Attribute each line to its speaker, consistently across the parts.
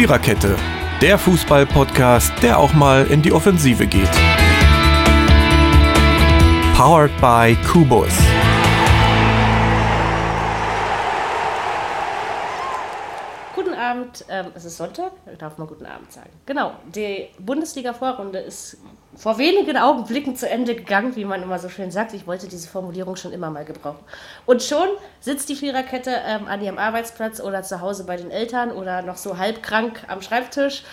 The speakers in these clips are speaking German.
Speaker 1: Viererkette, der Fußball-Podcast, der auch mal in die Offensive geht. Powered by Kubus.
Speaker 2: Guten Abend, ähm, es ist Sonntag, darf man guten Abend sagen. Genau, die Bundesliga-Vorrunde ist vor wenigen Augenblicken zu Ende gegangen, wie man immer so schön sagt. Ich wollte diese Formulierung schon immer mal gebrauchen. Und schon sitzt die Viererkette ähm, an ihrem Arbeitsplatz oder zu Hause bei den Eltern oder noch so halb krank am Schreibtisch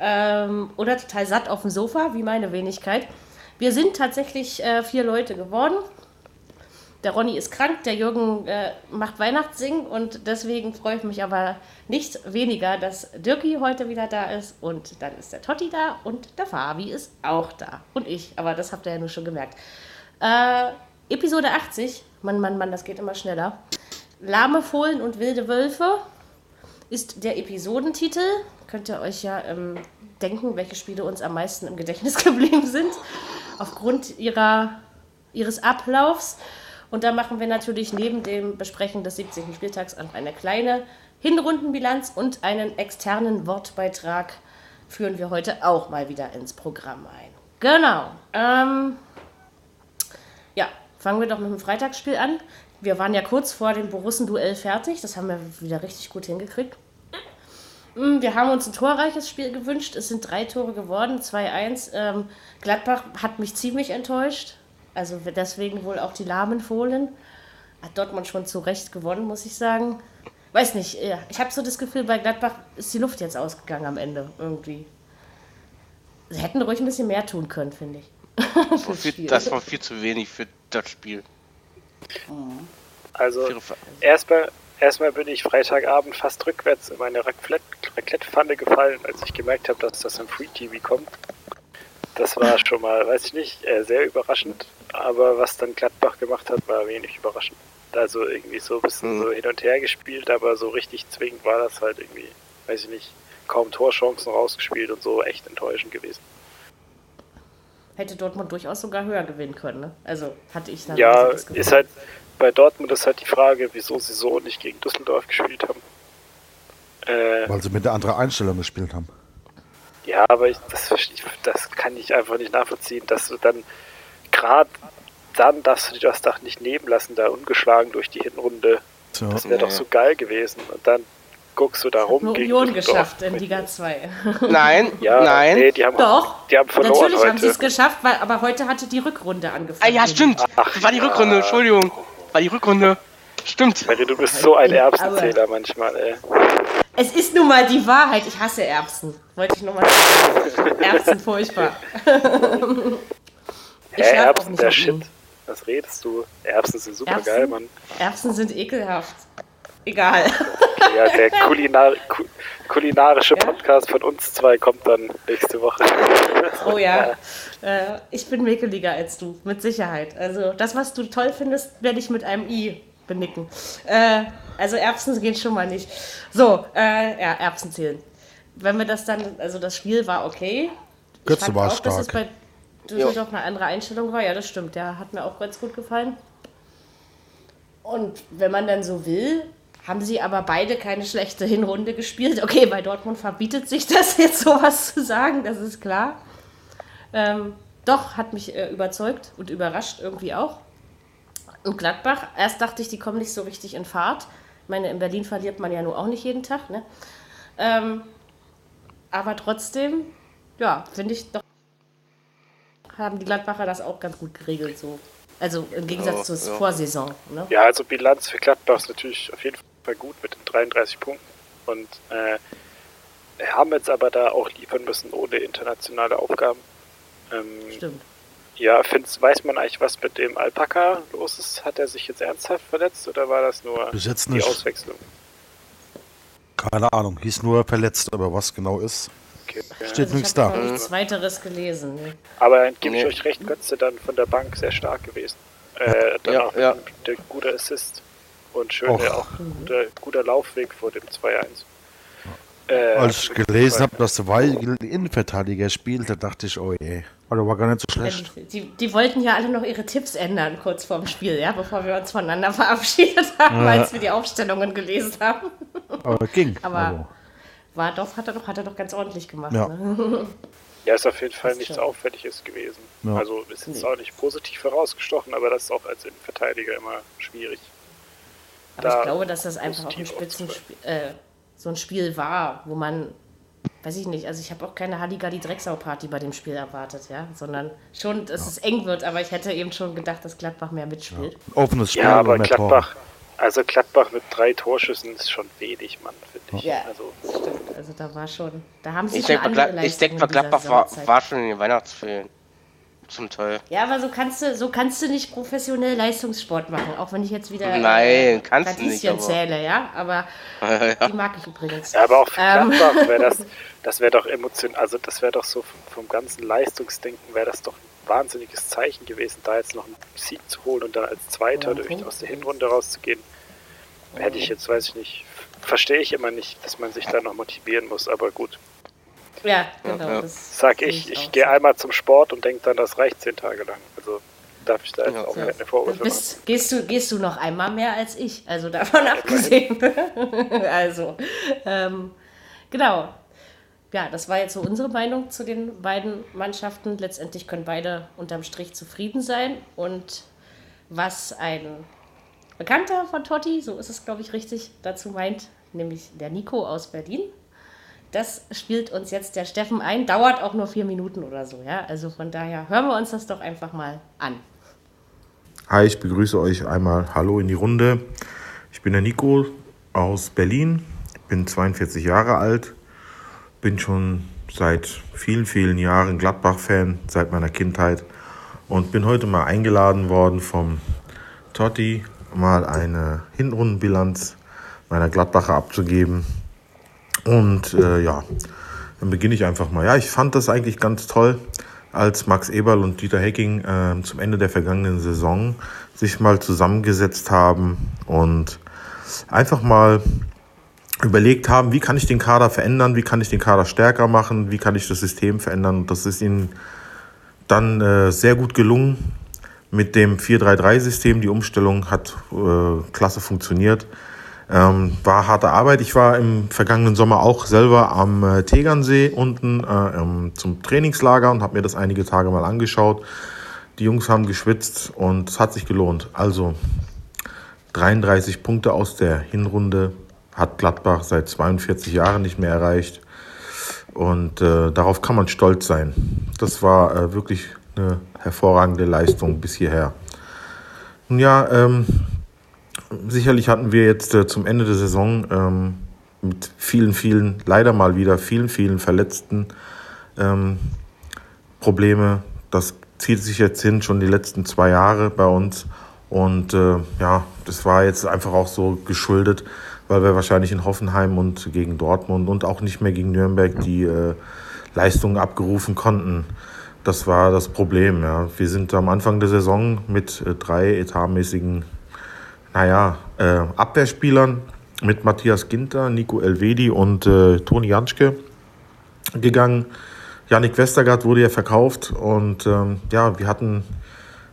Speaker 2: ähm, oder total satt auf dem Sofa, wie meine Wenigkeit. Wir sind tatsächlich äh, vier Leute geworden. Der Ronny ist krank, der Jürgen äh, macht Weihnachtssingen und deswegen freue ich mich aber nicht weniger, dass Dirki heute wieder da ist und dann ist der Totti da und der Fabi ist auch da und ich, aber das habt ihr ja nur schon gemerkt. Äh, Episode 80, Mann, Mann, Mann, das geht immer schneller. Lahme Fohlen und wilde Wölfe ist der Episodentitel. Könnt ihr euch ja ähm, denken, welche Spiele uns am meisten im Gedächtnis geblieben sind, aufgrund ihrer, ihres Ablaufs. Und da machen wir natürlich neben dem Besprechen des 70. Spieltags auch eine kleine Hinrundenbilanz und einen externen Wortbeitrag führen wir heute auch mal wieder ins Programm ein. Genau. Ähm, ja, fangen wir doch mit dem Freitagsspiel an. Wir waren ja kurz vor dem Borussen-Duell fertig. Das haben wir wieder richtig gut hingekriegt. Mm, Wir haben uns ein torreiches Spiel gewünscht. Es sind drei Tore geworden, 2-1. Ähm, Gladbach hat mich ziemlich enttäuscht. Also deswegen wohl auch die lahmen Fohlen. Hat Dortmund schon zu Recht gewonnen, muss ich sagen. Weiß nicht, ja, ich habe so das Gefühl, bei Gladbach ist die Luft jetzt ausgegangen am Ende irgendwie. Sie hätten ruhig ein bisschen mehr tun können, finde ich.
Speaker 3: Das war viel- Das war viel zu wenig für das Spiel.
Speaker 4: Also
Speaker 3: Für-
Speaker 4: erstmal, erstmal bin ich Freitagabend fast rückwärts in meine Raclette- Raclette-Pfanne gefallen, als ich gemerkt habe, dass das im Free TV kommt. Das war schon mal, weiß ich nicht, äh, sehr überraschend. Aber was dann Gladbach gemacht hat, war wenig überraschend. Also irgendwie so ein bisschen
Speaker 3: Mhm.
Speaker 4: so hin und her gespielt, aber so richtig zwingend war das halt irgendwie, weiß ich nicht, kaum Torchancen rausgespielt und so echt enttäuschend gewesen.
Speaker 2: Hätte Dortmund durchaus sogar höher gewinnen können, ne? Also hatte ich dann
Speaker 4: Ja,
Speaker 2: so
Speaker 4: ist halt bei Dortmund ist halt die Frage, wieso sie so nicht gegen Düsseldorf gespielt haben. Äh,
Speaker 5: Weil sie mit einer anderen Einstellung gespielt haben.
Speaker 4: Ja, aber ich, das, ich- das kann ich einfach nicht nachvollziehen, dass du dann gerade dann darfst du dir das Dach nicht nehmen lassen, da ungeschlagen durch die Hinrunde.
Speaker 5: So.
Speaker 4: Das wäre doch
Speaker 3: Nee.
Speaker 4: so geil gewesen. Und dann guckst du da rum
Speaker 2: Nur Union geschafft in Liga 2.
Speaker 3: Nein,
Speaker 4: Ja,
Speaker 3: nein.
Speaker 4: nee, die haben,
Speaker 2: Doch,
Speaker 4: die haben verloren
Speaker 2: natürlich haben sie es
Speaker 4: heute.
Speaker 2: geschafft, weil, aber heute hatte die Rückrunde
Speaker 3: Ah,
Speaker 2: angefangen.
Speaker 3: ja, stimmt.
Speaker 4: Ach,
Speaker 3: Das war die
Speaker 4: ja.
Speaker 3: Rückrunde, Entschuldigung. War die Rückrunde. Stimmt.
Speaker 4: Mary, du bist so ein Erbsenzähler manchmal, ey.
Speaker 2: Es ist nun mal die Wahrheit. Ich hasse Erbsen. Wollte ich nur mal sagen. Erbsen furchtbar. Ich
Speaker 4: Hä,
Speaker 2: auch
Speaker 4: Erbsen, der Shit. Was redest du? Erbsen sind super
Speaker 2: Erbsen?
Speaker 4: geil, Mann.
Speaker 2: Erbsen sind ekelhaft. Egal.
Speaker 4: Ja, der Kulinar ku kulinarische
Speaker 2: Ja?
Speaker 4: Podcast von uns zwei kommt dann nächste Woche.
Speaker 2: Oh ja. Äh, ich bin mäkeliger als du, mit Sicherheit. Also das, was du toll findest, werde ich mit einem I benicken. Äh, also Erbsen geht schon mal nicht. So, äh, ja, Erbsen zählen. Wenn wir das dann, also das Spiel war okay.
Speaker 5: Götze war
Speaker 2: auch, dass es
Speaker 5: stark.
Speaker 2: bei Düsseldorf eine andere Einstellung war. Ja, das stimmt. Der hat mir auch ganz gut gefallen. Und wenn man dann so will, haben sie aber beide keine schlechte Hinrunde gespielt. Okay, bei Dortmund verbietet sich das jetzt sowas zu sagen, das ist klar. Ähm, doch, hat mich äh, überzeugt und überrascht irgendwie auch. Und Gladbach, erst dachte ich, die kommen nicht so richtig in Fahrt. Ich meine, in Berlin verliert man ja nur auch nicht jeden Tag. Ne? Ähm, aber trotzdem, ja, finde ich doch, haben die Gladbacher das auch ganz gut geregelt. So. Also im Gegensatz
Speaker 3: Ja,
Speaker 2: zur
Speaker 3: ja.
Speaker 2: Vorsaison. Ne?
Speaker 4: Ja, also Bilanz für Gladbach ist natürlich auf jeden Fall gut mit den 33 Punkten. Und äh, wir haben jetzt aber da auch liefern müssen ohne internationale Aufgaben. Ähm,
Speaker 2: Stimmt.
Speaker 4: Ja, find's, weiß man eigentlich, was mit dem Alpaka los ist? Hat er sich jetzt ernsthaft verletzt oder war das nur
Speaker 5: Bis jetzt
Speaker 4: die
Speaker 5: nicht.
Speaker 4: Auswechslung?
Speaker 5: Keine Ahnung. Hieß nur verletzt, aber was genau ist.
Speaker 4: Okay.
Speaker 5: Steht
Speaker 2: Also ich
Speaker 5: nichts
Speaker 2: habe
Speaker 5: da.
Speaker 2: noch nichts weiteres gelesen.
Speaker 4: Aber dann gebe ich
Speaker 3: Nee.
Speaker 4: euch recht, Götze dann von der Bank sehr stark gewesen. Äh,
Speaker 3: Ja, ja.
Speaker 4: der gute Assist und schön
Speaker 5: Och.
Speaker 4: auch guter, guter Laufweg vor dem 2-1. Äh,
Speaker 5: Als ich gelesen habe, dass der Weigel Innenverteidiger spielt, da dachte ich, oh je. Aber war gar nicht so schlecht.
Speaker 2: Die, die wollten ja alle noch ihre Tipps ändern kurz vorm Spiel, ja, bevor wir uns voneinander verabschiedet haben,
Speaker 5: Ja.
Speaker 2: als wir die Aufstellungen gelesen haben.
Speaker 5: Aber ging.
Speaker 2: Aber-
Speaker 5: Also,
Speaker 2: war doch, hat er doch, hat er doch ganz ordentlich gemacht.
Speaker 5: Ja.
Speaker 2: Ne?
Speaker 4: Ja, ist auf jeden Fall
Speaker 2: Das
Speaker 4: nichts
Speaker 2: schon.
Speaker 4: Auffälliges gewesen.
Speaker 5: Ja.
Speaker 4: Also ist jetzt auch nicht positiv herausgestochen, aber das ist auch als Innenverteidiger immer schwierig.
Speaker 2: Aber
Speaker 4: Da
Speaker 2: ich glaube, dass das einfach auch ein Spitzenspiel, äh, so ein Spiel war, wo man, weiß ich nicht, also ich habe auch keine Halligalli Drecksau Party bei dem Spiel erwartet, ja, sondern schon, dass es eng wird, aber ich hätte eben schon gedacht, dass Gladbach mehr mitspielt.
Speaker 5: Offenes Spiel,
Speaker 4: Ja, aber. Gladbach, also Gladbach mit drei Torschüssen ist schon wenig, Mann, finde ich.
Speaker 2: Ja.
Speaker 4: Also,
Speaker 2: Stimmt, also da war schon, da haben sie
Speaker 3: Ich
Speaker 2: schon
Speaker 3: denke,
Speaker 2: andere
Speaker 3: mal, ich denk
Speaker 2: Leistungen
Speaker 3: mal
Speaker 2: in dieser
Speaker 3: Gladbach war, war schon in den Weihnachtsferien. Zum Teil.
Speaker 2: Ja, aber so kannst du, so kannst du nicht professionell Leistungssport machen, auch wenn ich jetzt wieder
Speaker 3: Nein, kannst du nicht, aber-
Speaker 2: zähle, ja, aber die mag ich übrigens.
Speaker 4: ja, aber auch für
Speaker 2: Ähm.
Speaker 4: Wäre das, das wäre doch emotional, also das wäre doch so vom, vom ganzen Leistungsdenken wäre das doch ein wahnsinniges Zeichen gewesen, da jetzt noch einen Sieg zu holen und dann als Zweiter
Speaker 2: Ja,
Speaker 4: durch aus der Hinrunde rauszugehen. Hätte ich jetzt, weiß ich nicht, verstehe ich immer nicht, dass man sich da noch motivieren muss, aber gut.
Speaker 2: Ja, genau.
Speaker 3: ja.
Speaker 2: Das
Speaker 4: Sag ich, ich gehe
Speaker 2: so.
Speaker 4: einmal zum Sport und denke dann, das reicht zehn Tage lang. Also darf ich da jetzt
Speaker 3: Ja.
Speaker 4: auch keine Vorwürfe machen.
Speaker 2: bist, gehst, du, gehst du noch einmal mehr als ich, also davon abgesehen. also, ähm, genau. Ja, das war jetzt so unsere Meinung zu den beiden Mannschaften. Letztendlich können beide unterm Strich zufrieden sein. Und was ein Bekannter von Totti, so ist es glaube ich richtig, dazu meint, nämlich der Nico aus Berlin. Das spielt uns jetzt der Steffen ein, dauert auch nur vier Minuten oder so, ja. Also von daher hören wir uns das doch einfach mal an.
Speaker 6: Hi, ich begrüße euch einmal. Hallo in die Runde. Ich bin der Nico aus Berlin, bin 42 Jahre alt, bin schon seit vielen, vielen Jahren Gladbach-Fan, seit meiner Kindheit und bin heute mal eingeladen worden vom Totti, mal eine Hinrundenbilanz meiner Gladbacher abzugeben. Und äh, ja, dann beginne ich einfach mal. Ja, ich fand das eigentlich ganz toll, als Max Eberl und Dieter Hecking äh, zum Ende der vergangenen Saison sich mal zusammengesetzt haben und einfach mal überlegt haben, wie kann ich den Kader verändern, wie kann ich den Kader stärker machen, wie kann ich das System verändern. Und das ist ihnen dann äh, sehr gut gelungen mit dem 4-3-3-System. Die Umstellung hat äh, klasse funktioniert. Ähm, war harte Arbeit. Ich war im vergangenen Sommer auch selber am äh, Tegernsee unten äh, ähm, zum Trainingslager und habe mir das einige Tage mal angeschaut. Die Jungs haben geschwitzt und es hat sich gelohnt. Also 33 Punkte aus der Hinrunde hat Gladbach seit 42 Jahren nicht mehr erreicht. Und äh, darauf kann man stolz sein. Das war äh, wirklich eine hervorragende Leistung bis hierher. Nun ja, ähm, sicherlich hatten wir jetzt äh, zum Ende der Saison ähm, mit vielen, vielen, leider mal wieder vielen, vielen Verletzten ähm, Probleme. Das zieht sich jetzt hin, schon die letzten zwei Jahre bei uns. Und äh, ja, das war jetzt einfach auch so geschuldet, weil wir wahrscheinlich in Hoffenheim und gegen Dortmund und auch nicht mehr gegen Nürnberg die äh, Leistungen abgerufen konnten. Das war das Problem. Ja. Wir sind am Anfang der Saison mit äh, drei etatmäßigen naja, äh, Abwehrspielern mit Matthias Ginter, Nico Elvedi und äh, Toni Janschke gegangen. Yannick Westergaard wurde ja verkauft und ähm, ja, wir hatten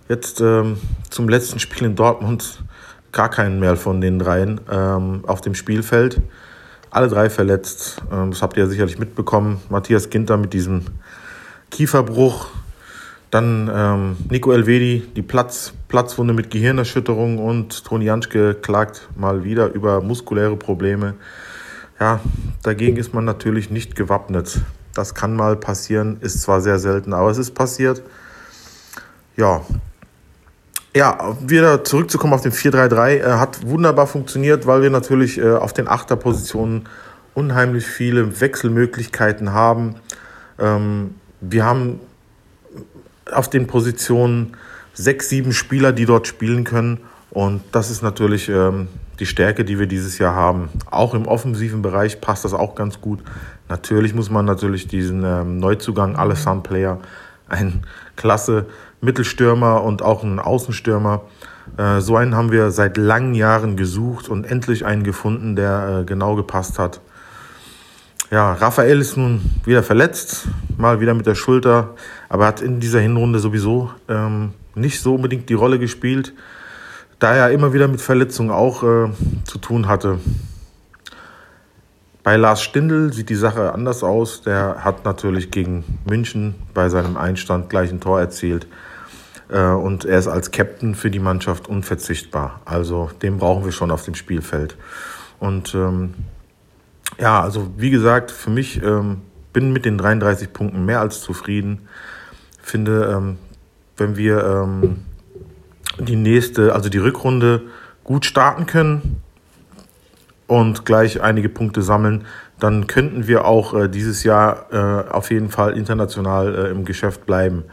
Speaker 6: jetzt ähm, zum letzten Spiel in Dortmund gar keinen mehr von den dreien ähm, auf dem Spielfeld. Alle drei verletzt. Ähm, das habt ihr ja sicherlich mitbekommen. Matthias Ginter mit diesem Kieferbruch. Dann ähm, Nico Elvedi, die Platz, Platzwunde mit Gehirnerschütterung und Toni Janschke klagt mal wieder über muskuläre Probleme. Ja, dagegen ist man natürlich nicht gewappnet. Das kann mal passieren, ist zwar sehr selten, aber es ist passiert. Ja, ja, wieder zurückzukommen auf den 4-3-3, äh, hat wunderbar funktioniert, weil wir natürlich äh, auf den Achterpositionen unheimlich viele Wechselmöglichkeiten haben. Ähm, wir haben auf den Positionen sechs, sieben Spieler, die dort spielen können. Und das ist natürlich ähm, die Stärke, die wir dieses Jahr haben. Auch im offensiven Bereich passt das auch ganz gut. Natürlich muss man natürlich diesen ähm, Neuzugang Alessandro Player, ein klasse Mittelstürmer und auch ein Außenstürmer. Äh, so einen haben wir seit langen Jahren gesucht und endlich einen gefunden, der äh, genau gepasst hat. Ja, Raphael ist nun wieder verletzt, mal wieder mit der Schulter, aber hat in dieser Hinrunde sowieso ähm, nicht so unbedingt die Rolle gespielt, da er immer wieder mit Verletzungen auch äh, zu tun hatte. Bei Lars Stindl sieht die Sache anders aus. Der hat natürlich gegen München bei seinem Einstand gleich ein Tor erzielt. Äh, und er ist als Captain für die Mannschaft unverzichtbar. Also den brauchen wir schon auf dem Spielfeld. Und ähm, ja, also wie gesagt, für mich ähm, bin mit den 33 Punkten mehr als zufrieden. Finde, ähm, wenn wir ähm, die nächste, also die Rückrunde gut starten können und gleich einige Punkte sammeln, dann könnten wir auch äh, dieses Jahr äh, auf jeden Fall international äh, im Geschäft bleiben.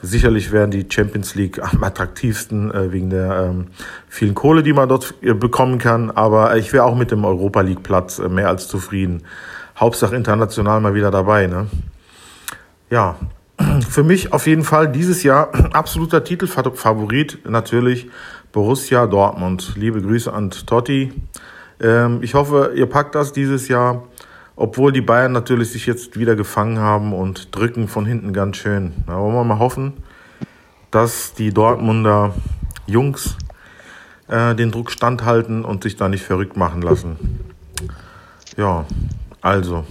Speaker 6: Sicherlich wären die Champions League am attraktivsten äh, wegen der ähm, vielen Kohle, die man dort äh, bekommen kann. Aber ich wäre auch mit dem Europa League Platz äh, mehr als zufrieden. Hauptsache international mal wieder dabei. Ne? Ja, für mich auf jeden Fall dieses Jahr absoluter Titelfavorit natürlich Borussia Dortmund. Liebe Grüße an Totti. Ähm, ich hoffe, ihr packt das dieses Jahr. Obwohl die Bayern natürlich sich jetzt wieder gefangen haben und drücken von hinten ganz schön. Da wollen wir mal hoffen, dass die Dortmunder Jungs äh, den Druck standhalten und sich da nicht verrückt machen lassen. Ja, also,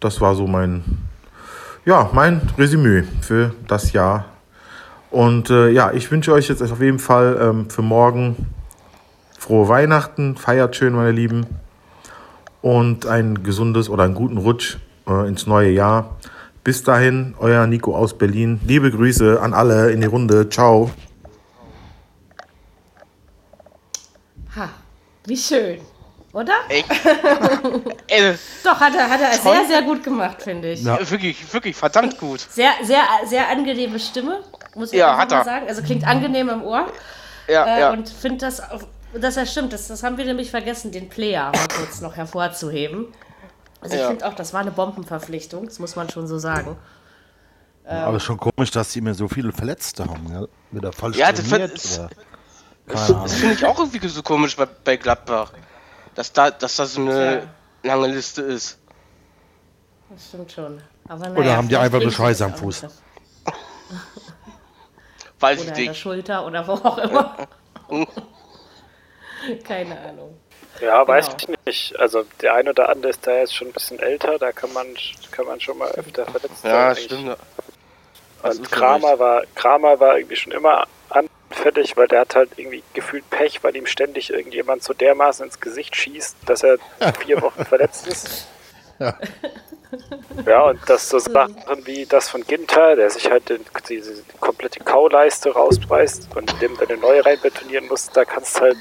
Speaker 6: das war so mein, ja, mein Resümee für das Jahr. Und äh, ja, ich wünsche euch jetzt auf jeden Fall ähm, für morgen frohe Weihnachten, feiert schön, meine Lieben und ein gesundes oder einen guten Rutsch äh, ins neue Jahr. Bis dahin, euer Nico aus Berlin. Liebe Grüße an alle in die Runde. Ciao.
Speaker 2: Ha, wie schön, oder?
Speaker 3: Ey, ey,
Speaker 2: Doch, hat er, hat er sehr, sehr gut gemacht, finde ich.
Speaker 5: Ja.
Speaker 3: wirklich, wirklich verdammt gut.
Speaker 2: Sehr, sehr, sehr angenehme Stimme, muss ich
Speaker 3: Ja,
Speaker 2: mal
Speaker 3: er.
Speaker 2: sagen. Also klingt angenehm im Ohr.
Speaker 3: Ja,
Speaker 2: Äh,
Speaker 3: ja.
Speaker 2: Und finde das, er stimmt, das, das haben wir nämlich vergessen, den Player mal kurz noch hervorzuheben. Also ich
Speaker 3: Ja.
Speaker 2: finde auch, das war eine Bombenverpflichtung, das muss man schon so sagen.
Speaker 5: Aber schon komisch, dass die mir so viele Verletzte haben. Ja? Wieder falsch
Speaker 3: Ja, das
Speaker 5: oder?
Speaker 3: Das, das finde ich auch irgendwie so komisch bei, bei Gladbach. Dass da, dass da so eine lange Liste ist.
Speaker 2: Das stimmt schon. Aber
Speaker 5: Oder
Speaker 2: naja,
Speaker 5: haben die einfach nur
Speaker 2: bringt
Speaker 5: Scheiße
Speaker 2: das
Speaker 5: am Fuß?
Speaker 2: nicht.
Speaker 3: Weiß
Speaker 2: Oder
Speaker 3: ich
Speaker 2: an der
Speaker 3: nicht.
Speaker 2: Schulter oder wo auch immer. Keine Ahnung.
Speaker 4: Ja, weiß
Speaker 2: Genau.
Speaker 4: ich nicht. Also der ein oder andere ist da jetzt schon ein bisschen älter, da kann man kann man schon mal öfter verletzt sein.
Speaker 3: Ja,
Speaker 4: eigentlich.
Speaker 3: stimmt.
Speaker 4: Und Kramer war, Kramer war irgendwie schon immer anfällig, weil der hat halt irgendwie gefühlt Pech, weil ihm ständig irgendjemand so dermaßen ins Gesicht schießt, dass er vier Wochen verletzt ist.
Speaker 5: Ja.
Speaker 4: Ja, und das so Sachen wie das von Ginter, der sich halt den, diese komplette Kauleiste rausbeißt und dem dann eine neue reinbetonieren muss, da kannst halt,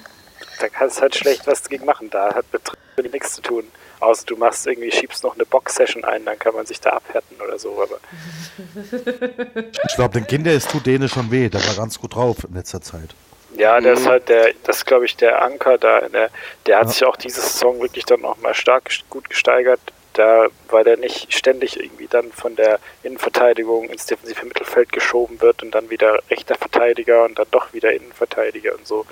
Speaker 4: da kannst halt schlecht was dagegen machen. Da hat mit Training nichts zu tun. Außer du machst irgendwie, schiebst noch eine Box-Session ein, dann kann man sich da abhärten oder so, aber
Speaker 5: Ich glaube, den Kinder ist tut denen schon weh. Der war ganz gut drauf in letzter Zeit.
Speaker 4: Ja, der
Speaker 3: Mhm.
Speaker 4: ist halt der, das ist glaube ich der Anker da. Der, der hat sich auch diese Saison wirklich dann auch mal stark gut gesteigert. Da, weil der nicht ständig irgendwie dann von der Innenverteidigung ins defensive Mittelfeld geschoben wird und dann wieder rechter Verteidiger und dann doch wieder Innenverteidiger und so.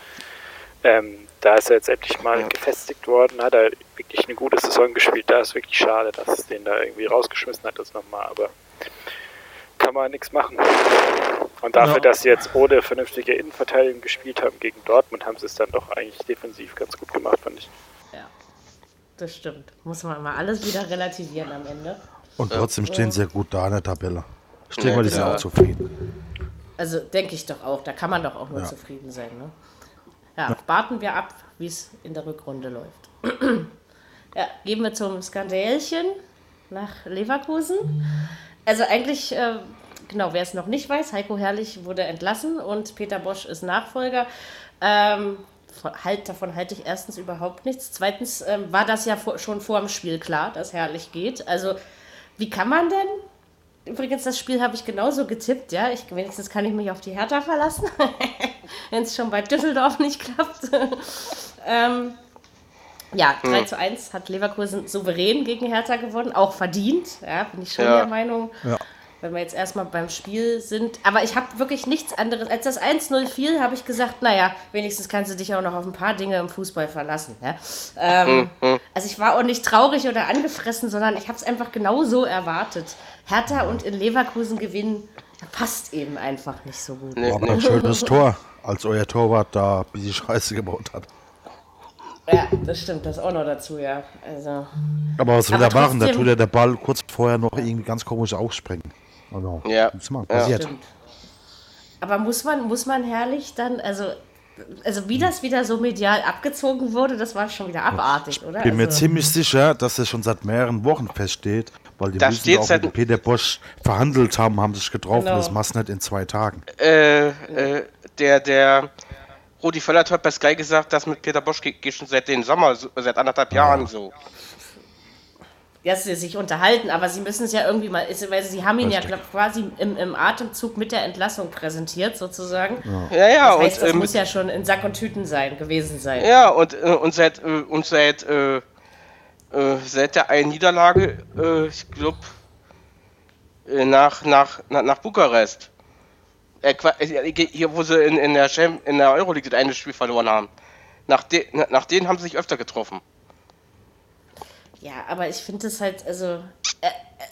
Speaker 4: Ähm, da ist er jetzt endlich mal
Speaker 3: Ja.
Speaker 4: gefestigt worden, hat er wirklich eine gute Saison gespielt. Da ist wirklich schade, dass es den da irgendwie rausgeschmissen hat, das nochmal, aber kann man nichts machen. Und dafür,
Speaker 5: Ja.
Speaker 4: dass sie jetzt ohne vernünftige Innenverteidigung gespielt haben gegen Dortmund, haben sie es dann doch eigentlich defensiv ganz gut gemacht, fand ich.
Speaker 2: Ja, das stimmt. Muss man mal alles wieder relativieren am Ende.
Speaker 5: Und trotzdem stehen sie ja gut da in der Tabelle. Ich denke
Speaker 3: Ja,
Speaker 5: mal, die sind auch zufrieden.
Speaker 2: Also denke ich doch auch. Da kann man doch auch nur
Speaker 5: Ja.
Speaker 2: zufrieden sein. Ne? Ja, warten wir ab, wie es in der Rückrunde läuft. ja, gehen wir zum Skandälchen nach Leverkusen. Also eigentlich, äh, genau, wer es noch nicht weiß, Heiko Herrlich wurde entlassen und Peter Bosch ist Nachfolger. Ähm, halt, davon halte ich erstens überhaupt nichts. Zweitens ähm, war das ja vor, schon vor dem Spiel klar, dass Herrlich geht. Also wie kann man denn Übrigens, das Spiel habe ich genauso getippt, ja. Ich, wenigstens kann ich mich auf die Hertha verlassen, wenn es schon bei Düsseldorf nicht klappt. ähm, ja, 3 zu 1 hat Leverkusen souverän gegen Hertha gewonnen, auch verdient, ja, bin ich schon
Speaker 3: Ja.
Speaker 2: der Meinung.
Speaker 5: Ja.
Speaker 2: Wenn wir jetzt erstmal beim Spiel sind. Aber ich habe wirklich nichts anderes. Als das 1-0 fiel, habe ich gesagt, naja, wenigstens kannst du dich auch noch auf ein paar Dinge im Fußball verlassen. Ja? Ähm, also ich war auch nicht traurig oder angefressen, sondern ich habe es einfach genau so erwartet. Hertha und in Leverkusen gewinnen, passt eben einfach nicht so gut.
Speaker 3: Nee,
Speaker 5: War aber
Speaker 3: nee.
Speaker 5: ein schönes Tor, als euer Torwart da ein bisschen Scheiße gebaut hat.
Speaker 2: Ja, das stimmt, das auch noch dazu, ja. Also,
Speaker 5: Aber was will
Speaker 2: Aber
Speaker 5: er machen? Da tut er der Ball kurz vorher noch irgendwie ganz komisch aufspringen. Also,
Speaker 3: Ja.
Speaker 5: mal
Speaker 3: Ja.
Speaker 5: passiert.
Speaker 2: stimmt. Aber muss man, muss man herrlich dann, also, also wie das wieder so medial abgezogen wurde, das war schon wieder abartig, oder?
Speaker 5: bin mir
Speaker 2: also,
Speaker 5: ziemlich sicher, dass das schon seit mehreren Wochen feststeht, weil die
Speaker 3: Da
Speaker 5: müssen auch
Speaker 3: seit-
Speaker 5: mit Peter Bosch verhandelt haben, haben sich getroffen,
Speaker 2: Genau.
Speaker 5: das machst du nicht in zwei Tagen.
Speaker 3: Äh, äh, der, der Rudi Völlert hat bei Sky gesagt, dass mit Peter Bosch geht, schon seit dem Sommer, so, seit anderthalb Jahren so.
Speaker 2: Ja, sie sich unterhalten, aber sie müssen es ja irgendwie mal, weil sie haben ihn ja glaub, quasi im, im Atemzug mit der Entlassung präsentiert, sozusagen.
Speaker 3: Ja, ja,
Speaker 2: Das heißt,
Speaker 3: und,
Speaker 2: das
Speaker 3: ähm,
Speaker 2: muss ja schon in Sack und Tüten sein, gewesen sein.
Speaker 3: ja, und, äh, und seit, äh, und seit, äh, äh, seit der einen Niederlage, äh, ich glaube, äh, nach, nach, nach, nach Bukarest. Äh, äh, hier, wo sie in, in der Champ in der Euroleague das eine Spiel verloren haben. Nach, de na- nach denen haben sie sich öfter getroffen.
Speaker 2: Ja, aber ich finde es halt, also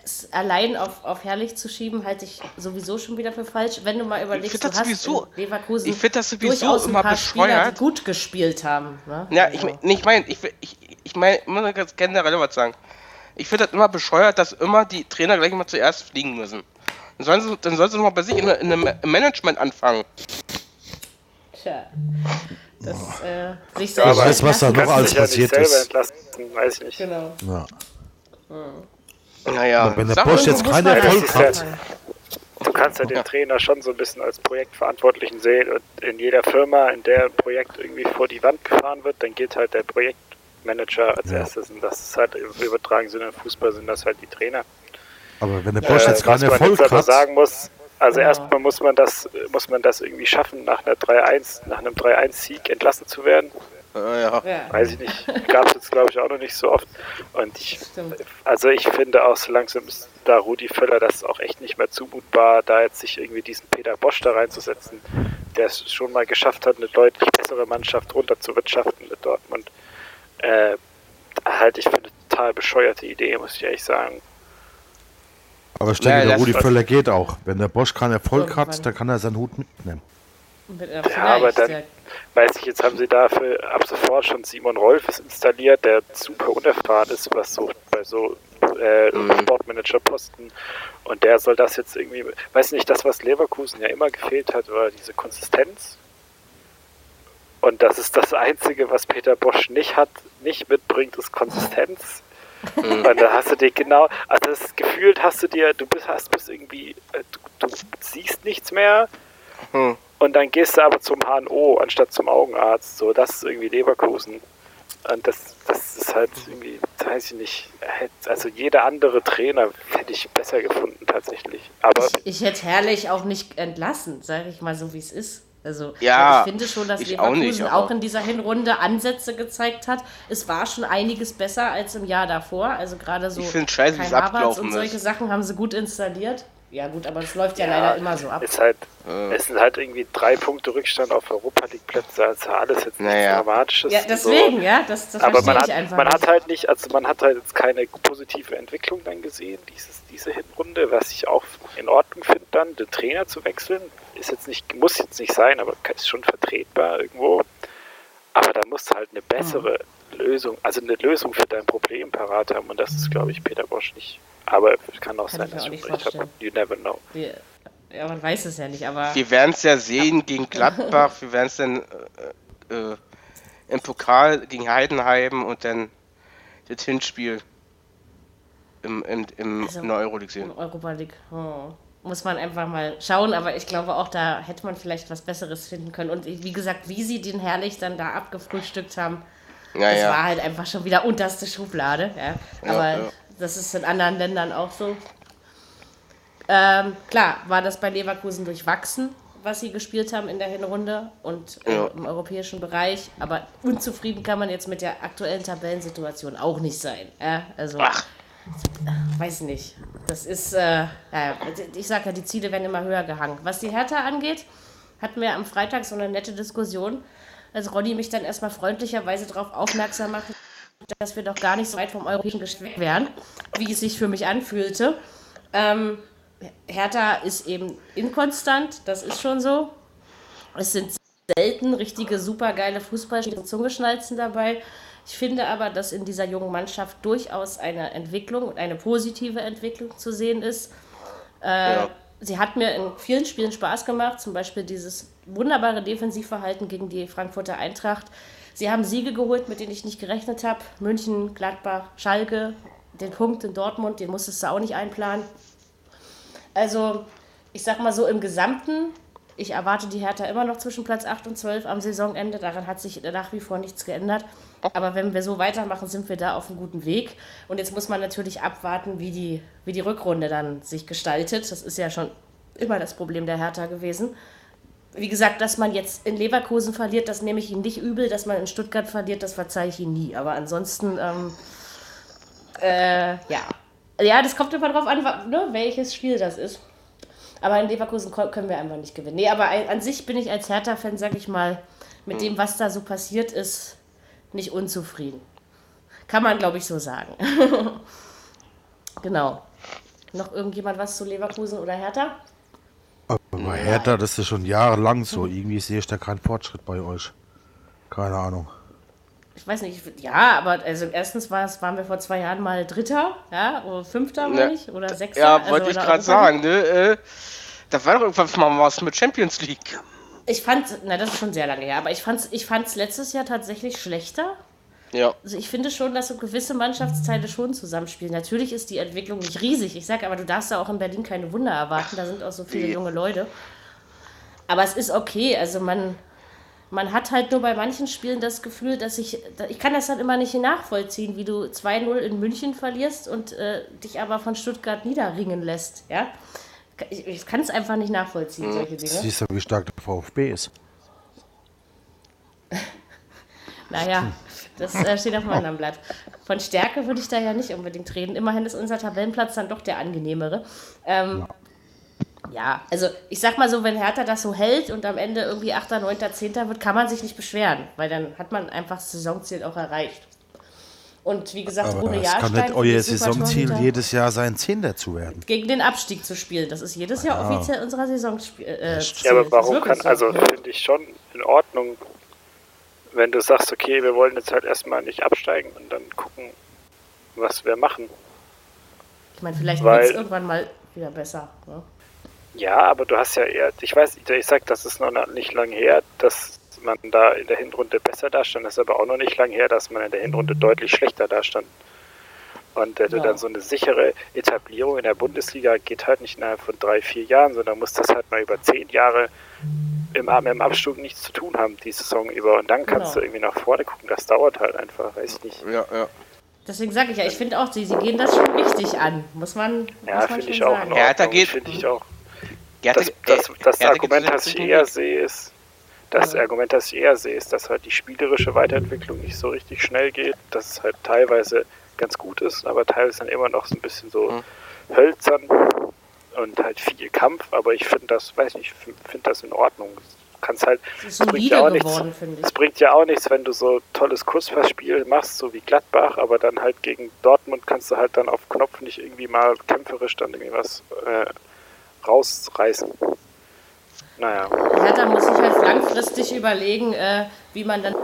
Speaker 2: es allein auf, auf herrlich zu schieben, halte ich sowieso schon wieder für falsch. Wenn du mal überlegst,
Speaker 3: find
Speaker 2: du
Speaker 3: das
Speaker 2: hast
Speaker 3: sowieso-
Speaker 2: Leverkusen
Speaker 3: ich das sowieso
Speaker 2: durchaus ein
Speaker 3: immer
Speaker 2: paar Spieler,
Speaker 3: bescheuert.
Speaker 2: die gut gespielt haben. Ne?
Speaker 3: Ja,
Speaker 2: Also,
Speaker 3: ich, mein- nicht mein, ich, ich, ich meine, ich muss ganz generell was sagen. Ich finde das immer bescheuert, dass immer die Trainer gleich mal zuerst fliegen müssen. Dann sollen sie, dann sollen sie mal bei sich in, in einem Management anfangen.
Speaker 2: Tja, das äh, sich
Speaker 5: Ja, aber weißt, was da noch alles
Speaker 4: ja
Speaker 5: passiert
Speaker 4: selber
Speaker 5: ist.
Speaker 4: entlassen, weiß ich nicht.
Speaker 2: Genau.
Speaker 5: Ja.
Speaker 3: Naja,
Speaker 5: Wenn der
Speaker 3: sag
Speaker 5: Bosch jetzt keinen
Speaker 2: ja
Speaker 5: Erfolg hat,
Speaker 4: Du kannst ja den Trainer schon so ein bisschen als Projektverantwortlichen sehen und in jeder Firma, in der ein Projekt irgendwie vor die Wand gefahren wird, dann geht halt der Projektmanager als
Speaker 5: Ja.
Speaker 4: erstes und das ist halt im übertragenen Sinne im Fußball sind das halt die Trainer.
Speaker 5: aber wenn der Bosch
Speaker 4: Äh,
Speaker 5: jetzt
Speaker 4: was
Speaker 5: keinen
Speaker 4: man
Speaker 5: Erfolg
Speaker 4: jetzt aber
Speaker 5: hat,
Speaker 4: sagen muss, also
Speaker 2: Ja.
Speaker 4: erstmal muss man das muss man das irgendwie schaffen, nach einer 3-1, nach einem 3-1-Sieg entlassen zu werden.
Speaker 3: äh, ja.
Speaker 2: Ja,
Speaker 4: Weiß ich nicht. Gab es jetzt glaube ich auch noch nicht so oft. Und ich also ich finde auch so langsam ist da Rudi Völler das auch echt nicht mehr zumutbar, da jetzt sich irgendwie diesen Peter Bosch da reinzusetzen, der es schon mal geschafft hat, eine deutlich bessere Mannschaft runterzuwirtschaften mit Dortmund. Äh, halte ich für eine total bescheuerte Idee, muss ich ehrlich sagen.
Speaker 5: aber ich denke,
Speaker 3: Naja,
Speaker 5: der Rudi Völler geht auch. Wenn der Bosch keinen Erfolg hat, dann kann er seinen Hut mitnehmen.
Speaker 2: Mit, äh,
Speaker 4: Ja, aber dann,
Speaker 2: ja.
Speaker 4: weiß ich, jetzt haben sie dafür ab sofort schon Simon Rolfes installiert, der super unerfahren ist, was so bei so äh, Sportmanager-Posten. Und der soll das jetzt irgendwie, weiß nicht, das, was Leverkusen ja immer gefehlt hat, war diese Konsistenz. Und das ist das Einzige, was Peter Bosch nicht hat, nicht mitbringt, ist Konsistenz. Und da hast du dir genau, also das gefühlt hast du dir, du bist, hast bist irgendwie, äh, du, du siehst nichts mehr,
Speaker 3: Hm.
Speaker 4: und dann gehst du aber zum HNO anstatt zum Augenarzt. So, das ist irgendwie Leverkusen. Und das, das ist halt irgendwie, weiß ich nicht, also jeder andere Trainer hätte ich besser gefunden tatsächlich. Aber
Speaker 2: Ich, ich hätte herrlich auch nicht entlassen, sage ich mal so, wie es ist. Also
Speaker 3: Ja,
Speaker 2: ich finde schon, dass
Speaker 3: ich auch
Speaker 2: Leverkusen
Speaker 3: nicht,
Speaker 2: auch, in dieser Hinrunde Ansätze gezeigt hat. Es war schon einiges besser als im Jahr davor. Also gerade so
Speaker 3: Ich find scheiße, es
Speaker 2: Havertz
Speaker 3: abgelaufen
Speaker 2: und solche
Speaker 3: ist.
Speaker 2: Sachen haben sie gut installiert. Ja gut, aber das läuft ja,
Speaker 4: Ja,
Speaker 2: leider immer so ab.
Speaker 4: ist halt, es sind halt irgendwie drei Punkte Rückstand auf Europa League Plätze. Also alles jetzt nichts
Speaker 3: Naja.
Speaker 4: Dramatisches.
Speaker 2: Ja, deswegen, ja, das, das
Speaker 4: Aber
Speaker 2: verstehe
Speaker 4: man
Speaker 2: ich
Speaker 4: hat,
Speaker 2: einfach
Speaker 4: man
Speaker 2: nicht.
Speaker 4: hat halt nicht, also man hat halt jetzt keine positive Entwicklung dann gesehen, dieses, diese Hinrunde, was ich auch in Ordnung finde dann, den Trainer zu wechseln, ist jetzt nicht, muss jetzt nicht sein, aber ist schon vertretbar irgendwo. Aber da musst du halt eine bessere Lösung, also eine Lösung für dein Problem parat haben und das ist, glaube ich, Peter Bosch nicht. Aber es kann auch
Speaker 2: Kann
Speaker 4: sein, dass
Speaker 2: auch
Speaker 4: ich
Speaker 2: nicht
Speaker 4: Unrecht habe. You never know.
Speaker 2: Die, ja, man weiß es ja nicht, aber
Speaker 3: Wir werden es ja sehen gegen Gladbach, wir werden es dann äh, äh, im Pokal gegen Heidenheim und dann das Hinspiel im, im, im,
Speaker 2: Also,
Speaker 3: in der Euroleague sehen.
Speaker 2: in Europa League. Oh. Muss man einfach mal schauen, aber ich glaube auch, da hätte man vielleicht was Besseres finden können. Und wie gesagt, wie sie den herrlich dann da abgefrühstückt haben,
Speaker 3: Ja,
Speaker 2: das
Speaker 3: ja.
Speaker 2: war halt einfach schon wieder unterste Schublade. Ja. Aber das ist in anderen Ländern auch so. Ähm, klar, war das bei Leverkusen durchwachsen, was sie gespielt haben in der Hinrunde und äh, im europäischen Bereich. Aber unzufrieden kann man jetzt mit der aktuellen Tabellensituation auch nicht sein. Ja, also,
Speaker 3: Ach.
Speaker 2: Weiß nicht. Das ist, äh, ja, ich sage ja, die Ziele werden immer höher gehangen. Was die Hertha angeht, hatten wir am Freitag so eine nette Diskussion, als Ronny mich dann erstmal freundlicherweise darauf aufmerksam machte, dass wir doch gar nicht so weit vom europäischen Geschmack wären, wie es sich für mich anfühlte. Ähm, Hertha ist eben inkonstant, das ist schon so. Es sind selten richtige supergeile Fußballspieler und Zungeschnalzen dabei. Ich finde aber, dass in dieser jungen Mannschaft durchaus eine Entwicklung und eine positive Entwicklung zu sehen ist. Äh, ja. Sie hat mir in vielen Spielen Spaß gemacht, zum Beispiel dieses wunderbare Defensivverhalten gegen die Frankfurter Eintracht. Sie haben Siege geholt, mit denen ich nicht gerechnet habe. München, Gladbach, Schalke, den Punkt in Dortmund, den musstest du auch nicht einplanen. Also, ich sag mal so im Gesamten, ich erwarte die Hertha immer noch zwischen Platz 8 und 12 am Saisonende. Daran hat sich nach wie vor nichts geändert. Aber wenn wir so weitermachen, sind wir da auf einem guten Weg. Und jetzt muss man natürlich abwarten, wie die, wie die Rückrunde dann sich gestaltet. Das ist ja schon immer das Problem der Hertha gewesen. Wie gesagt, dass man jetzt in Leverkusen verliert, das nehme ich Ihnen nicht übel. Dass man in Stuttgart verliert, das verzeihe ich Ihnen nie. Aber ansonsten, ähm, äh, ja. Ja, das kommt immer darauf an, ne, welches Spiel das ist. Aber in Leverkusen können wir einfach nicht gewinnen. Nee, aber an sich bin ich als Hertha-Fan, sag ich mal, mit dem, was da so passiert ist, nicht unzufrieden. Kann man, glaube ich, so sagen. genau. Noch irgendjemand was zu Leverkusen oder Hertha?
Speaker 5: Aber Hertha, das ist schon jahrelang so. Irgendwie sehe ich da keinen Fortschritt bei euch. Keine Ahnung.
Speaker 2: Ich weiß nicht, ja, aber also erstens war es, waren wir vor zwei Jahren mal Dritter, ja, oder Fünfter, meine ich, oder Sechster.
Speaker 3: Ja, also, wollte ich gerade sagen, ne? Äh, da war doch irgendwann mal was mit Champions League.
Speaker 2: Ich fand, na, das ist schon sehr lange her, aber ich fand es ich fand's letztes Jahr tatsächlich schlechter.
Speaker 3: Ja.
Speaker 2: Also ich finde schon, dass so gewisse Mannschaftsteile schon zusammenspielen. Natürlich ist die Entwicklung nicht riesig. Ich sage aber, du darfst ja auch in Berlin keine Wunder erwarten. Da sind auch so viele junge Leute. Aber es ist okay. Also man, man hat halt nur bei manchen Spielen das Gefühl, dass ich, ich kann das dann immer nicht nachvollziehen, wie du 2-0 in München verlierst und äh, dich aber von Stuttgart niederringen lässt. Ja? Ich, ich kann es einfach nicht nachvollziehen, mhm. solche Dinge.
Speaker 5: Siehst du, wie stark der VfB ist.
Speaker 2: naja, das äh, steht auf meinem Blatt. Von Stärke würde ich da ja nicht unbedingt reden. Immerhin ist unser Tabellenplatz dann doch der angenehmere. Ähm, ja. ja. also ich sag mal so, wenn Hertha das so hält und am Ende irgendwie 8., 9., 10. wird, kann man sich nicht beschweren, weil dann hat man einfach das Saisonziel auch erreicht. Und wie gesagt,
Speaker 5: Aber
Speaker 2: ohne
Speaker 5: Jahrstein... kann nicht euer Saisonziel jedes Jahr sein, Zehnter zu werden.
Speaker 2: Gegen den Abstieg zu spielen. Das ist jedes Jahr ah. offiziell unserer Saison. Äh,
Speaker 4: ja, aber warum kann... So. Also finde ich schon in Ordnung, wenn du sagst, okay, wir wollen jetzt halt erstmal nicht absteigen und dann gucken, was wir machen.
Speaker 2: Ich meine, vielleicht wird es irgendwann mal wieder besser. Ne?
Speaker 4: Ja, aber du hast ja eher... Ich weiß, ich sag, das ist noch nicht lang her, dass man da in der Hinrunde besser dastand. Das ist aber auch noch nicht lang her, dass man in der Hinrunde deutlich schlechter dastand. Und äh, ja. dann so eine sichere Etablierung in der Bundesliga geht halt nicht innerhalb von drei, vier Jahren, sondern muss das halt mal über zehn Jahre im, im Abstieg nichts zu tun haben, die Saison über. Und dann kannst genau. du irgendwie nach vorne gucken. Das dauert halt einfach, weiß ich nicht.
Speaker 3: Ja, ja.
Speaker 2: Deswegen sage ich ja, ich finde auch, sie, sie gehen das schon richtig an. Muss man.
Speaker 4: Ja, finde ich auch.
Speaker 3: Sagen. Hertha geht.
Speaker 4: Finde ich auch. Das, das, das Argument, das ich eher sehe, ist, das Argument, das ich eher sehe, ist, dass halt die spielerische Weiterentwicklung nicht so richtig schnell geht, dass es halt teilweise ganz gut ist, aber teilweise dann immer noch so ein bisschen so mhm. hölzern und halt viel Kampf, aber ich finde das, weiß nicht, finde das in Ordnung. Kannst halt,
Speaker 2: es bringt ja auch nichts.
Speaker 4: Es bringt ja auch nichts, wenn du so tolles Kurzpassspiel machst, so wie Gladbach, aber dann halt gegen Dortmund kannst du halt dann auf Knopf nicht irgendwie mal kämpferisch dann irgendwie was äh, rausreißen. Naja.
Speaker 2: Ja, da muss ich halt langfristig überlegen, äh, wie man dann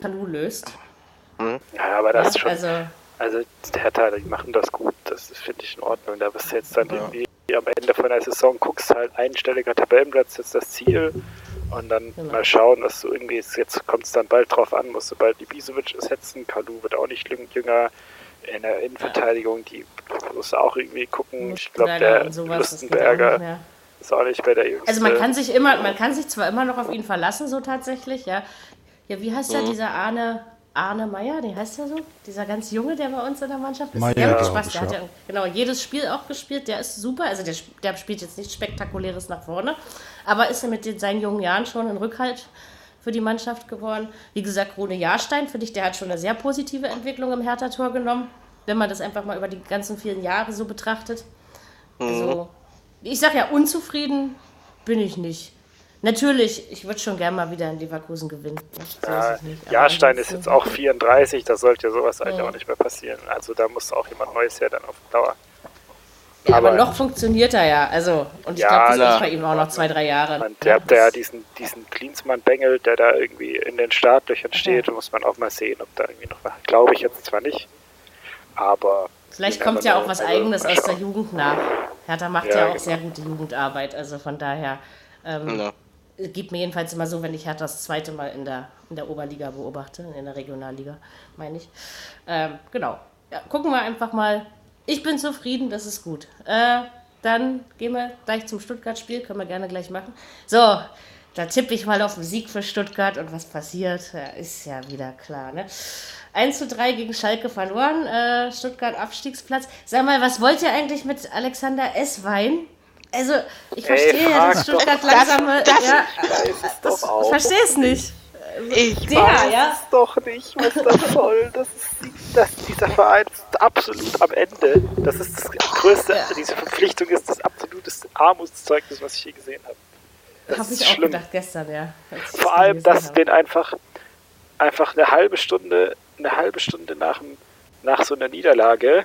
Speaker 2: Kanu löst.
Speaker 4: Hm? Ja, aber das ja, ist schon. Also, also der Hertha, die machen das gut, das finde ich in Ordnung. Da bist du jetzt dann ja. irgendwie am Ende von der Saison, guckst halt einstelliger Tabellenplatz, jetzt das Ziel und dann genau. mal schauen, dass du irgendwie, jetzt kommt es dann bald drauf an, musst du bald die Bisovic ersetzen, Kalu wird auch nicht jünger, in der Innenverteidigung, die musst du auch irgendwie gucken. Ich glaube, der Lustenberger ist auch nicht mehr der Jüngste.
Speaker 2: Also man kann sich immer, man kann sich zwar immer noch auf ihn verlassen, so tatsächlich, ja. Ja, wie heißt mhm. der, dieser Arne, Arne Meyer, der heißt ja so, dieser ganz Junge, der bei uns in der Mannschaft ist.
Speaker 5: Meyer,
Speaker 2: der
Speaker 5: hat
Speaker 2: Spaß, der hat ja genau jedes Spiel auch gespielt, der ist super, also der, der spielt jetzt nichts Spektakuläres nach vorne, aber ist ja mit den, seinen jungen Jahren schon ein Rückhalt für die Mannschaft geworden. Wie gesagt, Rune Jahrstein, finde ich, der hat schon eine sehr positive Entwicklung im Hertha-Tor genommen, wenn man das einfach mal über die ganzen vielen Jahre so betrachtet. Also, mhm. Also, ich sage ja, unzufrieden bin ich nicht. Natürlich, ich würde schon gerne mal wieder in Leverkusen gewinnen.
Speaker 4: Ja, Jahrstein ist jetzt auch 34, da sollte ja sowas eigentlich ja. auch nicht mehr passieren. Also da muss auch jemand Neues her dann auf Dauer.
Speaker 2: Ja, aber,
Speaker 4: Aber-
Speaker 2: noch funktioniert er ja. Also, und ich
Speaker 4: Ja,
Speaker 2: glaube, das ist bei ihm auch noch zwei, drei Jahre.
Speaker 4: Und ihr habt ja diesen, diesen Klinsmann-Bengel, der da irgendwie in den Startlöchern steht. Da muss man auch mal sehen, ob da irgendwie noch was. Glaube ich jetzt zwar nicht, aber.
Speaker 2: Vielleicht kommt ja auch was
Speaker 4: Also,
Speaker 2: Eigenes aus der. Jugend nach. Hertha macht
Speaker 4: Ja,
Speaker 2: ja, auch
Speaker 4: genau.
Speaker 2: sehr gute Jugendarbeit. Also von daher ähm,
Speaker 3: Ja.
Speaker 2: geht mir jedenfalls immer so, wenn ich Hertha das zweite Mal in der, in der Oberliga beobachte, in der Regionalliga, meine ich. Ähm, genau. Ja, gucken wir einfach mal. Ich bin zufrieden, das ist gut. Äh, dann gehen wir gleich zum Stuttgart-Spiel, können wir gerne gleich machen. So, da tippe ich mal auf den Sieg für Stuttgart und was passiert, ja, ist ja wieder klar. Ne? 1 zu 3 gegen Schalke verloren, äh, Stuttgart Abstiegsplatz. Sag mal, was wollt ihr eigentlich mit Alexander Esswein? Also, ich
Speaker 4: Ey,
Speaker 2: verstehe ja,
Speaker 4: frag
Speaker 2: dass
Speaker 4: doch
Speaker 2: Stuttgart
Speaker 3: das-
Speaker 2: langsam.
Speaker 3: das-
Speaker 2: ja,
Speaker 4: Weiß
Speaker 2: das,
Speaker 4: doch auch.
Speaker 2: ich verstehe es nicht.
Speaker 3: Ich
Speaker 2: Der, ja.
Speaker 4: es doch nicht, was das soll. Das ist, das, dieser Verein ist absolut am Ende. Das ist das größte,
Speaker 2: Ja.
Speaker 4: diese Verpflichtung ist das absoluteste Armutszeugnis, was ich je gesehen habe. Das
Speaker 2: Habe
Speaker 4: ist
Speaker 2: ich auch
Speaker 4: schlimm.
Speaker 2: gedacht gestern, ja.
Speaker 4: Vor allem, dass
Speaker 2: habe.
Speaker 4: den einfach, einfach eine halbe Stunde, eine halbe Stunde nach, nach so einer Niederlage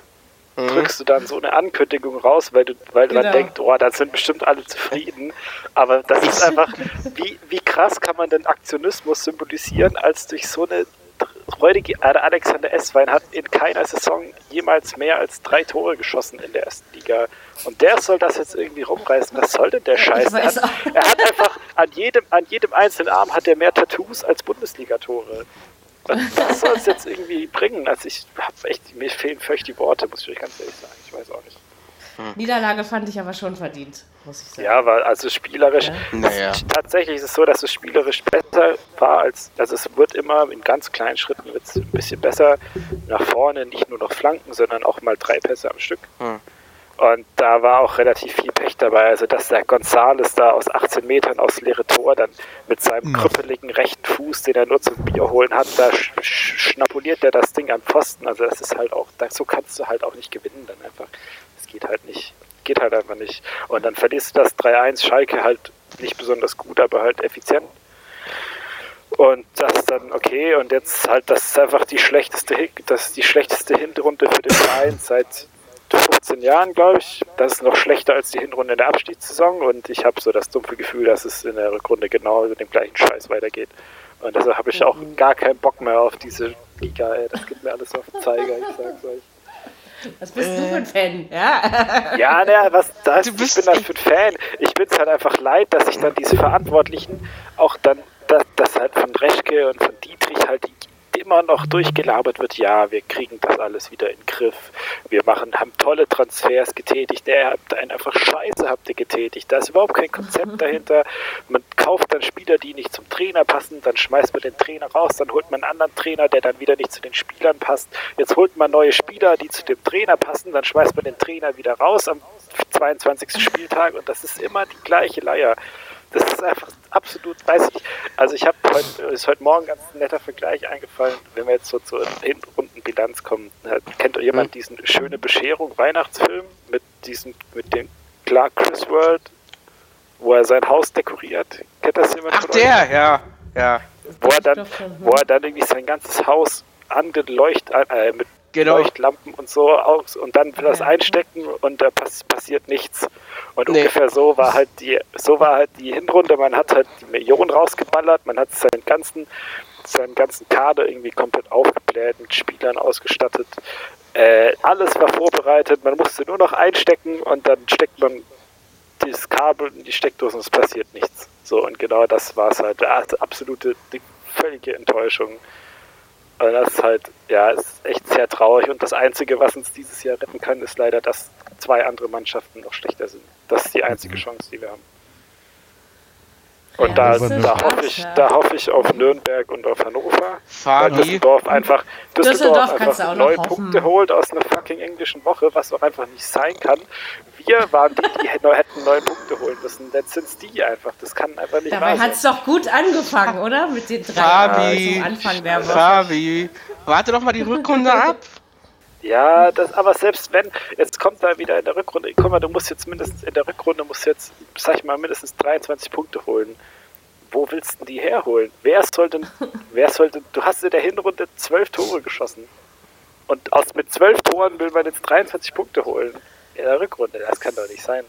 Speaker 4: drückst du dann so eine Ankündigung raus, weil du, weil
Speaker 2: Genau.
Speaker 4: man denkt, oh, dann sind bestimmt alle zufrieden. Aber das ist einfach, wie, wie krass kann man denn Aktionismus symbolisieren, als durch so eine räudige Alexander Esswein hat in keiner Saison jemals mehr als drei Tore geschossen in der ersten Liga. Und der soll das jetzt irgendwie rumreißen. Was soll denn der Scheiß? Er hat, er hat einfach an jedem, an jedem einzelnen Arm hat er mehr Tattoos als Bundesliga-Tore. Was, was soll es jetzt irgendwie bringen? Also ich hab echt, mir fehlen völlig die Worte, muss ich euch ganz ehrlich sagen. Ich weiß auch nicht.
Speaker 2: Niederlage fand ich aber schon verdient, muss ich sagen.
Speaker 4: Ja, weil also spielerisch,
Speaker 2: Ja.
Speaker 3: Naja.
Speaker 4: tatsächlich ist es so, dass es spielerisch besser war als, also es wird immer in ganz kleinen Schritten wird's ein bisschen besser nach vorne, nicht nur noch Flanken, sondern auch mal drei Pässe am Stück.
Speaker 3: Hm.
Speaker 4: Und da war auch relativ viel Pech dabei. Also, dass der Gonzales da aus 18 Metern aufs leere Tor dann mit seinem krüppeligen rechten Fuß, den er nur zum Bier holen hat, da sch sch schnapuliert er das Ding am Pfosten. Also, das ist halt auch, da, so kannst du halt auch nicht gewinnen dann einfach. Das geht halt nicht. Geht halt einfach nicht. Und dann verlierst du das 3-1 Schalke halt nicht besonders gut, aber halt effizient. Und das ist dann okay. Und jetzt halt, das ist einfach die schlechteste, das ist die schlechteste Hinrunde für den Verein seit 15 Jahren, glaube ich. Das ist noch schlechter als die Hinrunde in der Abstiegssaison. Und ich habe so das dumpfe Gefühl, dass es in der Rückrunde genau mit dem gleichen Scheiß weitergeht. Und deshalb habe ich auch gar keinen Bock mehr auf diese Liga. Ey. Das gibt mir alles auf den Zeiger, ich sag's euch.
Speaker 2: Was bist du für ein Fan? Ja.
Speaker 4: Ja, naja, was das,
Speaker 3: Du
Speaker 4: ich bin das für ein Fan. Ich bin es halt einfach leid, dass sich dann diese Verantwortlichen auch dann, dass, dass halt von Reschke und von Dietrich halt immer noch durchgelabert wird, ja, wir kriegen das alles wieder in den Griff. Wir machen, haben tolle Transfers getätigt. Der habt einen einfach scheiße habt ihr getätigt. Da ist überhaupt kein Konzept dahinter. Man kauft dann Spieler, die nicht zum Trainer passen, dann schmeißt man den Trainer raus, dann holt man einen anderen Trainer, der dann wieder nicht zu den Spielern passt. Jetzt holt man neue Spieler, die zu dem Trainer passen, dann schmeißt man den Trainer wieder raus am 22. Spieltag und das ist immer die gleiche Leier. Das ist einfach absolut, weiß ich. Also ich habe heute, ist heute Morgen ganz ein netter Vergleich eingefallen, wenn wir jetzt so zur Hinrundenbilanz kommen. Äh, Kennt jemand diesen schöne Bescherung Weihnachtsfilm mit diesem, mit dem Clark Chris World, wo er sein Haus dekoriert? Kennt das jemand
Speaker 3: Ach,
Speaker 4: von euch?
Speaker 3: der, ja. Ja.
Speaker 4: Wo er dann, wo er dann irgendwie sein ganzes Haus angeleuchtet, äh, mit
Speaker 3: Genau.
Speaker 4: Leuchtlampen und so aus und dann das einstecken und da pass passiert nichts. Und
Speaker 3: Nee.
Speaker 4: ungefähr so war halt die, so war halt die Hinrunde. Man hat halt die Millionen rausgeballert, man hat seinen ganzen, seinen ganzen Kader irgendwie komplett aufgebläht, mit Spielern ausgestattet. Äh, alles war vorbereitet, man musste nur noch einstecken und dann steckt man dieses Kabel in die Steckdose und es passiert nichts. So, und genau das war es halt. Also absolute, die völlige Enttäuschung. Also das ist halt, ja, ist echt sehr traurig. Und das Einzige, was uns dieses Jahr retten kann, ist leider, dass zwei andere Mannschaften noch schlechter sind. Das ist die einzige Chance, die wir haben. Und
Speaker 2: Ja,
Speaker 4: da, da, hoffe ich,
Speaker 2: ja.
Speaker 4: da hoffe ich auf Nürnberg und auf Hannover. Weil
Speaker 3: Fabi.
Speaker 4: Düsseldorf einfach, Düsseldorf
Speaker 2: Düsseldorf
Speaker 4: einfach
Speaker 2: auch hoffen.
Speaker 4: Punkte holt aus einer fucking englischen Woche, was doch einfach nicht sein kann. Wir waren die, die hätten hätten neun Punkte holen müssen. Jetzt sind es die einfach. Das kann einfach nicht
Speaker 2: Dabei
Speaker 4: wahr
Speaker 2: hat es doch gut angefangen, oder? Mit den drei
Speaker 3: Fabi.
Speaker 2: zum Anfang der Woche.
Speaker 3: Fabi. Warte doch mal die Rückrunde ab.
Speaker 4: Ja, das, aber selbst wenn, jetzt kommt da wieder in der Rückrunde, guck mal, du musst jetzt mindestens in der Rückrunde, musst jetzt, sag ich mal, mindestens 23 Punkte holen. Wo willst du die herholen? Wer soll denn, wer soll denn, du hast in der Hinrunde 12 Tore geschossen. Und aus, mit 12 Toren will man jetzt 23 Punkte holen. in der Rückrunde. Das kann doch nicht sein.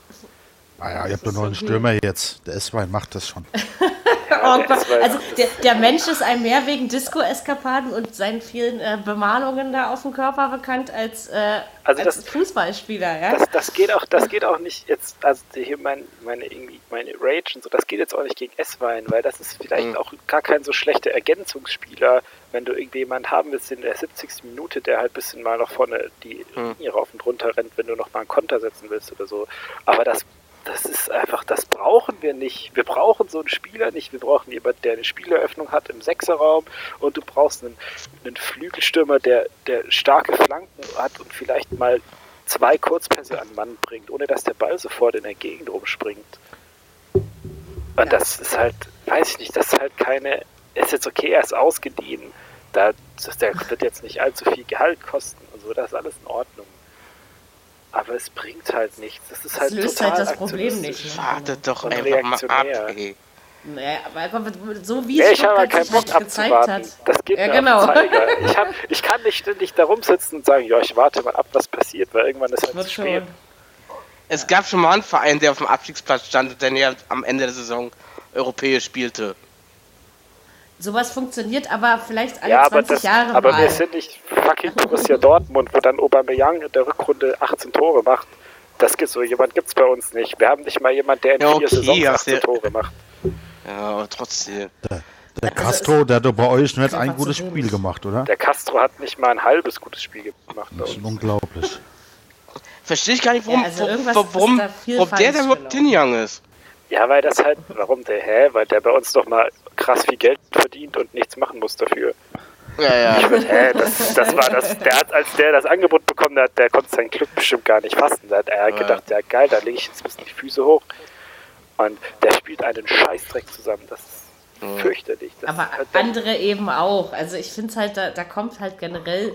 Speaker 5: Naja, Ah ihr habt doch noch einen. Stürmer jetzt. Der S-Wein macht das schon.
Speaker 2: Oh also der, der Mensch ist einem mehr wegen Disco-Eskapaden und seinen vielen äh, Bemalungen da auf dem Körper bekannt als, äh,
Speaker 4: Also
Speaker 2: als
Speaker 4: das-
Speaker 2: Fußballspieler, ja?
Speaker 4: Das, das geht auch, das geht auch nicht jetzt, also hier mein, meine irgendwie meine Rage und so, das geht jetzt auch nicht gegen S-Wein, weil das ist vielleicht
Speaker 3: Mhm.
Speaker 4: auch gar kein so schlechter Ergänzungsspieler, wenn du irgendwie jemanden haben willst in der 70. Minute, der halt ein bisschen mal nach vorne die
Speaker 3: Mhm.
Speaker 4: Linie rauf und runter rennt, wenn du noch mal einen Konter setzen willst oder so. Aber das das ist einfach, das brauchen wir nicht. Wir brauchen so einen Spieler nicht. Wir brauchen jemanden, der eine Spieleröffnung hat im Sechserraum und du brauchst einen, einen Flügelstürmer, der, der starke Flanken hat und vielleicht mal zwei Kurzpässe an den Mann bringt, ohne dass der Ball sofort in der Gegend rumspringt. Und das ist halt, weiß ich nicht, das ist halt keine, ist jetzt okay, er ist ausgeliehen. Da, das, der wird jetzt nicht allzu viel Gehalt kosten und so, das ist alles in Ordnung. Aber es bringt halt nichts. Das ist
Speaker 2: Das
Speaker 4: halt
Speaker 2: löst
Speaker 4: total
Speaker 2: halt das Problem nicht. Ne?
Speaker 3: Wartet doch
Speaker 4: Und
Speaker 3: einfach mal ab, ey.
Speaker 2: Naja, aber so wie
Speaker 4: Ja,
Speaker 2: es
Speaker 4: ich habe
Speaker 2: Stuttgart
Speaker 4: keinen
Speaker 2: sich
Speaker 4: Bock
Speaker 2: halt gezeigt
Speaker 4: abzuwarten.
Speaker 2: hat.
Speaker 4: Das geht
Speaker 2: Ja, genau.
Speaker 4: Ich, hab, ich kann nicht ständig da rumsitzen und sagen, ja, ich warte mal ab, was passiert, weil irgendwann ist halt
Speaker 2: Wird
Speaker 4: zu spät.
Speaker 2: schon.
Speaker 3: Es gab schon mal einen Verein, der auf dem Abstiegsplatz stand und dann ja am Ende der Saison europäisch spielte.
Speaker 2: Sowas funktioniert aber vielleicht alle
Speaker 4: Ja, aber,
Speaker 2: 20
Speaker 4: das,
Speaker 2: Jahre
Speaker 4: aber
Speaker 2: mal.
Speaker 4: wir sind nicht fucking Borussia Dortmund, wo dann Aubameyang in der Rückrunde 18 Tore macht. Das gibt so jemand gibt's bei uns nicht. Wir haben nicht mal jemand, der in
Speaker 3: Ja,
Speaker 4: vier
Speaker 3: okay,
Speaker 4: Saisons
Speaker 3: hast
Speaker 4: 18
Speaker 3: du-
Speaker 4: Tore macht.
Speaker 3: Ja, aber trotzdem.
Speaker 5: Der
Speaker 2: Also
Speaker 5: Castro, der hat doch bei euch nicht
Speaker 2: einfach
Speaker 5: ein gutes
Speaker 2: wenig.
Speaker 5: Spiel gemacht, oder?
Speaker 4: Der Castro hat nicht mal ein halbes gutes Spiel gemacht
Speaker 5: Das ist unglaublich.
Speaker 3: Verstehe ich gar nicht, warum,
Speaker 2: Ja, also
Speaker 3: warum,
Speaker 2: da viel
Speaker 3: warum der da überhaupt hingegangen ist.
Speaker 4: Ja, weil das halt, warum der, hä? Weil der bei uns doch mal krass viel Geld verdient und nichts machen muss dafür.
Speaker 3: Ja, ja.
Speaker 4: Hä, das, das war das, der hat, als der das Angebot bekommen hat, der konnte sein Glück bestimmt gar nicht fassen. Da hat er
Speaker 3: Ja.
Speaker 4: gedacht, ja geil, da lege ich jetzt ein bisschen die Füße hoch. Und der spielt einen Scheißdreck zusammen. Das ist fürchterlich. Das
Speaker 2: Aber
Speaker 4: halt
Speaker 2: andere eben auch. Also ich finde es halt, da, da kommt halt generell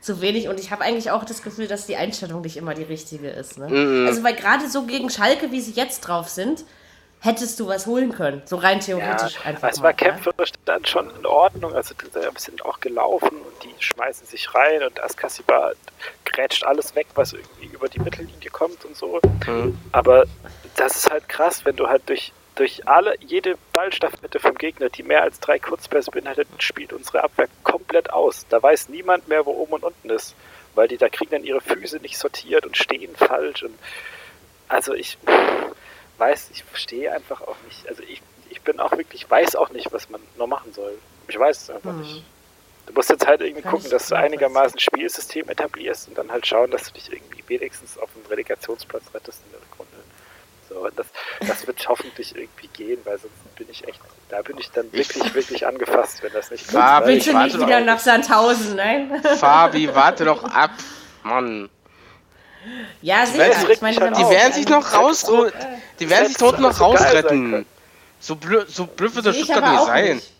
Speaker 2: zu wenig und ich habe eigentlich auch das Gefühl, dass die Einstellung nicht immer die richtige ist. Ne? Also weil gerade so gegen Schalke, wie sie jetzt drauf sind, hättest du was holen können. So rein
Speaker 4: ja,
Speaker 2: theoretisch einfach
Speaker 4: es
Speaker 2: mal.
Speaker 4: war kämpferisch dann schon in Ordnung. Also die sind auch gelaufen und die schmeißen sich rein und Askasiba grätscht alles weg, was irgendwie über die Mittellinie kommt und so. Aber das ist halt krass, wenn du halt durch, durch alle, jede Ballstaffette vom Gegner, die mehr als drei Kurzpässe beinhaltet, spielt unsere Abwehr komplett aus. Da weiß niemand mehr, wo oben und unten ist. Weil die da kriegen dann ihre Füße nicht sortiert und stehen falsch. Und also ich weiß, ich verstehe einfach auch nicht. Also ich, ich bin auch wirklich, weiß auch nicht, was man noch machen soll. Ich weiß es einfach nicht. Du musst jetzt halt irgendwie
Speaker 2: Kann
Speaker 4: gucken,
Speaker 2: ich
Speaker 4: dass du einigermaßen ein Spielsystem etablierst und dann halt schauen, dass du dich irgendwie wenigstens auf den Relegationsplatz rettest in der Rückrunde. So, und das, das wird hoffentlich irgendwie gehen, weil sonst bin ich echt, da bin ich dann wirklich, wirklich angefasst, wenn das nicht klappt.
Speaker 3: Fabi,
Speaker 4: Weil
Speaker 2: Bitte
Speaker 3: warte
Speaker 2: nicht wieder nach Sandhausen, nein?
Speaker 3: Fabi, warte doch ab. Mann.
Speaker 2: Ja, sicher.
Speaker 4: regt
Speaker 2: Ich meine,
Speaker 3: Die
Speaker 2: wir-
Speaker 3: werden sich noch raus.
Speaker 4: so-
Speaker 3: Die werden sich unten noch rausretten. So blöd, so blöd wird
Speaker 2: ich
Speaker 3: Stuttgart nicht
Speaker 2: auch
Speaker 3: sein.
Speaker 2: nicht.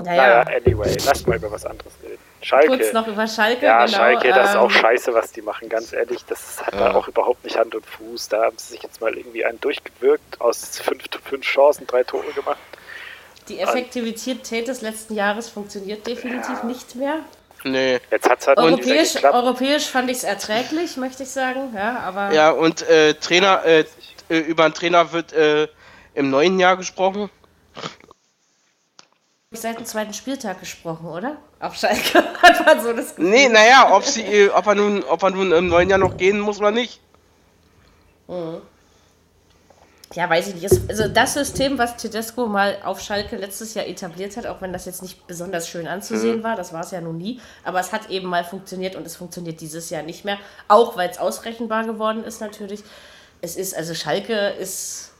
Speaker 4: Naja,
Speaker 2: Naja,
Speaker 4: anyway, lass mal über was anderes reden. Schalke.
Speaker 2: kurz noch über Schalke.
Speaker 4: Ja,
Speaker 2: genau,
Speaker 4: Schalke, das ist auch
Speaker 2: ähm,
Speaker 4: scheiße, was die machen, ganz ehrlich. Das hat da auch überhaupt nicht Hand und Fuß. Da haben sie sich jetzt mal irgendwie einen durchgewirkt, aus fünf, fünf Chancen drei Tore gemacht.
Speaker 2: Die Effektivität des letzten Jahres funktioniert definitiv nicht mehr.
Speaker 3: Nee.
Speaker 4: Jetzt hat es halt
Speaker 2: Europäisch, europäisch fand ich es erträglich, möchte ich sagen. Ja, aber
Speaker 3: Ja, und äh, Trainer, äh, äh, über einen Trainer wird äh, im neuen Jahr gesprochen.
Speaker 2: seit dem zweiten Spieltag gesprochen, oder? Auf Schalke hat man so das Gefühl.
Speaker 3: Nee, naja, ob sie, äh, ob er nun, ob er nun im neuen Jahr noch gehen muss oder nicht.
Speaker 2: Ja, weiß ich nicht. Also das System, was Tedesco mal auf Schalke letztes Jahr etabliert hat, auch wenn das jetzt nicht besonders schön anzusehen war, das war es ja nun nie, aber es hat eben mal funktioniert und es funktioniert dieses Jahr nicht mehr, auch weil es ausrechenbar geworden ist natürlich. Es ist, also Schalke ist,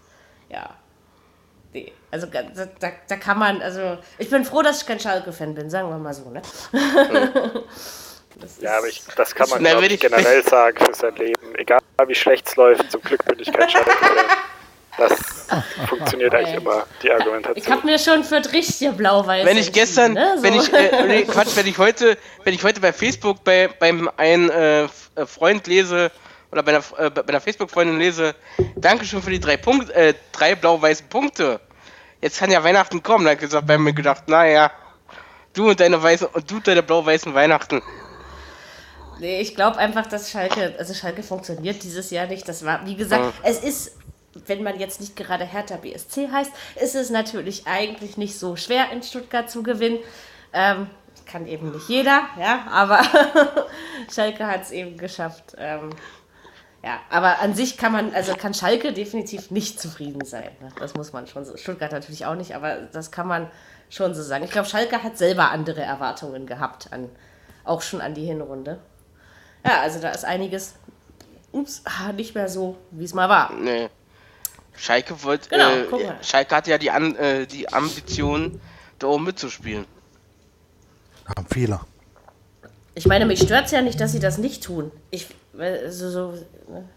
Speaker 2: ja, nee, also da, da, da kann man, also ich bin froh, dass ich kein Schalke-Fan bin, sagen wir mal so, ne? Das ist-
Speaker 4: Ja, aber ich, das kann man ich,
Speaker 3: ich-
Speaker 4: generell sagen für sein Leben. Egal wie schlecht es läuft, zum Glück bin ich kein Schalke. Das funktioniert eigentlich immer, die
Speaker 2: Ich
Speaker 4: Argumentation.
Speaker 2: habe mir schon für richtig blau-weiß
Speaker 3: Wenn ich gestern,
Speaker 2: ne?
Speaker 3: wenn
Speaker 2: So.
Speaker 3: ich, äh, nee, Quatsch, wenn ich heute, wenn ich heute bei Facebook bei beim einen äh, äh, Freund lese oder bei einer, äh, bei einer Facebook-Freundin lese, Dankeschön für die drei Punkte, äh, drei blau-weißen Punkte. Jetzt kann ja Weihnachten kommen. Da hab ich gesagt, bei mir gedacht, naja, du und deine weißen und du und deine blau-weißen Weihnachten.
Speaker 2: Nee, ich glaube einfach, dass Schalke, also Schalke funktioniert dieses Jahr nicht. Das war, wie gesagt,
Speaker 3: Ja.
Speaker 2: es ist, wenn man jetzt nicht gerade Hertha BSC heißt, ist es natürlich eigentlich nicht so schwer, in Stuttgart zu gewinnen. Ähm, kann eben nicht jeder, ja, aber Schalke hat es eben geschafft. Ähm, ja, aber an sich kann man, also kann Schalke definitiv nicht zufrieden sein. Ne? Das muss man schon so. Stuttgart natürlich auch nicht, aber das kann man schon so sagen. Ich glaube, Schalke hat selber andere Erwartungen gehabt, an, auch schon an die Hinrunde. Ja, also da ist einiges ups, ah, nicht mehr so, wie es mal war.
Speaker 3: Nee. Schalke wollte,
Speaker 2: Genau,
Speaker 3: äh. Schalke hatte ja die, An äh, die Ambition, da oben mitzuspielen.
Speaker 5: Haben Fehler.
Speaker 2: Ich meine, mich stört es ja nicht, dass sie das nicht tun. Ich, äh, so,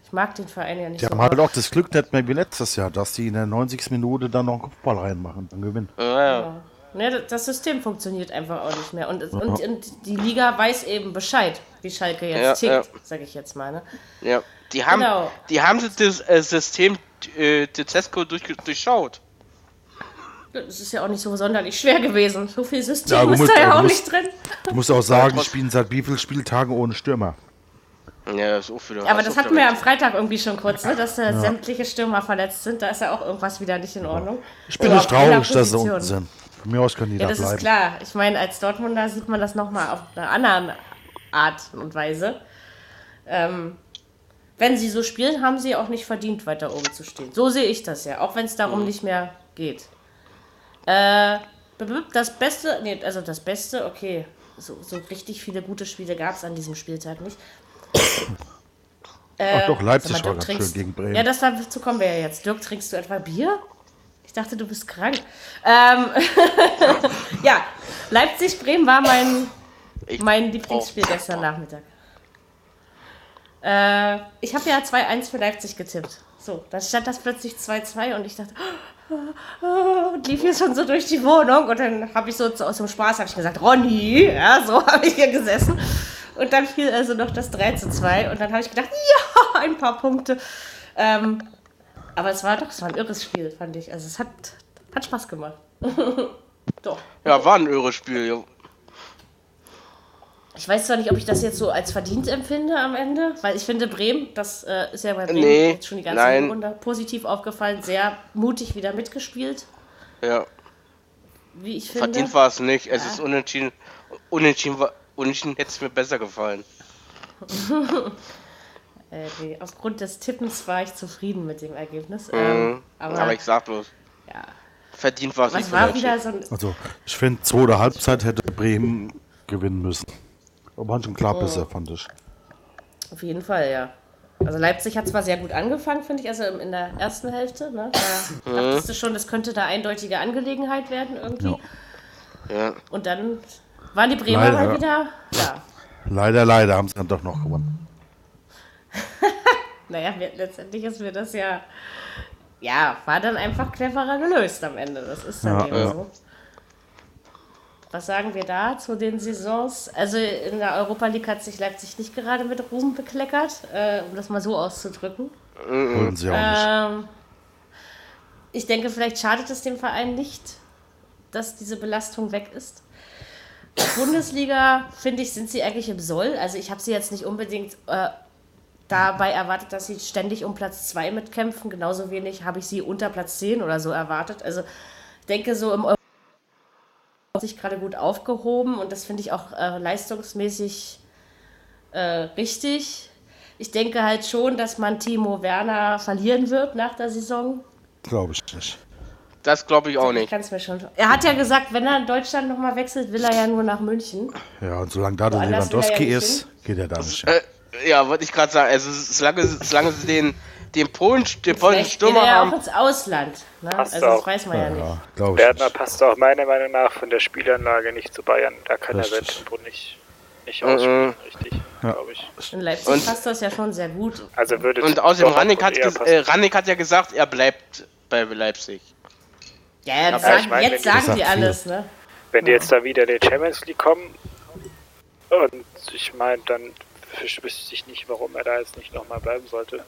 Speaker 2: ich mag den Verein ja nicht
Speaker 5: Die
Speaker 2: so.
Speaker 5: haben halt auch das Glück nicht mehr wie letztes Jahr, dass die in der 90. Minute dann noch einen Kopfball reinmachen und gewinnen.
Speaker 3: Ja, ja.
Speaker 2: Ne, das System funktioniert einfach auch nicht mehr. Und, und, und die Liga weiß eben Bescheid, wie Schalke jetzt
Speaker 3: Ja,
Speaker 2: tickt, sag ich jetzt mal. Ne?
Speaker 3: ja. Die haben,
Speaker 2: Genau.
Speaker 3: die haben das äh, System äh, Tedesco durch, durchschaut.
Speaker 2: Das ist ja auch nicht so sonderlich schwer gewesen. So viel System
Speaker 5: Ja,
Speaker 2: ist
Speaker 5: musst-
Speaker 2: da ja auch
Speaker 5: musst-
Speaker 2: nicht drin.
Speaker 5: Du musst auch sagen, die spielen seit wie vielen Spieltagen ohne Stürmer.
Speaker 3: Ja, ist auch wieder.
Speaker 2: Ja, aber das hatten wir ja am Freitag irgendwie schon kurz, ne? dass da sämtliche Stürmer verletzt sind. Da ist ja auch irgendwas wieder nicht in Ordnung.
Speaker 5: Ich bin nicht traurig, dass sie unten sind. Von mir aus können die
Speaker 2: Ja,
Speaker 5: da
Speaker 2: das ist
Speaker 5: bleiben.
Speaker 2: klar. Ich meine, als Dortmunder sieht man das nochmal auf einer anderen Art und Weise. Ähm, wenn sie so spielen, haben sie auch nicht verdient, weiter oben zu stehen. So sehe ich das ja, auch wenn es darum nicht mehr geht. Äh, das Beste, nee, also das Beste, okay, so, so richtig viele gute Spiele gab es an diesem Spieltag nicht. Äh,
Speaker 5: Ach doch, Leipzig
Speaker 2: mal,
Speaker 5: war
Speaker 2: Dirk,
Speaker 5: ganz schön
Speaker 2: trinkst-
Speaker 5: gegen Bremen.
Speaker 2: Ja, das dazu kommen wir ja jetzt. Dirk, trinkst du etwa Bier? Ich dachte, du bist krank. Ähm, ja, Leipzig-Bremen war mein, mein Lieblingsspiel gestern Nachmittag. Äh, ich habe ja 2-1 für Leipzig getippt. So, dann stand das plötzlich 2-2 und ich dachte, und lief hier schon so durch die Wohnung und dann habe ich so aus dem Spaß ich gesagt, Ronny, ja, so habe ich hier gesessen. Und dann fiel also noch das 3 zu 2 und dann habe ich gedacht, ja, ein paar Punkte. Ähm, aber es war doch, es war ein irres Spiel, fand ich. Also es hat, hat Spaß gemacht. doch.
Speaker 3: Ja, war ein irres Spiel. Ja.
Speaker 2: Ich weiß zwar nicht, ob ich das jetzt so als verdient empfinde am Ende, weil ich finde, Bremen, das äh, ist ja bei Bremen
Speaker 3: Nee,
Speaker 2: jetzt schon die ganze
Speaker 3: nein.
Speaker 2: Runde positiv aufgefallen, sehr mutig wieder mitgespielt,
Speaker 3: ja.
Speaker 2: wie ich finde.
Speaker 3: Verdient war es nicht. Es ist unentschieden. Unentschieden, war- unentschieden hätte es mir besser gefallen.
Speaker 2: Äh, nee, aufgrund des Tippens war ich zufrieden mit dem Ergebnis.
Speaker 3: Mhm.
Speaker 2: Ähm, aber,
Speaker 3: Aber, ich sag bloß,
Speaker 2: ja,
Speaker 3: verdient war es nicht.
Speaker 2: war wieder so ein.
Speaker 5: Also, ich finde, zweite Halbzeit hätte Bremen gewinnen müssen. Aber schon klar besser, fand ich.
Speaker 2: Auf jeden Fall, ja. Also Leipzig hat zwar sehr gut angefangen, finde ich, also in der ersten Hälfte. Ne? Da dachtest du schon, das könnte da eindeutige Angelegenheit werden irgendwie.
Speaker 3: Ja.
Speaker 2: Und dann waren die Bremer
Speaker 5: Leider.
Speaker 2: mal wieder. Ja.
Speaker 5: Leider, leider haben sie dann doch noch gewonnen.
Speaker 2: Naja, wir, letztendlich ist mir das ja. Ja, war dann einfach cleverer gelöst am Ende. Das ist dann
Speaker 5: Ja,
Speaker 2: eben
Speaker 3: ja.
Speaker 2: so. Was sagen wir da zu den Saisons? Also in der Europa League hat sich Leipzig nicht gerade mit Ruhm bekleckert, äh, um das mal so auszudrücken.
Speaker 5: Wollen sie auch nicht.
Speaker 2: Ähm, ich denke, vielleicht schadet es dem Verein nicht, dass diese Belastung weg ist. Bundesliga, finde ich, sind sie eigentlich im Soll. Also ich habe sie jetzt nicht unbedingt äh, dabei erwartet, dass sie ständig um Platz 2 mitkämpfen. Genauso wenig habe ich sie unter Platz 10 oder so erwartet. Also ich denke, so im Euro sich gerade gut aufgehoben und das finde ich auch äh, leistungsmäßig äh, richtig. Ich denke halt schon, dass man Timo Werner verlieren wird nach der Saison.
Speaker 5: Glaube ich nicht.
Speaker 3: Das glaube ich auch
Speaker 2: Ich
Speaker 3: nicht.
Speaker 2: mir schon. Er hat ja gesagt, wenn er in Deutschland nochmal wechselt, will er ja nur nach München.
Speaker 5: Ja, und solange da der
Speaker 2: Woanders will er ja
Speaker 5: Lewandowski ist, geht er da nicht.
Speaker 3: Äh, ja, wollte ich gerade sagen. Also, solange, solange sie den, den Polen, den polnischen Stürmer
Speaker 2: er ja auch ins Ausland. Ne?
Speaker 4: Passt
Speaker 2: Also das
Speaker 4: auch.
Speaker 2: weiß man ja, nicht.
Speaker 5: Ja, glaube ich
Speaker 4: Berner
Speaker 5: nicht.
Speaker 4: passt auch meiner Meinung nach von der Spielanlage nicht zu Bayern. Da kann er
Speaker 5: Richtig.
Speaker 4: Welttempo nicht, nicht ausspielen, richtig, glaube ich.
Speaker 2: In Leipzig
Speaker 3: Und-
Speaker 2: passt das ja schon sehr gut.
Speaker 4: Also würde
Speaker 3: Und außerdem, Rannik hat, äh, Rannik hat ja gesagt, er bleibt bei Leipzig.
Speaker 2: Ja, ja, das
Speaker 4: Aber ich
Speaker 2: sagen,
Speaker 4: meine,
Speaker 2: jetzt sagen die alles. Ne?
Speaker 4: Wenn die jetzt da wieder in die Champions League kommen und ich meine, dann wüs- wüsste ich nicht, warum er da jetzt nicht nochmal bleiben sollte.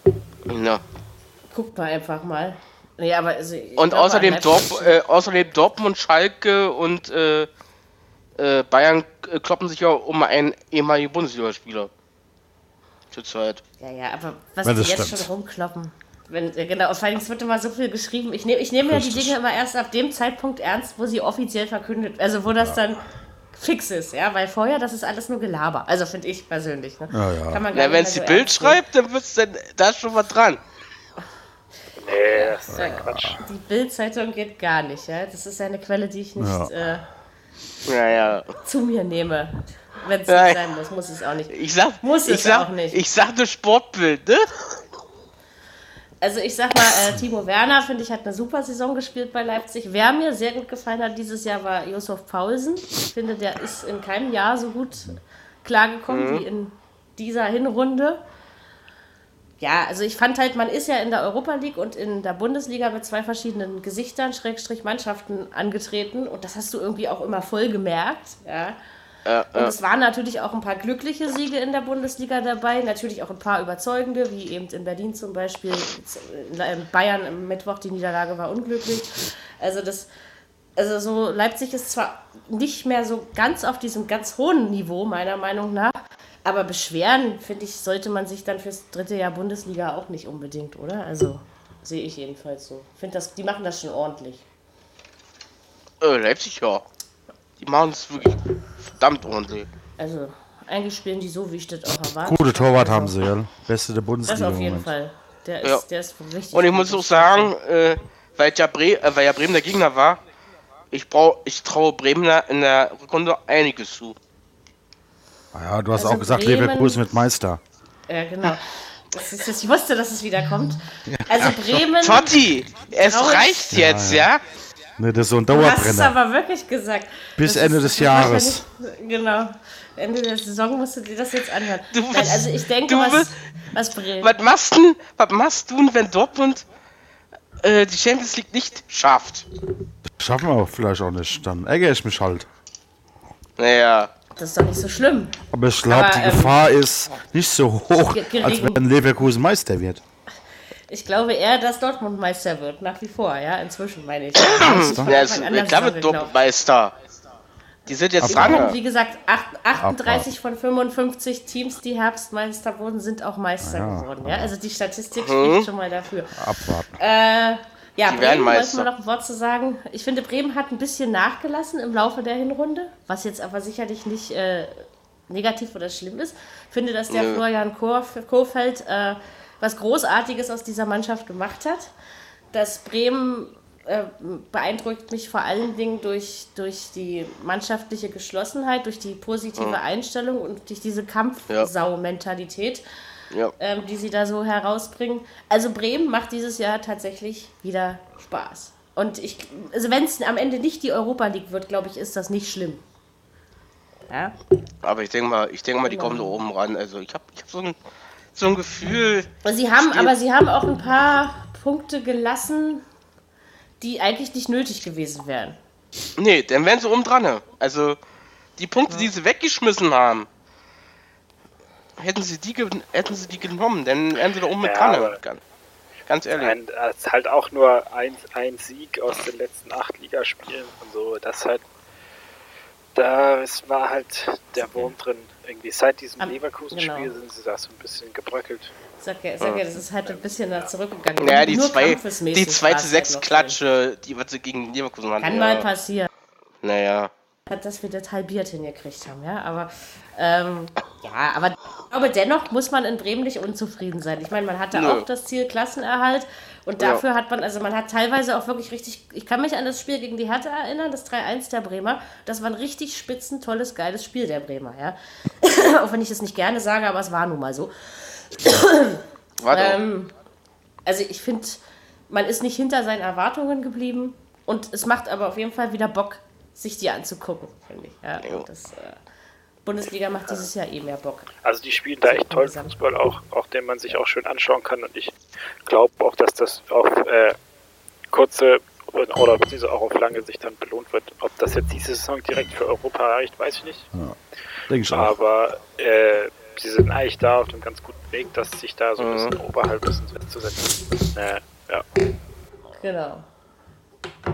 Speaker 3: Ja.
Speaker 2: Guckt mal einfach mal. Nee, aber also
Speaker 3: Und außerdem, Dorp, äh, außerdem Dortmund, Schalke und äh, äh, Bayern äh, kloppen sich ja um einen ehemaligen Bundesligaspieler. zurzeit.
Speaker 2: Ja, ja, aber was
Speaker 5: Ja,
Speaker 2: die jetzt
Speaker 5: stimmt.
Speaker 2: schon rumkloppen. Wenn, ja, genau, vor allem es wird immer so viel geschrieben. Ich nehme ich nehme ja die. Dinge immer erst ab dem Zeitpunkt ernst, wo sie offiziell verkündet, also wo das dann fix ist, ja, weil vorher das ist alles nur Gelaber. Also finde ich persönlich. Ne?
Speaker 5: Ja, ja.
Speaker 2: Kann man gar
Speaker 3: Na,
Speaker 2: nicht
Speaker 3: wenn es die
Speaker 2: so
Speaker 3: Bild
Speaker 2: ernst nehmen.
Speaker 3: schreibt, dann wird's dann, da ist schon was dran.
Speaker 4: Nee, das ist ein Quatsch.
Speaker 2: Die Bild-Zeitung geht gar nicht, ja. Das ist eine Quelle, die ich nicht äh, zu mir nehme. Wenn es nicht sein muss, muss es auch nicht.
Speaker 3: Ich sag,
Speaker 2: Muss
Speaker 3: ich
Speaker 2: es
Speaker 3: sag,
Speaker 2: auch nicht.
Speaker 3: Ich sag nur Sportbild, ne?
Speaker 2: Also ich sag mal, äh, Timo Werner, finde ich, hat eine super Saison gespielt bei Leipzig. Wer mir sehr gut gefallen hat dieses Jahr war Josef Paulsen. Ich finde, der ist in keinem Jahr so gut klargekommen wie in dieser Hinrunde. Ja, also ich fand halt, man ist ja in der Europa League und in der Bundesliga mit zwei verschiedenen Gesichtern, Schrägstrich Mannschaften angetreten und das hast du irgendwie auch immer voll gemerkt, ja. Und es waren natürlich auch ein paar glückliche Siege in der Bundesliga dabei, natürlich auch ein paar überzeugende, wie eben in Berlin zum Beispiel. In Bayern am Mittwoch die Niederlage war unglücklich. Also das, also so Leipzig ist zwar nicht mehr so ganz auf diesem ganz hohen Niveau meiner Meinung nach, aber beschweren finde ich sollte man sich dann fürs dritte Jahr Bundesliga auch nicht unbedingt, oder? Also sehe ich jedenfalls so. Finde das, die machen das schon ordentlich.
Speaker 3: Äh, Leipzig, ja. Die machen es wirklich verdammt ordentlich.
Speaker 2: Also eigentlich spielen die so, wie ich das auch erwarte.
Speaker 5: Gute Torwart haben sie, ja. Beste der
Speaker 2: Das
Speaker 5: Bundesliga
Speaker 2: auf
Speaker 5: im
Speaker 2: jeden
Speaker 5: Moment.
Speaker 2: Fall. Der ist,
Speaker 3: Ja.
Speaker 2: der ist richtig.
Speaker 3: Und ich muss auch sagen, äh, weil, ja Bre äh, weil ja Bremen der Gegner war, ich, brauch, ich traue Bremen in der Rückrunde einiges zu.
Speaker 5: Ah Ja, du hast
Speaker 2: Also
Speaker 5: auch gesagt,
Speaker 2: Bremen-
Speaker 5: Leverkusen mit Meister.
Speaker 2: Ja, genau. Das ist, das, ich wusste, dass es wieder kommt. Also Bremen.
Speaker 3: Totti, es reicht jetzt, ja?
Speaker 5: Ne, das ist so ein
Speaker 2: Du hast es
Speaker 5: Dauerbrenner.
Speaker 2: aber wirklich gesagt.
Speaker 5: Bis
Speaker 2: Das
Speaker 5: Ende
Speaker 2: ist-
Speaker 5: des
Speaker 2: das
Speaker 5: Jahres.
Speaker 2: Genau. Ende der Saison musst du dir das jetzt anhören.
Speaker 3: Du
Speaker 2: Nein,
Speaker 3: bist-
Speaker 2: also ich denke,
Speaker 3: du
Speaker 2: was,
Speaker 3: bist-
Speaker 2: was.
Speaker 3: Was machst du, was machst du, wenn Dortmund äh, die Champions League nicht schafft?
Speaker 5: Schaffen wir auch vielleicht auch nicht. Dann ärgere ich mich halt.
Speaker 3: Naja,
Speaker 2: Das ist doch nicht so schlimm.
Speaker 5: Aber ich glaube, die
Speaker 2: ähm,
Speaker 5: Gefahr ist nicht so hoch, als wenn Leverkusen Meister wird.
Speaker 2: Ich glaube eher, dass Dortmund Meister wird, nach wie vor, ja. Inzwischen meine ich.
Speaker 3: ja,
Speaker 2: der
Speaker 3: ich glaube. Dortmund Meister. Die sind jetzt dran.
Speaker 2: wie gesagt, acht- 38 von 55 Teams, die Herbstmeister wurden, sind auch Meister
Speaker 5: Ja,
Speaker 2: geworden. Ja? Also die Statistik spricht schon mal dafür.
Speaker 5: Abwarten.
Speaker 2: Äh, ja,
Speaker 3: Die
Speaker 2: Bremen, wollte
Speaker 3: Meister.
Speaker 2: mal noch ein Wort zu sagen. Ich finde, Bremen hat ein bisschen nachgelassen im Laufe der Hinrunde, was jetzt aber sicherlich nicht äh, negativ oder schlimm ist. Ich finde, dass der
Speaker 3: Nö.
Speaker 2: Florian Korf, Kohfeldt äh, was Großartiges aus dieser Mannschaft gemacht hat. Dass Bremen äh, beeindruckt mich vor allen Dingen durch, durch die mannschaftliche Geschlossenheit, durch die positive Einstellung und durch diese Kampfsau-Mentalität
Speaker 3: Ja.
Speaker 2: ähm, die sie da so herausbringen. Also Bremen macht dieses Jahr tatsächlich wieder Spaß. Und ich, also wenn es am Ende nicht die Europa League wird, glaube ich, ist das nicht schlimm. Ja?
Speaker 3: Aber ich denke mal, ich denke mal, die kommen da oben ran. Also ich habe ich hab so, ein, so ein Gefühl.
Speaker 2: Und sie haben,
Speaker 3: Steht-
Speaker 2: aber sie haben auch ein paar Punkte gelassen, die eigentlich nicht nötig gewesen wären.
Speaker 3: Nee, dann wären sie oben dran. Also die Punkte, die sie weggeschmissen haben, hätten sie die, hätten sie die genommen, dann wären sie da oben mit
Speaker 4: Ja,
Speaker 3: dran. Ganz, ganz ehrlich.
Speaker 4: Ein, es ist halt auch nur ein, ein Sieg aus den letzten acht Ligaspielen und so. Das halt, da es war halt der Wurm drin. Irgendwie seit diesem Leverkusen-Spiel
Speaker 2: genau.
Speaker 4: sind sie da so ein bisschen gebröckelt.
Speaker 2: Sag ja, sag ja, das ist halt ein bisschen nach zurückgegangen.
Speaker 3: Naja, die, zwei, die zweite
Speaker 2: halt
Speaker 3: Sechs-Klatsche, die was sie gegen Leverkusen hatten.
Speaker 2: Kann
Speaker 3: ja.
Speaker 2: mal passieren.
Speaker 3: Naja.
Speaker 2: hat, dass wir das halbiert hingekriegt haben, ja. Aber ähm, ja, aber, aber dennoch muss man in Bremen nicht unzufrieden sein. Ich meine, man hatte
Speaker 3: Nö.
Speaker 2: auch das Ziel Klassenerhalt und
Speaker 3: Ja.
Speaker 2: dafür hat man, also man hat teilweise auch wirklich richtig, ich kann mich an das Spiel gegen die Hertha erinnern, das 3-1 der Bremer. Das war ein richtig spitzen, tolles, geiles Spiel der Bremer, ja. auch wenn ich das nicht gerne sage, aber es war nun mal so. Ähm, also ich finde, man ist nicht hinter seinen Erwartungen geblieben und es macht aber auf jeden Fall wieder Bock, sich die anzugucken, finde ich. Ja, das, äh, Bundesliga macht dieses Jahr eh mehr Bock.
Speaker 4: Also die spielen da echt tollen. Fußball, auch, auch den man sich auch schön anschauen kann. Und ich glaube auch, dass das auf äh, kurze oder beziehungsweise auch auf lange Sicht dann belohnt wird. Ob das jetzt diese Saison direkt für Europa reicht, weiß ich nicht.
Speaker 5: Denke ich auch.
Speaker 4: Aber äh, sie sind eigentlich da auf einem ganz guten Weg, dass sich da so ein
Speaker 3: Mhm.
Speaker 4: bisschen oberhalb ist festzusetzen. Äh, ja.
Speaker 2: Genau.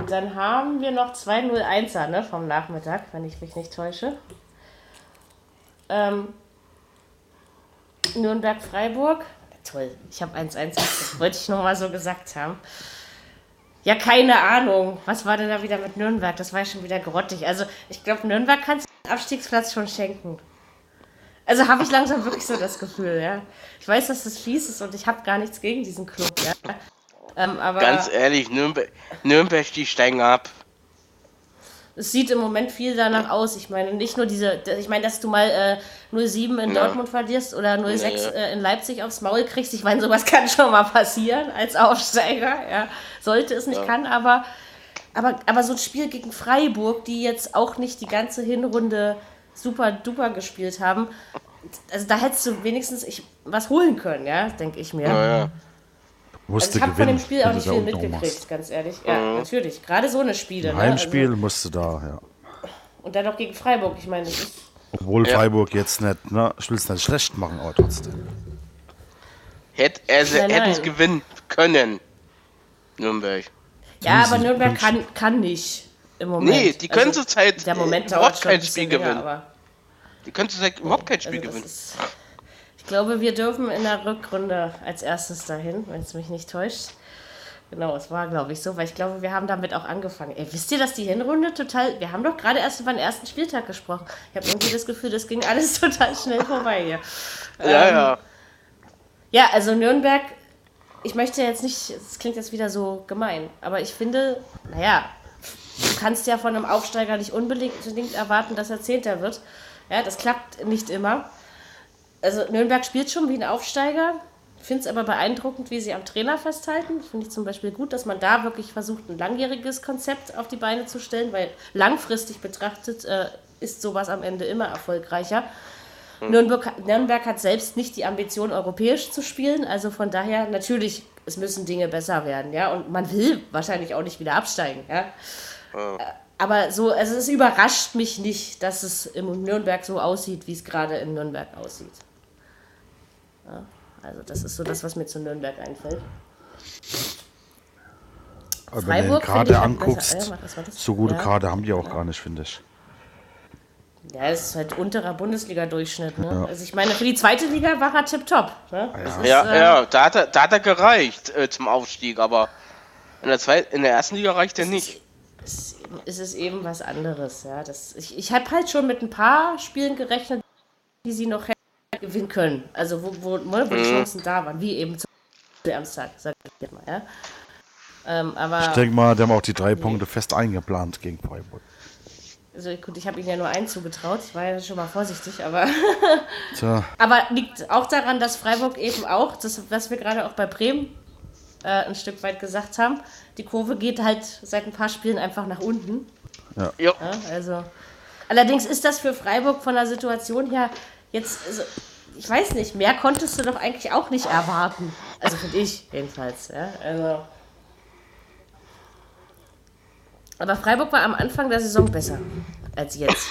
Speaker 2: Dann haben wir noch 201er ne, vom Nachmittag, wenn ich mich nicht täusche. Ähm, Nürnberg-Freiburg. Toll, ich habe 1-1, das wollte ich nur mal so gesagt haben. Ja, keine Ahnung. Was war denn da wieder mit Nürnberg? Das war ja schon wieder grottig. Also, ich glaube, Nürnberg kann den Abstiegsplatz schon schenken. Also habe ich langsam wirklich so das Gefühl, ja. Ich weiß, dass das fies ist und ich habe gar nichts gegen diesen Club, ja. Ähm, aber
Speaker 3: Ganz ehrlich, Nürnberg, Nürnberg, die steigen ab.
Speaker 2: Es sieht im Moment viel danach aus. Ich meine, nicht nur diese, ich meine, dass du mal äh, 0-7 in
Speaker 3: Ja.
Speaker 2: Dortmund verlierst oder 0-6
Speaker 3: Ja.
Speaker 2: äh, in Leipzig aufs Maul kriegst. Ich meine, sowas kann schon mal passieren als Aufsteiger, ja. Sollte es nicht, kann, aber, aber, aber so ein Spiel gegen Freiburg, die jetzt auch nicht die ganze Hinrunde super duper gespielt haben, also da hättest du wenigstens ich, was holen können, ja, denke ich mir.
Speaker 5: Musst
Speaker 2: Also ich habe von dem Spiel auch nicht viel mitgekriegt, ganz ehrlich. Ja, natürlich. Gerade so eine Spiele.
Speaker 5: Im
Speaker 2: ne?
Speaker 5: Heimspiel
Speaker 2: Also,
Speaker 5: musst du da, ja.
Speaker 2: und dann noch gegen Freiburg. Ich meine, das ist
Speaker 5: Obwohl
Speaker 3: Ja.
Speaker 5: Freiburg jetzt nicht, ne, ich will es nicht schlecht machen, aber trotzdem.
Speaker 3: Hätt, also,
Speaker 2: Nein,
Speaker 3: hätten es gewinnen können. Nürnberg.
Speaker 2: Ja, aber Nürnberg kann, kann nicht im Moment.
Speaker 3: Nee, die können zurzeit
Speaker 2: Der Moment
Speaker 3: äh,
Speaker 2: dauert
Speaker 3: überhaupt
Speaker 2: ein
Speaker 3: kein Spiel gewinnen. Die können zurzeit überhaupt kein Spiel
Speaker 2: also das
Speaker 3: gewinnen.
Speaker 2: Glaube, wir dürfen in der Rückrunde als erstes dahin, wenn es mich nicht täuscht. Genau, es war, glaube ich, so, weil ich glaube, wir haben damit auch angefangen. Ey, wisst ihr, dass die Hinrunde total. Wir haben doch gerade erst über den ersten Spieltag gesprochen. Ich habe irgendwie das Gefühl, das ging alles total schnell vorbei hier.
Speaker 3: Ja,
Speaker 2: Ähm,
Speaker 3: ja.
Speaker 2: Ja, also Nürnberg, ich möchte jetzt nicht, es klingt jetzt wieder so gemein, aber ich finde, naja, du kannst ja von einem Aufsteiger nicht unbedingt unbedingt erwarten, dass er Zehnter wird. Ja, das klappt nicht immer. Also Nürnberg spielt schon wie ein Aufsteiger. Ich finde es aber beeindruckend, wie sie am Trainer festhalten. Finde ich zum Beispiel gut, dass man da wirklich versucht, ein langjähriges Konzept auf die Beine zu stellen, weil langfristig betrachtet äh, ist sowas am Ende immer erfolgreicher. Nürnberg, Nürnberg hat selbst nicht die Ambition, europäisch zu spielen. Also von daher, natürlich, es müssen Dinge besser werden, ja. Und man will wahrscheinlich auch nicht wieder absteigen, ja. Äh, Aber so, also es überrascht mich nicht, dass es im Nürnberg so aussieht, wie es gerade in Nürnberg aussieht. Ja, also das ist so das, was mir zu Nürnberg einfällt.
Speaker 5: Aber wenn du
Speaker 2: Freiburg
Speaker 5: den
Speaker 2: finde
Speaker 5: Kader
Speaker 2: ich halt
Speaker 5: anguckst,
Speaker 2: besser. Ja,
Speaker 5: so gute
Speaker 2: Ja.
Speaker 5: Kader haben die auch gar nicht, finde ich.
Speaker 2: Ja, es ist halt unterer Bundesliga-Durchschnitt. Ne? Also ich meine, für die zweite Liga war er tipptopp. Ne? Das ist,
Speaker 3: Ja,
Speaker 2: äh,
Speaker 3: ja, da hat er, da hat er gereicht äh, zum Aufstieg, aber in der, zweiten, in der ersten Liga reicht er nicht.
Speaker 2: es es ist eben was anderes. Ja. Das, ich ich habe halt schon mit ein paar Spielen gerechnet, die sie noch hätten gewinnen können. Also wo, wo, ne, wo die Chancen da waren, wie eben zum Beispiel am Samstag, sag ich jetzt mal. Ja. Ähm, aber
Speaker 5: Ich denke mal, die haben auch die drei Punkte fest eingeplant gegen Freiburg.
Speaker 2: also gut, ich habe ihnen ja nur einen zugetraut. Ich war ja schon mal vorsichtig, aber
Speaker 5: Tja,
Speaker 2: Aber liegt auch daran, dass Freiburg eben auch, das, was wir gerade auch bei Bremen äh, ein Stück weit gesagt haben, die Kurve geht halt seit ein paar Spielen einfach nach unten.
Speaker 3: Ja.
Speaker 2: Ja, also. Allerdings ist das für Freiburg von der Situation her jetzt, also, ich weiß nicht, mehr konntest du doch eigentlich auch nicht erwarten. Also finde ich jedenfalls. Ja? Also. Aber Freiburg war am Anfang der Saison besser als jetzt.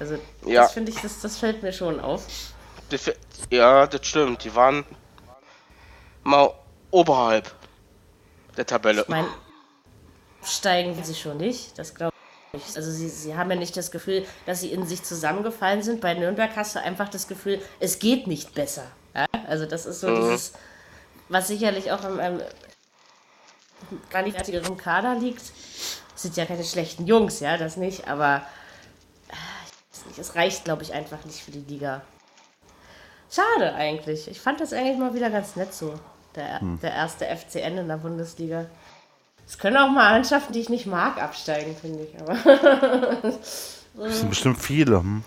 Speaker 2: Also
Speaker 3: Ja.
Speaker 2: das finde ich, das, das fällt mir schon auf.
Speaker 3: Ja, das stimmt. Die waren mal oberhalb der Tabelle.
Speaker 2: Ich meine, steigen sie schon nicht, das glaube ich. Also sie, sie haben ja nicht das Gefühl, dass sie in sich zusammengefallen sind. Bei Nürnberg hast du einfach das Gefühl, es geht nicht besser. Ja? Also das ist so dieses, was sicherlich auch im ähm, qualitätigeren Kader liegt. Es sind ja keine schlechten Jungs, ja, das nicht, aber äh, ich weiß nicht, es reicht, glaube ich, einfach nicht für die Liga. Schade eigentlich. Ich fand das eigentlich mal wieder ganz nett so. Der, der erste FCN in der Bundesliga. Es können auch mal Mannschaften, die ich nicht mag, absteigen, finde ich. Aber
Speaker 5: das sind bestimmt viele. Hm?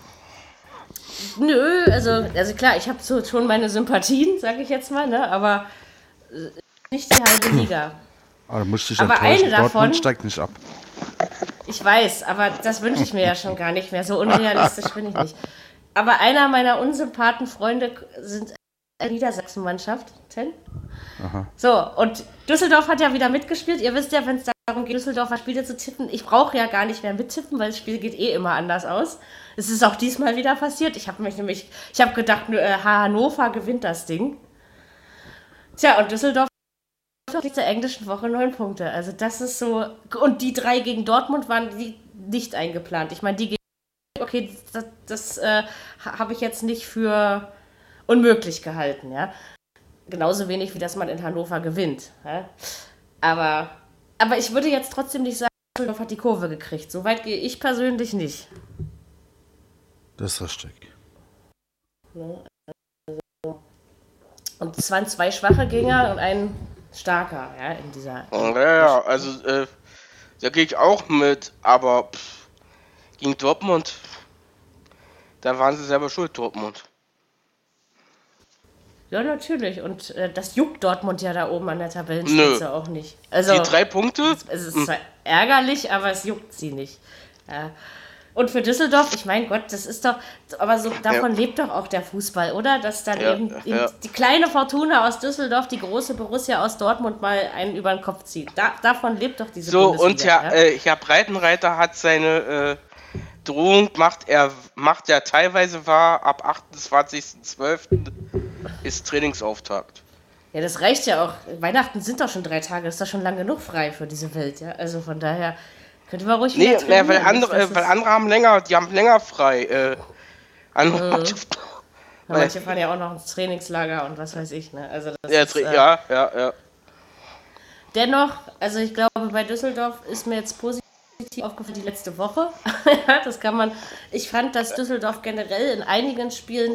Speaker 2: nö, also, also klar, ich habe so schon meine Sympathien, sage ich jetzt mal, ne? aber äh, nicht die halbe Liga.
Speaker 5: Aber musst dich
Speaker 2: Aber eine davon-
Speaker 5: Dortmund steigt nicht ab.
Speaker 2: Ich weiß, aber das wünsche ich mir ja schon gar nicht mehr. So unrealistisch bin ich nicht. Aber einer meiner unsympathen Freunde sind Niedersachsen-Mannschaft. Ten? So, und Düsseldorf hat ja wieder mitgespielt. Ihr wisst ja, wenn es darum geht, Düsseldorfer Spiele zu tippen, ich brauche ja gar nicht mehr mittippen, weil das Spiel geht eh immer anders aus. Es ist auch diesmal wieder passiert. Ich habe mich nämlich, ich habe gedacht, nur, äh, Hannover gewinnt das Ding. Tja, und Düsseldorf hat zur englischen Woche neun Punkte. Also das ist so. Und die drei gegen Dortmund waren die nicht eingeplant. Ich meine, die gegen. Okay, das, das äh, ha- habe ich jetzt nicht für unmöglich gehalten, ja. Genauso wenig, wie dass man in Hannover gewinnt. Ja? Aber, aber ich würde jetzt trotzdem nicht sagen, Düsseldorf hat die Kurve gekriegt. So weit gehe ich persönlich nicht.
Speaker 5: Das ist richtig.
Speaker 2: Und es waren zwei schwache Gegner und ein starker, ja, in dieser.
Speaker 3: Ja, ja, also äh, da gehe ich auch mit, aber pff, gegen Dortmund, da waren sie selber schuld, Dortmund.
Speaker 2: Ja, natürlich. Und äh, das juckt Dortmund ja da oben an der Tabellenspitze
Speaker 3: Nö.
Speaker 2: auch nicht. Also,
Speaker 3: Die drei Punkte?
Speaker 2: es ist zwar ärgerlich, aber es juckt sie nicht. Ja. Und für Düsseldorf, ich mein Gott, das ist doch, aber so davon lebt doch auch der Fußball, oder? Dass dann
Speaker 3: Ja,
Speaker 2: eben,
Speaker 3: ja.
Speaker 2: eben die kleine Fortuna aus Düsseldorf, die große Borussia aus Dortmund mal einen über den Kopf zieht. Da, davon lebt doch diese
Speaker 3: So,
Speaker 2: Bundesliga.
Speaker 3: und Herr, äh, Herr Breitenreiter hat seine äh, Drohung, macht er, macht er teilweise wahr, ab 28.12. ist Trainingsauftakt.
Speaker 2: Ja, das reicht ja auch. Weihnachten sind doch schon drei Tage, ist doch schon lang genug frei für diese Welt, ja. Also von daher könnte man ruhig
Speaker 3: Nee, nee weil, andere, äh, weil andere haben länger, die haben länger frei. Äh, andere Mannschaften-
Speaker 2: Ja, manche fahren ja auch noch ins Trainingslager und was weiß ich, ne? Also
Speaker 3: ja,
Speaker 2: ist, äh,
Speaker 3: ja, ja, ja.
Speaker 2: Dennoch, also ich glaube, bei Düsseldorf ist mir jetzt positiv aufgefallen die letzte Woche. ja, das kann man. Ich fand, dass Düsseldorf generell in einigen Spielen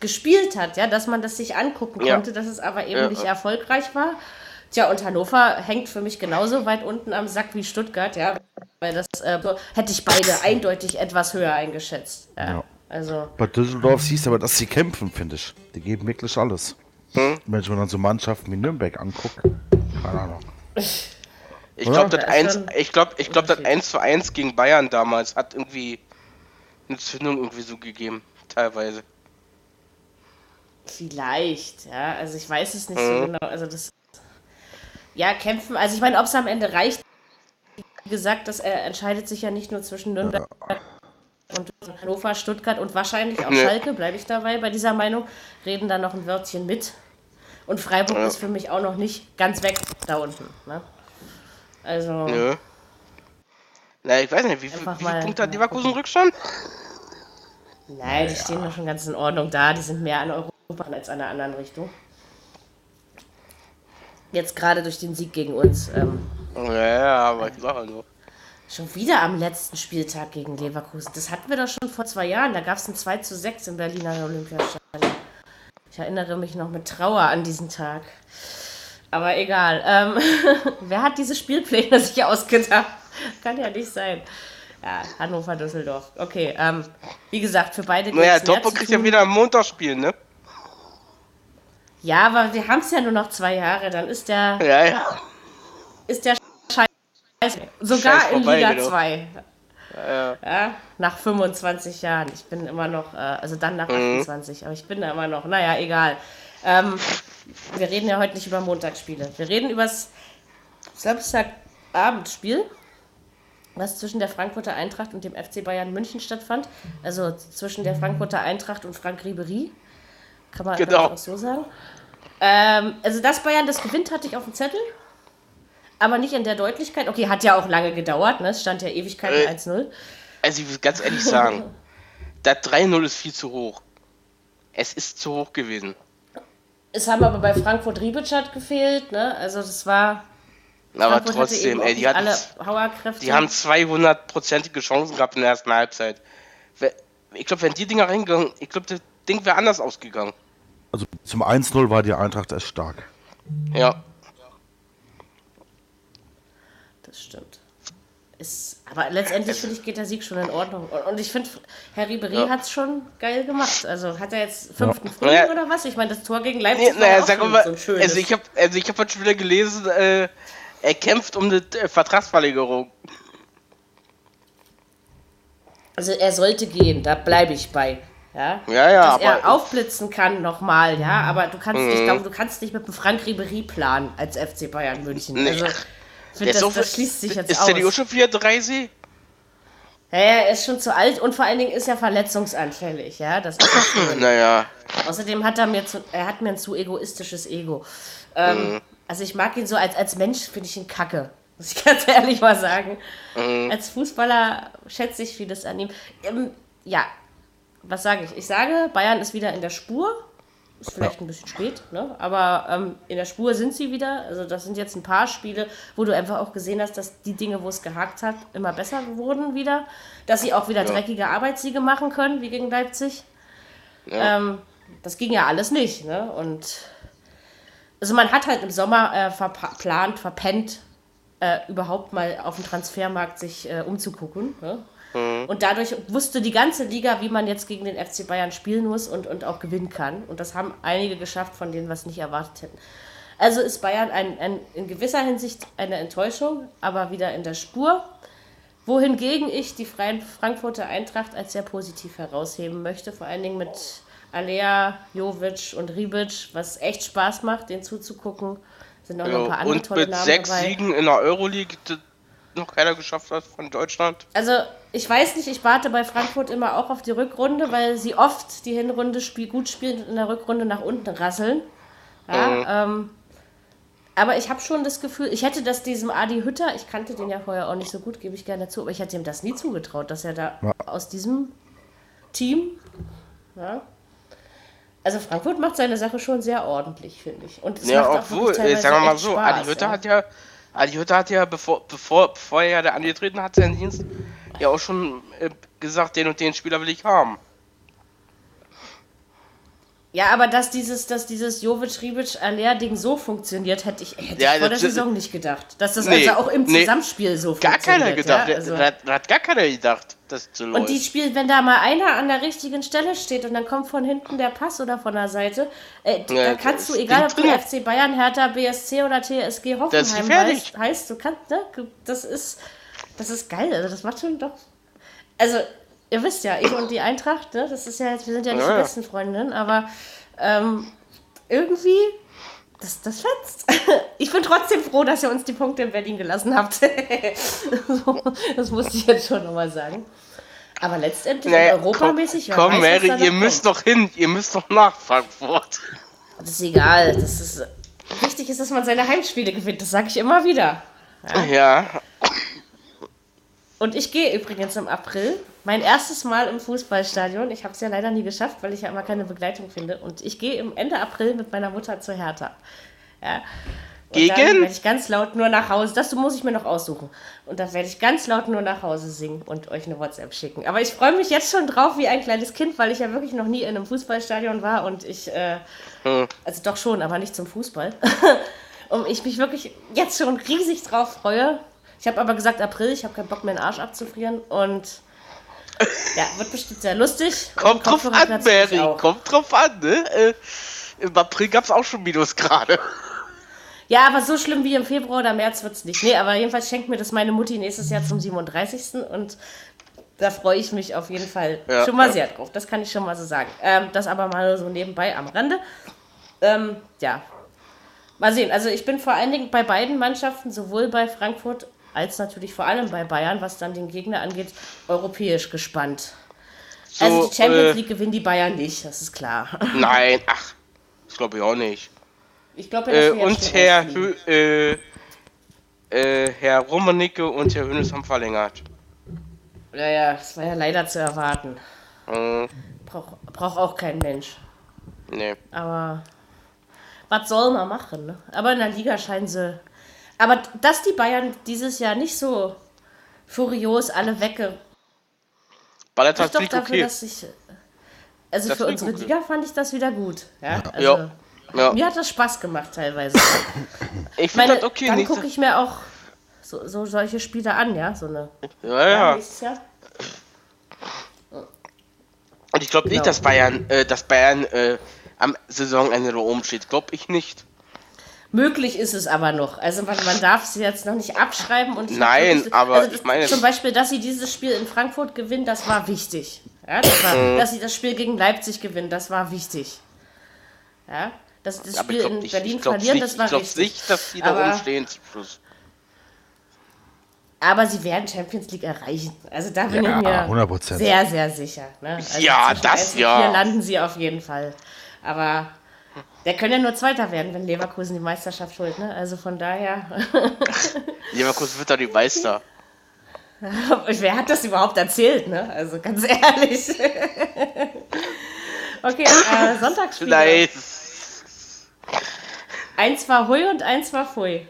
Speaker 2: gespielt hat, ja, dass man das sich angucken
Speaker 3: Ja.
Speaker 2: konnte, dass es aber eben
Speaker 3: Ja.
Speaker 2: nicht erfolgreich war. Tja, und Hannover hängt für mich genauso weit unten am Sack wie Stuttgart, ja. Weil das äh, so, hätte ich beide eindeutig etwas höher eingeschätzt. Ja.
Speaker 5: Ja.
Speaker 2: Also,
Speaker 5: Bei Düsseldorf siehst du aber, dass sie kämpfen, finde ich. Die geben wirklich alles. Wenn ich mir dann so Mannschaften wie Nürnberg angucke, keine Ahnung.
Speaker 3: Ich glaube, das, eins, ich glaub, ich glaub, das
Speaker 2: Unterschied.
Speaker 3: 1 zu 1 gegen Bayern damals hat irgendwie eine Zündung irgendwie so gegeben, teilweise.
Speaker 2: Vielleicht, ja. Also ich weiß es nicht so genau. Also das. Ja, kämpfen. Also ich meine, ob es am Ende reicht. Wie gesagt, das äh, entscheidet sich ja nicht nur zwischen Nürnberg und Hannover, Stuttgart und wahrscheinlich auch
Speaker 3: Nee.
Speaker 2: Schalke, bleibe ich dabei bei dieser Meinung. Reden da noch ein Wörtchen mit. Und Freiburg ist für mich auch noch nicht ganz weg da unten. Ne? Also.
Speaker 3: Nö. Na, ich weiß nicht, wie, viel- wie viele Punkte hat Leverkusen Rückstand?
Speaker 2: Nein, die stehen doch schon ganz in Ordnung da. Die sind mehr an Europa als an der anderen Richtung. Jetzt gerade durch den Sieg gegen uns. Ähm,
Speaker 3: Ja, ja, aber ich sag nur.
Speaker 2: schon wieder am letzten Spieltag gegen Leverkusen. Das hatten wir doch schon vor zwei Jahren. Da gab es ein 2 zu 6 im Berliner Olympiastadion. Ich erinnere mich noch mit Trauer an diesen Tag. Aber egal. Ähm, wer hat diese Spielpläne sich ausgedacht? Kann ja nicht sein. Ja, Hannover, Düsseldorf. Okay, ähm, wie gesagt, für beide
Speaker 3: Naja, Dortmund kriegt ja wieder am Montag spielen, ne?
Speaker 2: Ja, aber wir haben es ja nur noch zwei Jahre. Dann ist der,
Speaker 3: Ja, ja.
Speaker 2: ist der Scheiß sogar
Speaker 3: Scheiß
Speaker 2: in
Speaker 3: vorbei,
Speaker 2: Liga
Speaker 3: genau.
Speaker 2: 2.
Speaker 3: ja.
Speaker 2: Ja, nach 25 Jahren. Ich bin immer noch, äh, also dann nach
Speaker 3: Mhm.
Speaker 2: 28, aber ich bin da immer noch. Naja, egal. Ähm, wir reden ja heute nicht über Montagsspiele. Wir reden über das Samstagabendspiel, was zwischen der Frankfurter Eintracht und dem FC Bayern München stattfand. Also zwischen der Frankfurter Eintracht und Frank Ribery. Kann man
Speaker 3: Genau.
Speaker 2: auch so sagen. Ähm, also, dass Bayern das gewinnt, hatte ich auf dem Zettel. Aber nicht in der Deutlichkeit. Okay, hat ja auch lange gedauert. Ne? Es stand ja Ewigkeiten
Speaker 3: Äh.
Speaker 2: 1-0.
Speaker 3: Also ich will ganz ehrlich sagen, das 3-0 ist viel zu hoch. Es ist zu hoch gewesen.
Speaker 2: Es haben aber bei Frankfurt Riebitschat gefehlt, ne? Also das war.
Speaker 3: Aber
Speaker 2: Frankfurt
Speaker 3: trotzdem, ey, die, hatten,
Speaker 2: alle Hauerkräfte.
Speaker 3: die haben 200-prozentige Chancen gehabt in der ersten Halbzeit. Ich glaube, wenn die Dinger reingegangen, ich glaube, das Ding wäre anders ausgegangen.
Speaker 5: Also zum 1-0 war die Eintracht erst stark.
Speaker 3: Ja.
Speaker 2: Das stimmt. Ist, aber letztendlich finde ich, geht der Sieg schon in Ordnung. Und, ich finde, Herr Ribery
Speaker 3: Ja.
Speaker 2: hat es schon geil gemacht. Also hat er jetzt fünften Frühling
Speaker 3: Naja.
Speaker 2: oder was? Ich meine, das Tor gegen
Speaker 3: Nee,
Speaker 2: Leipzig war
Speaker 3: naja,
Speaker 2: ja auch
Speaker 3: mal,
Speaker 2: so ein schönes.
Speaker 3: also ich habe also ich hab heute schon wieder gelesen, äh, er kämpft um eine äh, Vertragsverlängerung.
Speaker 2: Also er sollte gehen, da bleibe ich bei. Ja,
Speaker 3: Ja, ja,
Speaker 2: Dass er
Speaker 3: Mhm.
Speaker 2: aufblitzen kann nochmal, ja, aber du kannst nicht, glaub, du kannst nicht mit dem Frank Ribery planen als FC Bayern München.
Speaker 3: Nee.
Speaker 2: Also, ich
Speaker 3: Der
Speaker 2: find,
Speaker 3: ist
Speaker 2: das, das schließt sich jetzt
Speaker 3: ist
Speaker 2: aus.
Speaker 3: der die auch schon 34?
Speaker 2: Ja, er ist schon zu alt und vor allen Dingen ist er verletzungsanfällig, ja. Das ist.
Speaker 3: Naja,
Speaker 2: Außerdem hat er mir zu, er hat mir ein zu egoistisches Ego. Ähm,
Speaker 3: Mhm.
Speaker 2: Also ich mag ihn so als, als Mensch, finde ich ihn kacke. Muss ich ganz ehrlich mal sagen.
Speaker 3: Mhm.
Speaker 2: Als Fußballer schätze ich vieles an ihm. Ähm, ja, was sage ich? Ich sage, Bayern ist wieder in der Spur. Ist vielleicht ein bisschen spät, ne? aber ähm, in der Spur sind sie wieder. Also das sind jetzt ein paar Spiele, wo du einfach auch gesehen hast, dass die Dinge, wo es gehakt hat, immer besser wurden wieder. Dass sie auch wieder dreckige Arbeitssiege machen können, wie gegen Leipzig. Ähm, das ging ja alles nicht. Ne? Und also man hat halt im Sommer äh, verplant, verpennt, äh, überhaupt mal auf dem Transfermarkt sich äh, umzugucken. Ne? Und dadurch wusste die ganze Liga, wie man jetzt gegen den FC Bayern spielen muss und, und auch gewinnen kann. Und das haben einige geschafft, von denen wir es nicht erwartet hätten. Also ist Bayern ein, ein, in gewisser Hinsicht eine Enttäuschung, aber wieder in der Spur. Wohingegen ich die Freien Frankfurter Eintracht als sehr positiv herausheben möchte, vor allen Dingen mit Alea, Jovic und Ribic, was echt Spaß macht, den zuzugucken. Sind auch noch ein paar
Speaker 3: Ja,
Speaker 2: andere
Speaker 3: und
Speaker 2: tolle
Speaker 3: mit
Speaker 2: Namen
Speaker 3: sechs
Speaker 2: dabei.
Speaker 3: Siegen in der Euroleague, noch keiner geschafft hat von Deutschland.
Speaker 2: Also, ich weiß nicht, ich warte bei Frankfurt immer auch auf die Rückrunde, weil sie oft die Hinrunde spiel gut spielen und in der Rückrunde nach unten rasseln. Ja, ähm, aber ich habe schon das Gefühl, ich hätte das diesem Adi Hütter, ich kannte den ja vorher auch nicht so gut, gebe ich gerne zu, aber ich hätte ihm das nie zugetraut, dass er da
Speaker 5: Ja.
Speaker 2: aus diesem Team, ja, also Frankfurt macht seine Sache schon sehr ordentlich, finde ich. Und es
Speaker 3: Ja,
Speaker 2: macht auch
Speaker 3: obwohl,
Speaker 2: wirklich
Speaker 3: äh, sagen wir mal so,
Speaker 2: Spaß,
Speaker 3: Adi Hütter
Speaker 2: ja.
Speaker 3: hat ja, Adi Hütter hat ja, bevor, bevor, bevor er da angetreten hat, seinen Dienst, ja auch schon äh, gesagt, den und den Spieler will ich haben.
Speaker 2: Ja, aber dass dieses, dass dieses Jovic Ribic Aller Ding so funktioniert, hätte ich, hätte
Speaker 3: Ja,
Speaker 2: ich vor der Saison nicht gedacht. Dass das
Speaker 3: Nee,
Speaker 2: also auch im
Speaker 3: nee.
Speaker 2: Zusammenspiel so
Speaker 3: Gar
Speaker 2: funktioniert.
Speaker 3: keiner gedacht.
Speaker 2: Ja? Also,
Speaker 3: da, hat- da hat gar keiner gedacht, dass es so
Speaker 2: und die
Speaker 3: läuft.
Speaker 2: spielt, wenn da mal einer an der richtigen Stelle steht und dann kommt von hinten der Pass oder von der Seite, äh,
Speaker 3: Ja,
Speaker 2: da kannst du, egal ob du. FC Bayern, Hertha, BSC oder TSG Hoffenheim heißt, heißt, du kannst, ne, das ist, das ist geil, also das macht schon doch, also ihr wisst ja, ich und die Eintracht, ne, das ist ja, jetzt- wir sind ja nicht
Speaker 3: Ja,
Speaker 2: die
Speaker 3: ja.
Speaker 2: besten Freundinnen, aber ähm, irgendwie, das, das fetzt. Ich bin trotzdem froh, dass ihr uns die Punkte in Berlin gelassen habt. Das musste ich jetzt schon nochmal sagen. Aber letztendlich
Speaker 3: Naja,
Speaker 2: europamäßig,
Speaker 3: komm,
Speaker 2: weiß, was
Speaker 3: Mary, ihr müsst
Speaker 2: kommt.
Speaker 3: doch hin, ihr müsst doch nach Frankfurt.
Speaker 2: Das ist egal. Das ist, wichtig ist, dass man seine Heimspiele gewinnt. Das sage ich immer wieder.
Speaker 3: Ja,
Speaker 2: Und ich gehe übrigens im April. Mein erstes Mal im Fußballstadion. Ich habe es ja leider nie geschafft, weil ich ja immer keine Begleitung finde. Und ich gehe im Ende April mit meiner Mutter zur Hertha. Ja. Und
Speaker 3: Gegen?
Speaker 2: Dann werde ich ganz laut nur nach Hause. Das muss ich mir noch aussuchen. Und dann werde ich ganz laut nur nach Hause singen und euch eine WhatsApp schicken. Aber ich freue mich jetzt schon drauf wie ein kleines Kind, weil ich ja wirklich noch nie in einem Fußballstadion war und ich, äh, also doch schon, aber nicht zum Fußball. und ich mich wirklich jetzt schon riesig drauf freue. Ich habe aber gesagt April, ich habe keinen Bock mehr den Arsch abzufrieren und ja, wird bestimmt sehr lustig.
Speaker 3: Kommt drauf an, Mary, kommt drauf an, ne? Äh, Im April gab es auch schon Minusgrade.
Speaker 2: Ja, aber so schlimm wie im Februar oder März wird es nicht. Nee, aber jedenfalls schenkt mir das meine Mutti nächstes Jahr zum 37. Und da freue ich mich auf jeden Fall
Speaker 3: Ja,
Speaker 2: schon mal
Speaker 3: ja.
Speaker 2: sehr drauf. Das kann ich schon mal so sagen. Ähm, das aber mal so nebenbei am Rande. Ähm, ja. Mal sehen. Also ich bin vor allen Dingen bei beiden Mannschaften, sowohl bei Frankfurt als natürlich vor allem bei Bayern, was dann den Gegner angeht, europäisch gespannt.
Speaker 3: So,
Speaker 2: also die Champions
Speaker 3: äh,
Speaker 2: League gewinnen die Bayern nicht, das ist klar.
Speaker 3: Nein, ach, das glaube ich auch nicht.
Speaker 2: Ich glaube,
Speaker 3: Äh,
Speaker 2: wir jetzt
Speaker 3: und Herr. Hö, äh, äh, Herr Romanicke und Herr Hönes haben verlängert.
Speaker 2: Ja, ja, das war ja leider zu erwarten.
Speaker 3: Äh,
Speaker 2: Braucht brauch auch kein Mensch.
Speaker 3: nee.
Speaker 2: Aber was soll man machen? Ne? Aber in der Liga scheinen sie. Aber dass die Bayern dieses Jahr nicht so furios alle wegge.
Speaker 3: Ballert
Speaker 2: Ich
Speaker 3: hat
Speaker 2: doch dafür,
Speaker 3: okay.
Speaker 2: dass ich. Also
Speaker 3: Das
Speaker 2: für unsere
Speaker 3: okay.
Speaker 2: Liga fand ich das wieder gut. Ja, also,
Speaker 3: Ja. Ja,
Speaker 2: Mir hat das Spaß gemacht teilweise.
Speaker 3: ich finde
Speaker 2: Meine,
Speaker 3: das okay.
Speaker 2: dann gucke ich mir auch so, so solche Spiele an, ja. So eine.
Speaker 3: ja, ja.
Speaker 2: Jahr.
Speaker 3: Und ich glaube
Speaker 2: Genau.
Speaker 3: nicht, dass Bayern, äh, dass Bayern äh, am Saisonende da oben steht. Glaube ich nicht.
Speaker 2: Möglich ist es aber noch. Also man, man darf sie jetzt noch nicht abschreiben. Und ich
Speaker 3: Nein,
Speaker 2: wirklich-
Speaker 3: aber
Speaker 2: also das,
Speaker 3: ich meine-
Speaker 2: Zum Beispiel, dass sie dieses Spiel in Frankfurt gewinnen, das war wichtig. Ja, das
Speaker 3: Mhm.
Speaker 2: war, dass sie das Spiel gegen Leipzig gewinnen, das war wichtig. Ja, dass sie das
Speaker 3: Aber ich
Speaker 2: Spiel in
Speaker 3: nicht,
Speaker 2: Berlin
Speaker 3: ich
Speaker 2: verlieren,
Speaker 3: nicht,
Speaker 2: das war
Speaker 3: ich glaub
Speaker 2: richtig.
Speaker 3: nicht, dass die da
Speaker 2: Aber-
Speaker 3: oben stehen zum Schluss.
Speaker 2: Aber sie werden Champions League erreichen. Also da bin
Speaker 5: Ja,
Speaker 2: ich mir
Speaker 5: 100%.
Speaker 2: sehr, sehr sicher. Ne? Also
Speaker 3: Ja, das ja.
Speaker 2: Vier landen sie auf jeden Fall. Aber der können ja nur Zweiter werden, wenn Leverkusen die Meisterschaft holt. Ne? Also von daher.
Speaker 3: Leverkusen wird da die Meister.
Speaker 2: Wer hat das überhaupt erzählt, ne? Also ganz ehrlich. okay, äh, Sonntagsspiele.
Speaker 3: Vielleicht.
Speaker 2: eins war hui und eins war pfui.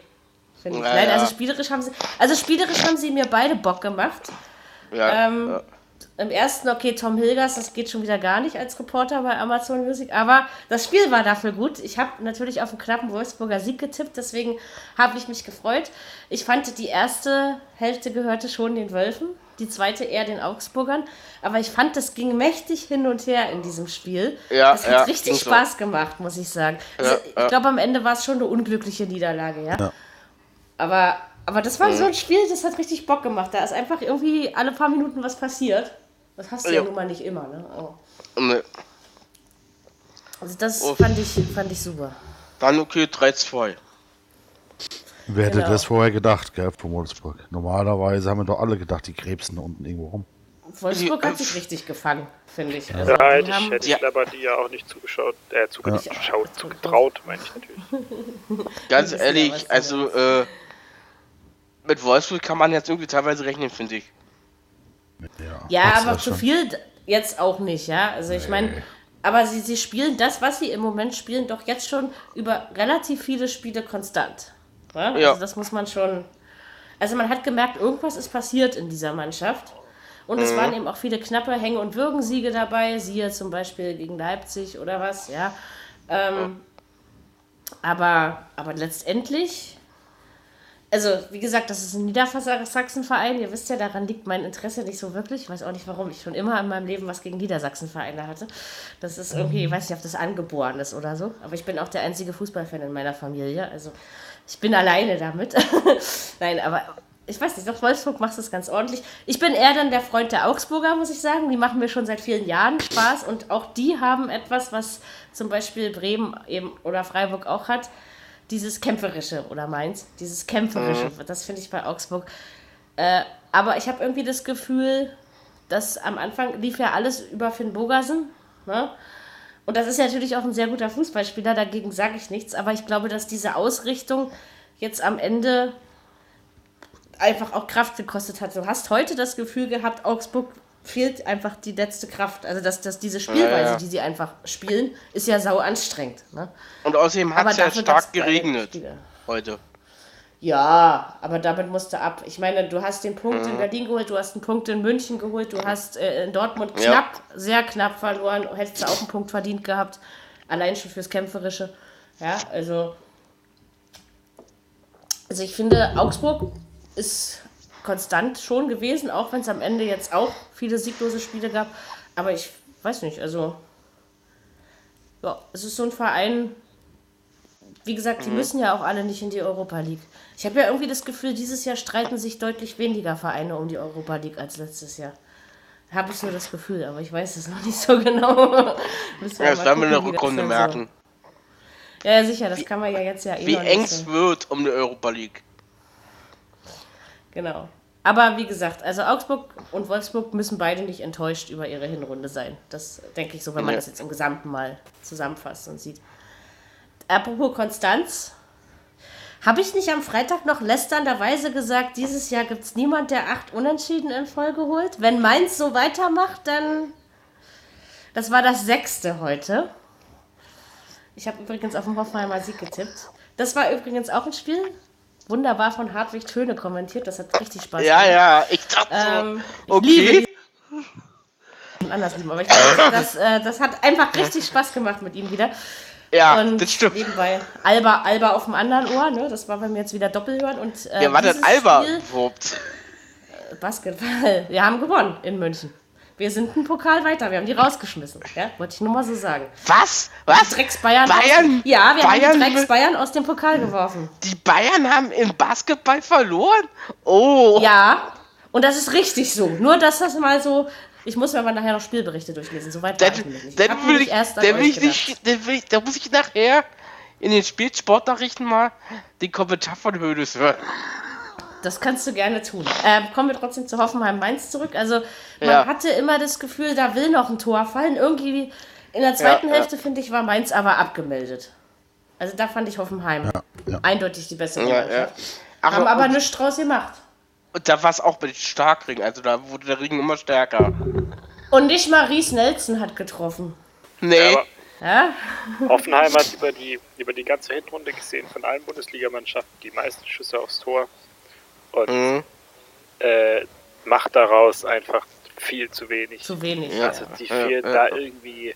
Speaker 2: Finde ich.
Speaker 3: Ja,
Speaker 2: Nein, also spielerisch haben sie. Also spielerisch haben sie mir beide Bock gemacht.
Speaker 3: Ja,
Speaker 2: Ähm,
Speaker 3: ja.
Speaker 2: Im ersten, okay, Tom Hilgers, das geht schon wieder gar nicht als Reporter bei Amazon Music, aber das Spiel war dafür gut. Ich habe natürlich auf einen knappen Wolfsburger Sieg getippt, deswegen habe ich mich gefreut. Ich fand, die erste Hälfte gehörte schon den Wölfen, die zweite eher den Augsburgern, aber ich fand, das ging mächtig hin und her in diesem Spiel.
Speaker 3: Ja,
Speaker 2: das hat
Speaker 3: ja,
Speaker 2: richtig
Speaker 3: ging so.
Speaker 2: Spaß gemacht, muss ich sagen. Also,
Speaker 3: Ja,
Speaker 2: ich
Speaker 3: ja.
Speaker 2: glaube, am Ende war es schon eine unglückliche Niederlage, ja. Aber, aber das war so ein Spiel, das hat richtig Bock gemacht. Da ist einfach irgendwie alle paar Minuten was passiert. Das hast du ja,
Speaker 3: Ja.
Speaker 2: nun mal nicht immer, ne? Oh.
Speaker 3: Ne,
Speaker 2: Also das fand ich, fand ich super.
Speaker 3: Dann okay, 3-2.
Speaker 5: Wer hätte
Speaker 2: Genau.
Speaker 5: das vorher gedacht, gell, von Wolfsburg? Normalerweise haben wir doch alle gedacht, die krebsen da unten irgendwo rum.
Speaker 2: Wolfsburg
Speaker 3: Die-
Speaker 2: hat sich richtig gefangen, finde ich. Also,
Speaker 4: Da hätte
Speaker 2: die
Speaker 4: ich, hätte
Speaker 3: Ja.
Speaker 4: ich Labadie ja auch nicht zugeschaut, äh, zugeschaut, zugetraut, meine ich natürlich.
Speaker 3: Ganz
Speaker 2: ja,
Speaker 3: ehrlich, also äh, mit Wolfsburg kann man jetzt irgendwie teilweise rechnen, finde ich.
Speaker 5: Ja,
Speaker 2: ja, aber zu
Speaker 5: schon.
Speaker 2: viel jetzt auch nicht, ja. Also ich meine, aber sie, sie spielen das, was sie im Moment spielen, doch jetzt schon über relativ viele Spiele konstant. Ja?
Speaker 3: Ja.
Speaker 2: Also das muss man schon. Also man hat gemerkt, irgendwas ist passiert in dieser Mannschaft. Und es waren eben auch viele knappe Hänge- und Würgensiege dabei, siehe zum Beispiel gegen Leipzig oder was, ja. Ähm, aber, aber letztendlich, also wie gesagt, das ist ein Niedersachsen-Verein. Ihr wisst ja, daran liegt mein Interesse nicht so wirklich. Ich weiß auch nicht, warum ich schon immer in meinem Leben was gegen Niedersachsen-Vereine hatte. Das ist irgendwie, ich weiß nicht, ob das angeboren ist oder so. Aber ich bin auch der einzige Fußballfan in meiner Familie. Also ich bin alleine damit. Nein, aber ich weiß nicht, doch Wolfsburg macht es ganz ordentlich. Ich bin eher dann der Freund der Augsburger, muss ich sagen. Die machen mir schon seit vielen Jahren Spaß und auch die haben etwas, was zum Beispiel Bremen eben oder Freiburg auch hat. Dieses Kämpferische oder Mainz, dieses Kämpferische, das finde ich bei Augsburg. Äh, aber ich habe irgendwie das Gefühl, dass am Anfang lief ja alles über Finn Bogersen. Ne? Und das ist natürlich auch ein sehr guter Fußballspieler, dagegen sage ich nichts. Aber ich glaube, dass diese Ausrichtung jetzt am Ende einfach auch Kraft gekostet hat. Du hast heute das Gefühl gehabt, Augsburg fehlt einfach die letzte Kraft. Also dass, dass diese Spielweise,
Speaker 3: Ja, ja.
Speaker 2: die sie einfach spielen, ist ja sau anstrengend. Ne?
Speaker 3: Und außerdem hat es ja stark geregnet heute.
Speaker 2: Ja, aber damit musst du ab. Ich meine, du hast den Punkt in Berlin geholt, du hast einen Punkt in München geholt, du hast äh, in Dortmund
Speaker 3: Ja.
Speaker 2: knapp, sehr knapp verloren, hättest du auch einen Punkt verdient gehabt. Allein schon fürs Kämpferische. Ja, also. Also ich finde, Augsburg ist konstant schon gewesen, auch wenn es am Ende jetzt auch viele sieglose Spiele gab. Aber ich weiß nicht, also. Ja, es ist so ein Verein, wie gesagt, die müssen ja auch alle nicht in die Europa League. Ich habe ja irgendwie das Gefühl, dieses Jahr streiten sich deutlich weniger Vereine um die Europa League als letztes Jahr. Habe ich so das Gefühl, aber ich weiß es noch nicht so genau.
Speaker 3: Ja, das werden wir in der
Speaker 2: wie
Speaker 3: Rückrunde
Speaker 2: dann so-
Speaker 3: merken.
Speaker 2: Ja, ja, sicher, das kann man ja jetzt ja eh
Speaker 3: Wie eng
Speaker 2: so.
Speaker 3: es wird um die Europa League.
Speaker 2: Genau. Aber wie gesagt, also Augsburg und Wolfsburg müssen beide nicht enttäuscht über ihre Hinrunde sein. Das denke ich so, wenn man
Speaker 3: Nee.
Speaker 2: das jetzt im Gesamten mal zusammenfasst und sieht. Apropos Konstanz. Habe ich nicht am Freitag noch lästernderweise gesagt, dieses Jahr gibt es niemand, der acht Unentschieden in Folge holt? Wenn Mainz so weitermacht, dann. Das war das sechste heute. Ich habe übrigens auf den Hoffenheimer Sieg getippt. Das war übrigens auch ein Spiel. Wunderbar von Hartwig Töne kommentiert. Das hat richtig Spaß
Speaker 3: Ja, ja, ich dachte
Speaker 2: Ähm, ich
Speaker 3: Okay.
Speaker 2: anders lieben, aber ich weiß, das, äh, das hat einfach richtig Spaß gemacht mit ihm wieder.
Speaker 3: Ja,
Speaker 2: und
Speaker 3: das stimmt.
Speaker 2: nebenbei Alba, Alba auf dem anderen Ohr, ne? Das war bei mir jetzt wieder Doppelhören. Und, äh,
Speaker 3: Wer war denn Alba
Speaker 2: Spiel-
Speaker 3: überhaupt?
Speaker 2: Basketball. Wir haben gewonnen in München. Wir sind einen Pokal weiter. Wir haben die rausgeschmissen. Ja, wollte ich nur mal so sagen.
Speaker 3: Was? Was?
Speaker 2: Drecks Bayern.
Speaker 3: Bayern?
Speaker 2: Aus, ja, wir
Speaker 3: Bayern?
Speaker 2: haben die Drecks Bayern aus dem Pokal geworfen.
Speaker 3: Die Bayern haben im Basketball verloren? Oh.
Speaker 2: Ja, und das ist richtig so. Nur, dass das mal so. Ich muss mir aber nachher noch Spielberichte durchlesen. Soweit
Speaker 3: Dann,
Speaker 2: ich nicht.
Speaker 3: dann will ich,
Speaker 2: erst
Speaker 3: dann will ich nicht, dann will ich, da muss ich nachher in den Spielsportnachrichten mal den Kommentar von Hönes hören.
Speaker 2: Das kannst du gerne tun. Ähm, kommen wir trotzdem zu Hoffenheim-Mainz zurück. Also, man
Speaker 3: Ja.
Speaker 2: hatte immer das Gefühl, da will noch ein Tor fallen. Irgendwie in der zweiten
Speaker 3: Ja, ja.
Speaker 2: Hälfte, finde ich, war Mainz aber abgemeldet. Also, da fand ich Hoffenheim eindeutig die bessere
Speaker 3: Ja, ja.
Speaker 2: Mannschaft.
Speaker 3: Ach,
Speaker 2: Haben aber
Speaker 3: und,
Speaker 2: nichts draus gemacht.
Speaker 3: und da war es auch mit dem Starkring, also da wurde der Ring immer stärker.
Speaker 2: Und nicht mal Ries Nelson hat getroffen.
Speaker 3: Nee,
Speaker 4: Aber
Speaker 2: Ja?
Speaker 4: Hoffenheim hat über die, über die ganze Hinrunde gesehen von allen Bundesligamannschaften die meisten Schüsse aufs Tor und
Speaker 3: Mhm.
Speaker 4: äh, macht daraus einfach viel zu wenig.
Speaker 2: Zu wenig.
Speaker 3: Ja.
Speaker 4: Also die
Speaker 3: Ja, ja,
Speaker 4: da
Speaker 3: ja.
Speaker 4: irgendwie.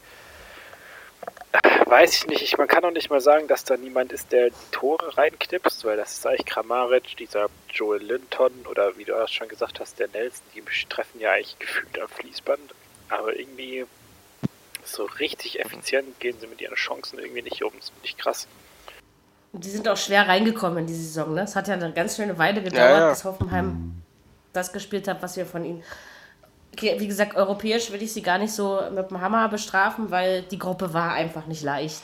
Speaker 4: Weiß ich nicht, ich, man kann auch nicht mal sagen, dass da niemand ist, der die Tore reinknipst, weil das ist eigentlich Kramaric, dieser Joel Linton oder wie du auch schon gesagt hast, der Nelson, die treffen ja eigentlich gefühlt am Fließband, aber irgendwie so richtig effizient gehen sie mit ihren Chancen irgendwie nicht um. Das finde ich krass.
Speaker 2: Die sind auch schwer reingekommen in die Saison. Ne? Es hat ja eine ganz schöne Weile gedauert,
Speaker 3: Ja, ja.
Speaker 2: bis Hoffenheim das gespielt hat, was wir von ihnen. Wie gesagt, europäisch will ich sie gar nicht so mit dem Hammer bestrafen, weil die Gruppe war einfach nicht leicht.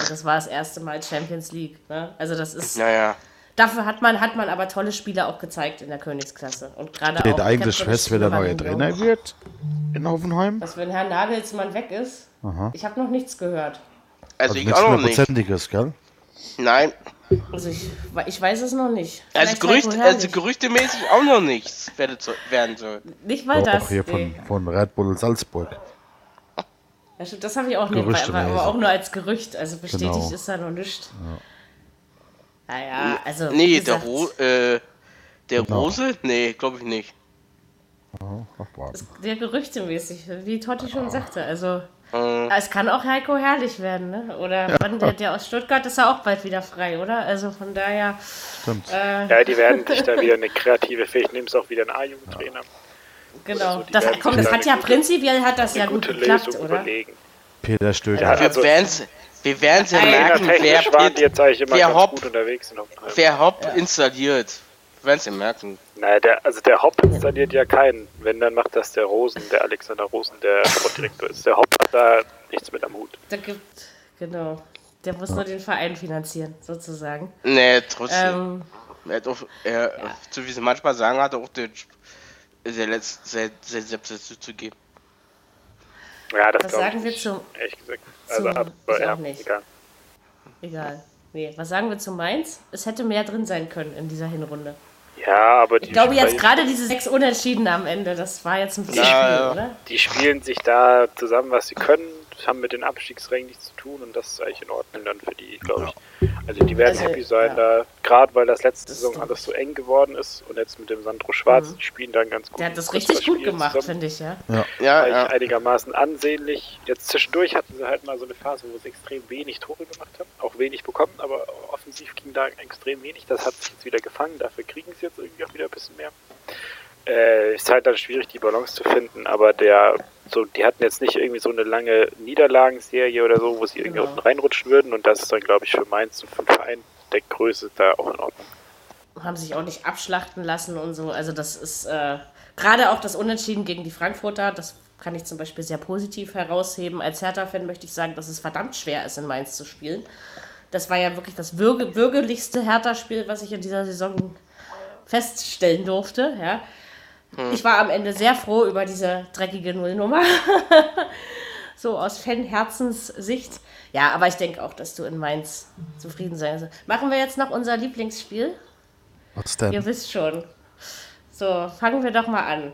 Speaker 2: Und das war das erste Mal Champions League. Ne? Also das ist.
Speaker 3: Naja.
Speaker 2: Dafür hat man, hat man aber tolle Spiele auch gezeigt in der Königsklasse. Und gerade
Speaker 5: Steht
Speaker 2: auch
Speaker 5: eigentlich fest, wer der neue Trainer wird in Hoffenheim?
Speaker 2: Was, wenn Herr Nagelsmann weg ist? Ich habe noch nichts gehört.
Speaker 3: Also,
Speaker 5: Also
Speaker 3: ich
Speaker 5: nichts
Speaker 3: auch noch nicht.
Speaker 5: hundertprozentiges, gell?
Speaker 3: Nein.
Speaker 2: Also ich, ich weiß es noch nicht.
Speaker 3: Also,
Speaker 2: Vielleicht
Speaker 3: Gerücht,
Speaker 2: Heiko
Speaker 3: also
Speaker 2: Herrlich.
Speaker 3: gerüchtemäßig auch noch nichts werden soll.
Speaker 2: Nicht mal
Speaker 5: Doch,
Speaker 2: das.
Speaker 5: hier
Speaker 2: nee.
Speaker 5: von, von Red Bull Salzburg.
Speaker 2: Ja, stimmt, das habe ich auch nebenbei, aber, auch nur als Gerücht. Also bestätigt
Speaker 5: Genau.
Speaker 2: ist da noch nichts. Naja, also. wie
Speaker 3: Nee, der,
Speaker 2: gesagt,
Speaker 3: Ro äh, der
Speaker 5: Genau.
Speaker 3: Rose? Nee, glaube ich nicht.
Speaker 5: Warten.
Speaker 2: Der gerüchtemäßig, wie Totti schon sagte. Also.
Speaker 3: Äh,
Speaker 2: Es kann auch Heiko herrlich werden, ne? Oder wann der, der aus Stuttgart ist ja auch bald wieder frei, oder? Also von daher.
Speaker 5: Stimmt.
Speaker 2: Äh,
Speaker 4: Ja, die werden sich da wieder eine kreative, vielleicht nehmen es auch wieder einen A-Jugendtrainer.
Speaker 2: genau.
Speaker 4: so, die
Speaker 2: das,
Speaker 4: werden
Speaker 2: komm, das
Speaker 4: da
Speaker 2: hat ja
Speaker 4: gute-
Speaker 2: prinzipiell hat das ja gut
Speaker 4: gute
Speaker 2: geklappt,
Speaker 4: Lösung
Speaker 2: oder?
Speaker 4: überlegen.
Speaker 5: Peter Stöger.
Speaker 4: Ja,
Speaker 3: wir
Speaker 4: also-
Speaker 3: wir werden's ja merken, wer,
Speaker 4: waren die jetzt eigentlich immer
Speaker 3: wer Hopp-
Speaker 4: unterwegs in Hoffenheim.
Speaker 3: wer Hopp installiert. Wir werden's ja merken.
Speaker 4: Naja, der, also der Hopp installiert ja keinen. Wenn, dann macht das der Rosen, der Alexander Rosen, der Sportdirektor ist. Der Hopp hat da nichts mit am Hut.
Speaker 2: Da gibt, genau. Der muss nur den Verein finanzieren, sozusagen.
Speaker 3: Nee, trotzdem.
Speaker 2: Ähm,
Speaker 3: er hat auch, er, so wie sie manchmal sagen, hat er auch den, sehr, letzt, sehr, sehr selbst zuzugeben.
Speaker 4: Ja, das
Speaker 2: was sagen
Speaker 4: ich
Speaker 2: wir
Speaker 4: nicht,
Speaker 2: zum.
Speaker 4: ehrlich gesagt. Also,
Speaker 2: zum-
Speaker 4: aber
Speaker 2: ich
Speaker 4: ja,
Speaker 2: auch nicht.
Speaker 4: egal.
Speaker 2: Egal. Nee, was sagen wir zu Mainz? Es hätte mehr drin sein können in dieser Hinrunde.
Speaker 4: Ja, aber die,
Speaker 2: Ich glaube jetzt gerade diese sechs Unentschieden am Ende, das war jetzt ein bisschen
Speaker 3: Ja,
Speaker 2: Spiel, oder?
Speaker 4: die spielen sich da zusammen, was sie können, haben mit den Abstiegsrängen nichts zu tun und das ist eigentlich in Ordnung dann für die, glaube ich. Also die werden
Speaker 2: Also,
Speaker 4: happy sein
Speaker 2: ja.
Speaker 4: da, gerade weil das letzte
Speaker 2: Das
Speaker 4: Saison
Speaker 2: stimmt.
Speaker 4: alles so eng geworden ist und jetzt mit dem Sandro Schwarz, die spielen dann ganz gut.
Speaker 2: Der hat das richtig gut
Speaker 4: Spiel
Speaker 2: gemacht, finde ich, ja.
Speaker 3: Ja,
Speaker 4: eigentlich
Speaker 3: ja.
Speaker 4: einigermaßen ansehnlich. Jetzt zwischendurch hatten sie halt mal so eine Phase, wo sie extrem wenig Tore gemacht haben. Auch wenig bekommen, aber offensiv ging da extrem wenig. Das hat sich jetzt wieder gefangen. Dafür kriegen sie jetzt irgendwie auch wieder ein bisschen mehr. Äh, ist halt dann schwierig, die Balance zu finden, aber der, so, die hatten jetzt nicht irgendwie so eine lange Niederlagenserie oder so, wo sie irgendwie
Speaker 2: Genau.
Speaker 4: unten reinrutschen würden und das ist dann, glaube ich, für Mainz und für den Verein der Größe da auch in Ordnung.
Speaker 2: Haben sich auch nicht abschlachten lassen und so. Also das ist äh, gerade auch das Unentschieden gegen die Frankfurter, das kann ich zum Beispiel sehr positiv herausheben. Als Hertha-Fan möchte ich sagen, dass es verdammt schwer ist, in Mainz zu spielen. Das war ja wirklich das würge bürgerlichste Hertha-Spiel, was ich in dieser Saison feststellen durfte. Ja. Ich war am Ende sehr froh über diese dreckige Nullnummer. so aus Fan-Herzenssicht. Ja, aber ich denke auch, dass du in Mainz zufrieden sein sollst. Machen wir jetzt noch unser Lieblingsspiel?
Speaker 5: Was denn?
Speaker 2: Ihr wisst schon. So, fangen wir doch mal an.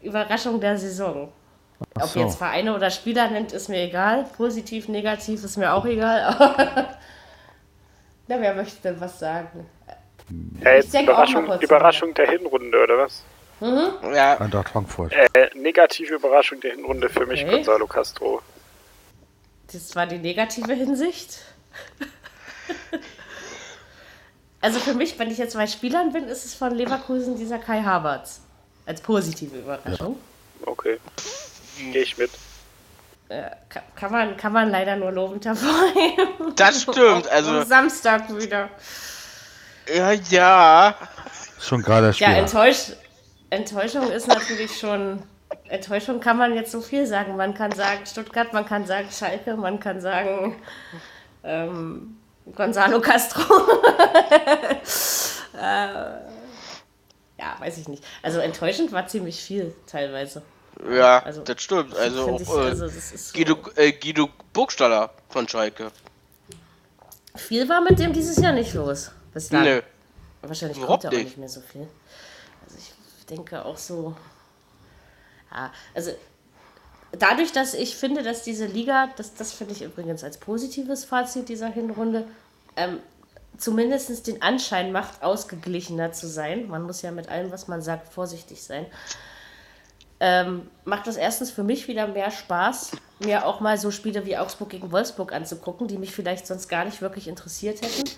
Speaker 2: Überraschung der Saison. Ob
Speaker 5: so.
Speaker 2: jetzt Vereine oder Spieler nennt, ist mir egal. Positiv, negativ ist mir auch egal. Na, wer möchte denn was sagen?
Speaker 4: Ja, jetzt
Speaker 2: denk auch mal
Speaker 4: Überraschung,
Speaker 2: kurz
Speaker 4: Überraschung der Hinrunde, oder was?
Speaker 3: Ja.
Speaker 5: Eintracht Frankfurt.
Speaker 4: Äh, negative Überraschung der Hinrunde für mich,
Speaker 2: Okay.
Speaker 4: Gonzalo Castro.
Speaker 2: Das war die negative Hinsicht. Also für mich, wenn ich jetzt bei Spielern bin, ist es von Leverkusen dieser Kai Havertz. Als positive Überraschung.
Speaker 4: Okay. Gehe ich mit.
Speaker 2: Äh, kann, kann, man, kann man leider nur lobend hervorheben.
Speaker 3: Das stimmt, also-
Speaker 2: Am Samstag wieder.
Speaker 3: Ja, ja.
Speaker 5: Schon gerade
Speaker 2: Ja,
Speaker 5: Spieler.
Speaker 2: Enttäusch Enttäuschung ist natürlich schon. Enttäuschung kann man jetzt so viel sagen. Man kann sagen Stuttgart, man kann sagen Schalke, man kann sagen ähm, Gonzalo Castro. äh, ja, weiß ich nicht. Also enttäuschend war ziemlich viel teilweise.
Speaker 3: Ja,
Speaker 2: Also,
Speaker 3: das stimmt. Also,
Speaker 2: ich,
Speaker 3: auch, äh,
Speaker 2: also das
Speaker 3: Guido, äh, Guido Burgstaller von Schalke.
Speaker 2: viel war mit dem dieses Jahr nicht los. Bislang.
Speaker 3: Nö.
Speaker 2: Wahrscheinlich
Speaker 3: Überhaupt
Speaker 2: kommt ja auch
Speaker 3: nicht
Speaker 2: mehr so viel. Denke auch so. Ja, also dadurch, dass ich finde, dass diese Liga, das, das finde ich übrigens als positives Fazit dieser Hinrunde, ähm, zumindest den Anschein macht, ausgeglichener zu sein. Man muss ja mit allem, was man sagt, vorsichtig sein. Ähm, macht das erstens für mich wieder mehr Spaß, mir auch mal so Spiele wie Augsburg gegen Wolfsburg anzugucken, die mich vielleicht sonst gar nicht wirklich interessiert hätten.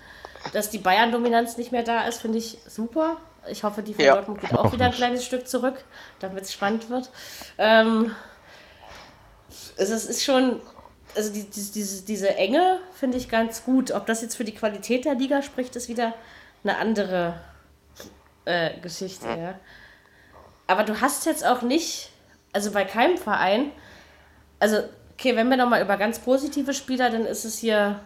Speaker 2: Dass die Bayern-Dominanz nicht mehr da ist, finde ich super. Ich hoffe, die von
Speaker 3: Ja.
Speaker 2: Dortmund geht auch wieder ein kleines Stück zurück, damit es spannend wird. Ähm, also es ist schon, also die, die, diese, diese Enge finde ich ganz gut. Ob das jetzt für die Qualität der Liga spricht, ist wieder eine andere äh, Geschichte, ja. Aber du hast jetzt auch nicht, also bei keinem Verein, also, okay, wenn wir nochmal über ganz positive Spieler, dann ist es hier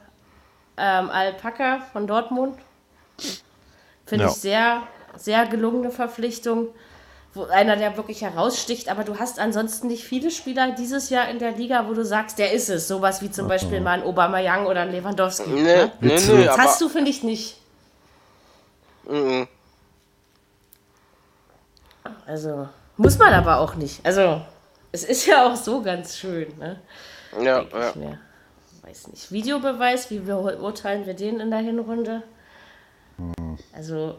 Speaker 2: ähm, Alpaka von Dortmund. Finde
Speaker 5: Ja.
Speaker 2: ich sehr, sehr gelungene Verpflichtung. Wo einer, der wirklich heraussticht, aber du hast ansonsten nicht viele Spieler dieses Jahr in der Liga, wo du sagst, der ist es. Sowas wie zum Beispiel mal ein Aubameyang oder ein Lewandowski.
Speaker 3: Nee,
Speaker 2: Ne?
Speaker 3: nee, nee,
Speaker 2: Das hast du, finde ich, nicht.
Speaker 3: Mhm.
Speaker 2: Also, muss man aber auch nicht. Also, es ist ja auch so ganz schön, ne?
Speaker 3: Ja,
Speaker 2: Denke
Speaker 3: ja.
Speaker 2: ich mir. Weiß nicht. Videobeweis, wie beurteilen wir den in der Hinrunde? Also,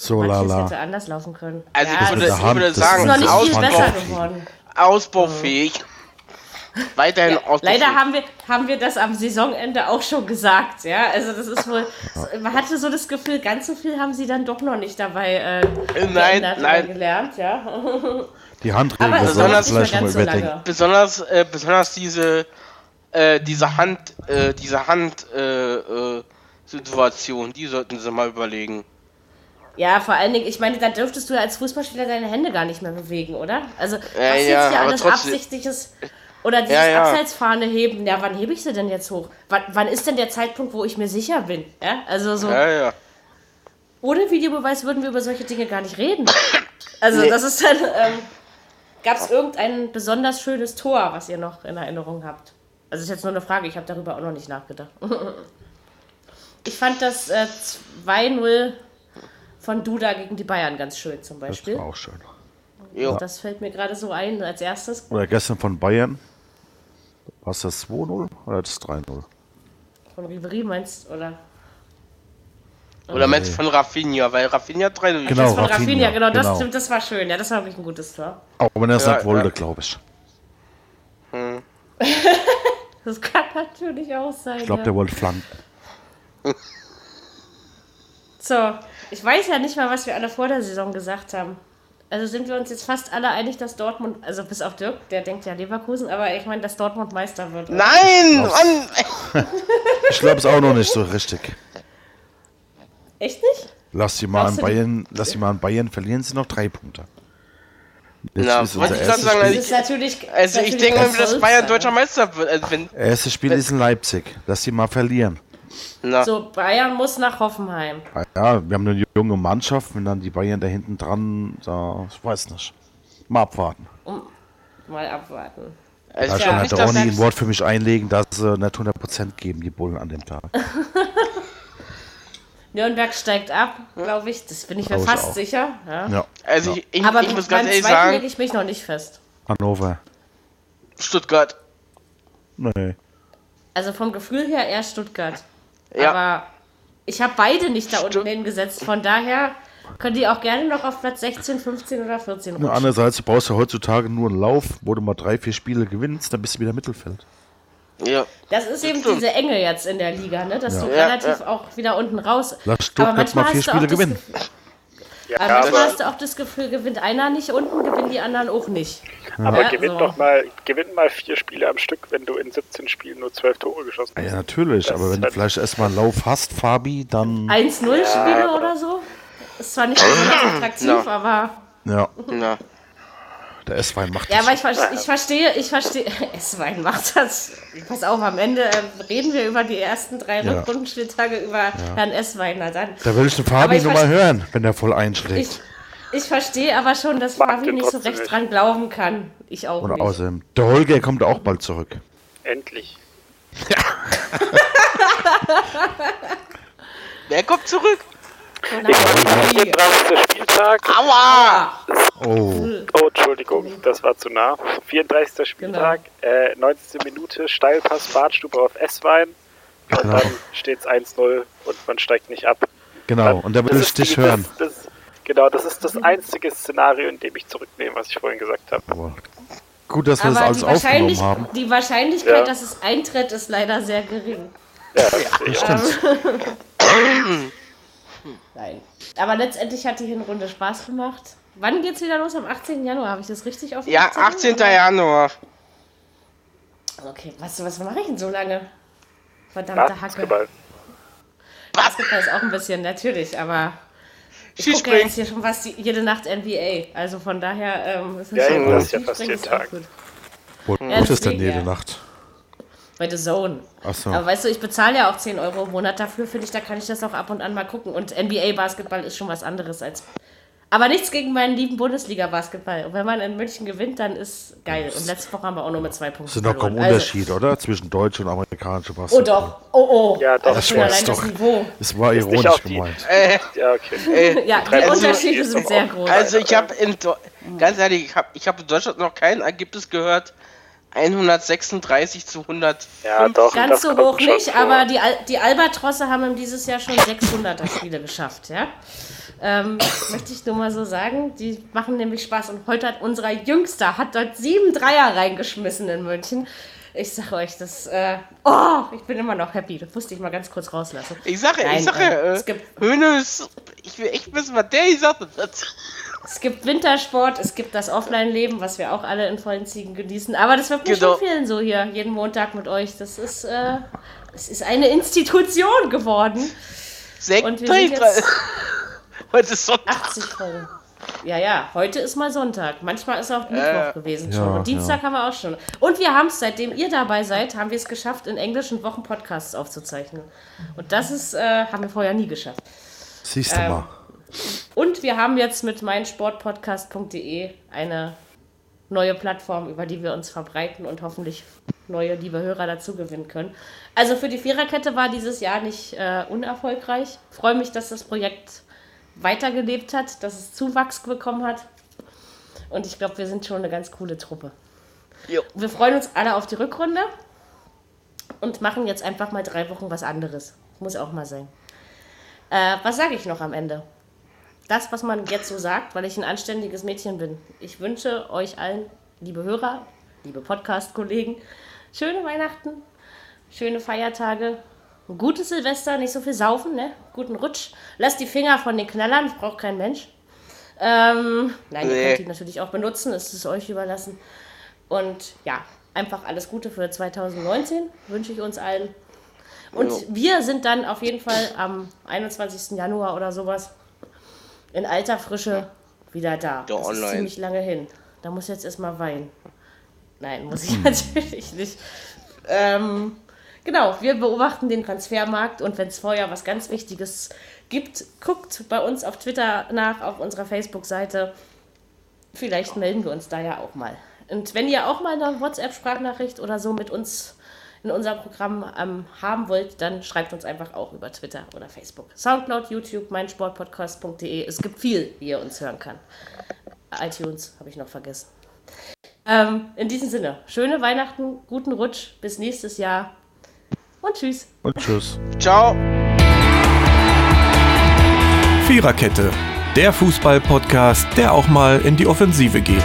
Speaker 5: So
Speaker 2: manches
Speaker 5: lala.
Speaker 2: hätte anders laufen können.
Speaker 3: Also
Speaker 2: ja,
Speaker 3: ich würde, ich würde
Speaker 5: das
Speaker 2: ist
Speaker 3: sagen,
Speaker 2: noch nicht viel besser geworden.
Speaker 3: ausbaufähig. Weiterhin ausbaufähig.
Speaker 2: Leider haben wir, haben wir das am Saisonende auch schon gesagt, ja. Also das ist wohl, man hatte so das Gefühl, ganz so viel haben sie dann doch noch nicht dabei äh,
Speaker 3: Nein,
Speaker 2: geändert oder
Speaker 3: nein.
Speaker 2: gelernt, ja.
Speaker 5: Die Handregel
Speaker 2: Aber
Speaker 5: schon mal
Speaker 2: ganz so
Speaker 3: besonders, äh, besonders diese, äh, diese Hand, äh, diese Hand, äh, äh, Situation, die sollten sie mal überlegen.
Speaker 2: Ja, vor allen Dingen, ich meine, da dürftest du ja als Fußballspieler deine Hände gar nicht mehr bewegen, oder? Also, was
Speaker 3: Ja,
Speaker 2: jetzt
Speaker 3: ja,
Speaker 2: hier alles
Speaker 3: trotzdem-
Speaker 2: absichtliches oder dieses
Speaker 3: Ja, ja.
Speaker 2: Abseitsfahne heben, ja, wann hebe ich sie denn jetzt hoch? Wann, wann ist denn der Zeitpunkt, wo ich mir sicher bin? Ja, also so,
Speaker 3: Ja, ja.
Speaker 2: ohne Videobeweis würden wir über solche Dinge gar nicht reden. Also,
Speaker 3: Nee.
Speaker 2: das ist dann, ähm, gab es irgendein besonders schönes Tor, was ihr noch in Erinnerung habt? Also, ist jetzt nur eine Frage, ich habe darüber auch noch nicht nachgedacht. ich fand das äh, 2-0 von Duda gegen die Bayern ganz schön zum
Speaker 5: Das
Speaker 2: Beispiel.
Speaker 5: war auch schön.
Speaker 3: Jo.
Speaker 2: Das fällt mir gerade so ein als erstes.
Speaker 5: Oder gestern von Bayern. War es das 2-0 oder das 3-0?
Speaker 2: Von Ribery meinst oder?
Speaker 3: Oder meinst du von Rafinha, weil Rafinha 3
Speaker 5: Genau.
Speaker 2: Das von
Speaker 5: Rafinha,
Speaker 2: Rafinha, genau, das
Speaker 5: genau.
Speaker 2: stimmt, das war schön. Ja, das war wirklich ein gutes Tor.
Speaker 5: Auch wenn er es
Speaker 3: Ja,
Speaker 5: nicht wollte,
Speaker 3: ja.
Speaker 5: glaube ich.
Speaker 2: Das kann natürlich auch sein.
Speaker 5: Ich glaube,
Speaker 2: ja.
Speaker 5: der wollte flanken.
Speaker 2: So, ich weiß ja nicht mal, was wir alle vor der Saison gesagt haben. Also sind wir uns jetzt fast alle einig, dass Dortmund, also bis auf Dirk, der denkt ja Leverkusen, aber ich meine, dass Dortmund Meister wird.
Speaker 3: Nein! Mann!
Speaker 5: Ich glaube es auch noch nicht so richtig.
Speaker 2: Echt nicht?
Speaker 5: Lass sie mal an
Speaker 2: Glaubst du, die-
Speaker 5: Bayern, lass sie mal an Bayern verlieren, sie noch drei Punkte. Jetzt
Speaker 3: Na,
Speaker 5: ist unser erstes
Speaker 3: sagen,
Speaker 2: Das
Speaker 5: Spiel,
Speaker 2: ist natürlich.
Speaker 3: Also ich denke,
Speaker 2: das
Speaker 3: dass Bayern deutscher Meister wird. Also wenn,
Speaker 5: erstes Spiel ist in Leipzig. Lass sie mal verlieren.
Speaker 3: Na,
Speaker 2: So, Bayern muss nach Hoffenheim.
Speaker 5: Ah Ja, wir haben eine junge Mannschaft, wenn dann die Bayern da hinten dran, da, ich weiß nicht. Mal abwarten.
Speaker 2: Mal abwarten.
Speaker 3: also
Speaker 5: Da
Speaker 3: ich
Speaker 5: kann
Speaker 3: nicht, dass
Speaker 5: Donny ein Wort für mich einlegen, dass sie nicht 100% geben, die Bullen an dem Tag.
Speaker 2: Nürnberg steigt ab, glaube ich. Das bin ich mir
Speaker 5: ich
Speaker 2: fast
Speaker 5: auch.
Speaker 2: sicher. Ja.
Speaker 5: Ja,
Speaker 3: Also ich, ich,
Speaker 2: Aber
Speaker 3: ich muss ganz ehrlich
Speaker 2: zweiten lege
Speaker 3: sagen,
Speaker 2: ich mich noch nicht fest.
Speaker 5: Hannover.
Speaker 3: Stuttgart.
Speaker 5: Nee.
Speaker 2: Also vom Gefühl her eher Stuttgart.
Speaker 3: Ja.
Speaker 2: Aber ich habe beide nicht da unten hingesetzt. Von daher können die auch gerne noch auf Platz 16, 15 oder 14
Speaker 5: Nur
Speaker 2: rutschen.
Speaker 5: andererseits, du brauchst ja heutzutage nur einen Lauf, wo du mal drei, vier Spiele gewinnst, dann bist du wieder Mittelfeld.
Speaker 3: Ja.
Speaker 2: Das ist eben
Speaker 3: stimmt.
Speaker 2: diese Enge jetzt in der Liga, ne? dass du
Speaker 3: Ja,
Speaker 2: relativ
Speaker 3: ja.
Speaker 2: auch wieder unten raus.
Speaker 5: Lass Stuttgart mal vier
Speaker 2: du
Speaker 5: Spiele gewinnen.
Speaker 2: Gefühl-
Speaker 4: Ja,
Speaker 2: Aber manchmal
Speaker 4: aber,
Speaker 2: hast du auch das Gefühl, gewinnt einer nicht unten, gewinnen die anderen auch nicht.
Speaker 4: aber
Speaker 2: Ja,
Speaker 4: gewinn
Speaker 2: so.
Speaker 4: doch mal, gewinn mal vier Spiele am Stück, wenn du in 17 Spielen nur 12 Tore geschossen hast.
Speaker 5: Ja, natürlich,
Speaker 4: Das
Speaker 5: aber wenn du vielleicht erstmal einen Lauf hast, Fabi, dann.
Speaker 2: 1-0 Spiele oder so. Ist zwar nicht besonders attraktiv,
Speaker 3: Ja.
Speaker 2: aber.
Speaker 5: Ja,
Speaker 3: Na.
Speaker 5: Der S-Wein macht
Speaker 2: Ja,
Speaker 5: das.
Speaker 2: aber ich, ich verstehe, ich verstehe. S-Wein macht das. Pass auf, am Ende äh, reden wir über die ersten drei
Speaker 5: Ja.
Speaker 2: Rückrundenspieltage über Herrn S-Weiner dann.
Speaker 5: Da will ich den Fabi
Speaker 2: ich
Speaker 5: nur mal
Speaker 2: verste-
Speaker 5: hören, wenn der voll einschlägt.
Speaker 2: Ich, ich verstehe aber schon, dass Fabi nicht so recht
Speaker 4: nicht.
Speaker 2: dran glauben kann. Ich auch
Speaker 5: Und
Speaker 2: nicht.
Speaker 5: außerdem, der Holger kommt auch bald zurück.
Speaker 4: Endlich.
Speaker 3: Wer kommt zurück?
Speaker 4: Ich war 34. Spieltag.
Speaker 3: Aua!
Speaker 5: Oh,
Speaker 4: Oh, Entschuldigung, das war zu nah. 34. Spieltag, äh, 19. Minute, Steilpass, Badstube auf S-Wein. Und
Speaker 5: Genau.
Speaker 4: dann steht es 1-0 und man steigt nicht ab.
Speaker 5: genau. Und da will
Speaker 4: Das
Speaker 5: ich
Speaker 4: ist
Speaker 5: dich
Speaker 4: die-
Speaker 5: hören.
Speaker 4: Das, das, genau, das ist das einzige Szenario, in dem ich zurücknehme, was ich vorhin gesagt habe.
Speaker 5: Aber gut, dass wir das
Speaker 2: Aber
Speaker 5: alles
Speaker 2: die,
Speaker 5: aufgenommen haben.
Speaker 2: die Wahrscheinlichkeit,
Speaker 4: Ja.
Speaker 2: dass es eintritt, ist leider sehr gering.
Speaker 4: Ja, das auch.
Speaker 5: Stimmt.
Speaker 2: Nein. Aber letztendlich hat die Hinrunde Spaß gemacht. Wann geht's wieder los? Am 18. Januar, habe ich das richtig auf
Speaker 3: Ja,
Speaker 2: Zettel,
Speaker 3: 18.
Speaker 2: oder?
Speaker 3: Januar.
Speaker 2: Okay, was, was mache ich denn so lange? Verdammte Hacke.
Speaker 4: Basketball.
Speaker 2: Basketball ist auch ein bisschen, natürlich, aber ich gucke ja jetzt hier schon fast jede Nacht NBA. Also von daher ähm, ist es
Speaker 4: Ja,
Speaker 2: schon
Speaker 4: ja, das ist ja fast jeden Tag.
Speaker 2: gut.
Speaker 5: Wo
Speaker 2: Ja,
Speaker 5: ist denn jede
Speaker 2: ja.
Speaker 5: Nacht?
Speaker 2: Bei The Zone.
Speaker 5: Ach so.
Speaker 2: Aber weißt du, ich bezahle ja auch 10 Euro im Monat dafür, finde ich, da kann ich das auch ab und an mal gucken. Und NBA-Basketball ist schon was anderes als. Aber nichts gegen meinen lieben Bundesliga-Basketball. Und wenn man in München gewinnt, dann ist geil. Und letzte Woche haben wir auch nur mit zwei Punkten
Speaker 5: Das ist doch kaum.
Speaker 2: Also,
Speaker 5: Unterschied, oder? Zwischen deutsch und amerikanischem
Speaker 2: oh
Speaker 5: Basketball.
Speaker 2: doch. Oh oh.
Speaker 4: Ja, doch.
Speaker 2: Das ist
Speaker 5: Ich
Speaker 2: schon
Speaker 5: weiß
Speaker 2: allein das
Speaker 5: doch.
Speaker 2: Niveau.
Speaker 5: Es war ironisch gemeint.
Speaker 3: Äh,
Speaker 4: Ja, okay.
Speaker 2: Ja, die
Speaker 3: Also,
Speaker 2: Unterschiede sind sehr groß.
Speaker 3: also ich habe in ganz ehrlich, ich habe ich hab in Deutschland noch kein Ergebnis gehört. 136 zu 100.
Speaker 4: Ja, doch.
Speaker 2: Ganz
Speaker 4: das
Speaker 2: so hoch nicht,
Speaker 4: vor.
Speaker 2: aber die, Al die Albatrosse haben im dieses Jahr schon 600er Spiele geschafft, ja. Ähm, möchte ich nur mal so sagen. Die machen nämlich Spaß. Und heute hat unser Jüngster hat dort sieben Dreier reingeschmissen in München. Ich sage euch, das, äh, oh, ich bin immer noch happy. Das musste ich mal ganz kurz rauslassen.
Speaker 3: Ich sage,
Speaker 2: Nein,
Speaker 3: ich sage,
Speaker 2: äh,
Speaker 3: äh,
Speaker 2: es gibt-
Speaker 3: Hönes, ich will echt wissen, was der gesagt hat.
Speaker 2: Es gibt Wintersport, es gibt das Offline-Leben, was wir auch alle in vollen Ziegen genießen. Aber das wird mir
Speaker 3: Genau.
Speaker 2: schon fehlen, so hier, jeden Montag mit euch. Das ist, äh, es ist eine Institution geworden.
Speaker 3: Sekt
Speaker 2: Und wir sind jetzt-
Speaker 3: Heute ist Sonntag.
Speaker 2: 80 Folgen. Ja, ja, heute ist mal Sonntag. Manchmal ist auch Mittwoch
Speaker 3: Äh,
Speaker 2: gewesen
Speaker 5: ja,
Speaker 2: schon. Und Dienstag haben wir auch schon. Und wir haben es, seitdem ihr dabei seid, haben wir es geschafft, in englischen Wochen Podcasts aufzuzeichnen. Und das ist, äh, haben wir vorher nie geschafft.
Speaker 5: Siehst du
Speaker 2: Ähm,
Speaker 5: mal.
Speaker 2: Und wir haben jetzt mit meinsportpodcast.de eine neue Plattform, über die wir uns verbreiten und hoffentlich neue liebe Hörer dazu gewinnen können. Also für die Viererkette war dieses Jahr nicht äh, unerfolgreich. Freue mich, dass das Projekt weitergelebt hat, dass es Zuwachs bekommen hat. Und ich glaube, wir sind schon eine ganz coole Truppe.
Speaker 3: Jo.
Speaker 2: Wir freuen uns alle auf die Rückrunde und machen jetzt einfach mal drei Wochen was anderes. Muss auch mal sein. Äh, was sage ich noch am Ende? Das, was man jetzt so sagt, weil ich ein anständiges Mädchen bin. Ich wünsche euch allen, liebe Hörer, liebe Podcast-Kollegen, schöne Weihnachten, schöne Feiertage, ein gutes Silvester, nicht so viel saufen, ne? Guten Rutsch. Lasst die Finger von den Knallern, das braucht kein Mensch. Ähm, nein, ihr
Speaker 3: Nee.
Speaker 2: könnt die natürlich auch benutzen, es ist euch überlassen. Und ja, einfach alles Gute für 2019 wünsche ich uns allen. Und
Speaker 3: Jo.
Speaker 2: wir sind dann auf jeden Fall am 21. Januar oder sowas in alter Frische wieder da.
Speaker 3: Ja,
Speaker 2: das ist
Speaker 3: online.
Speaker 2: ziemlich lange hin. Da muss jetzt erstmal weinen. Nein, muss ich natürlich nicht. Ähm, genau, wir beobachten den Transfermarkt und wenn es vorher was ganz Wichtiges gibt, guckt bei uns auf Twitter nach, auf unserer Facebook-Seite. Vielleicht melden wir uns da ja auch mal. Und wenn ihr auch mal eine WhatsApp-Sprachnachricht oder so mit uns in unserem Programm ähm, haben wollt, dann schreibt uns einfach auch über Twitter oder Facebook. Soundcloud, YouTube, meinsportpodcast.de. Es gibt viel, wie ihr uns hören kann. iTunes habe ich noch vergessen. Ähm, in diesem Sinne, schöne Weihnachten, guten Rutsch, bis nächstes Jahr und tschüss.
Speaker 5: Und tschüss.
Speaker 3: Ciao.
Speaker 1: Viererkette, der Fußball-Podcast, der auch mal in die Offensive geht.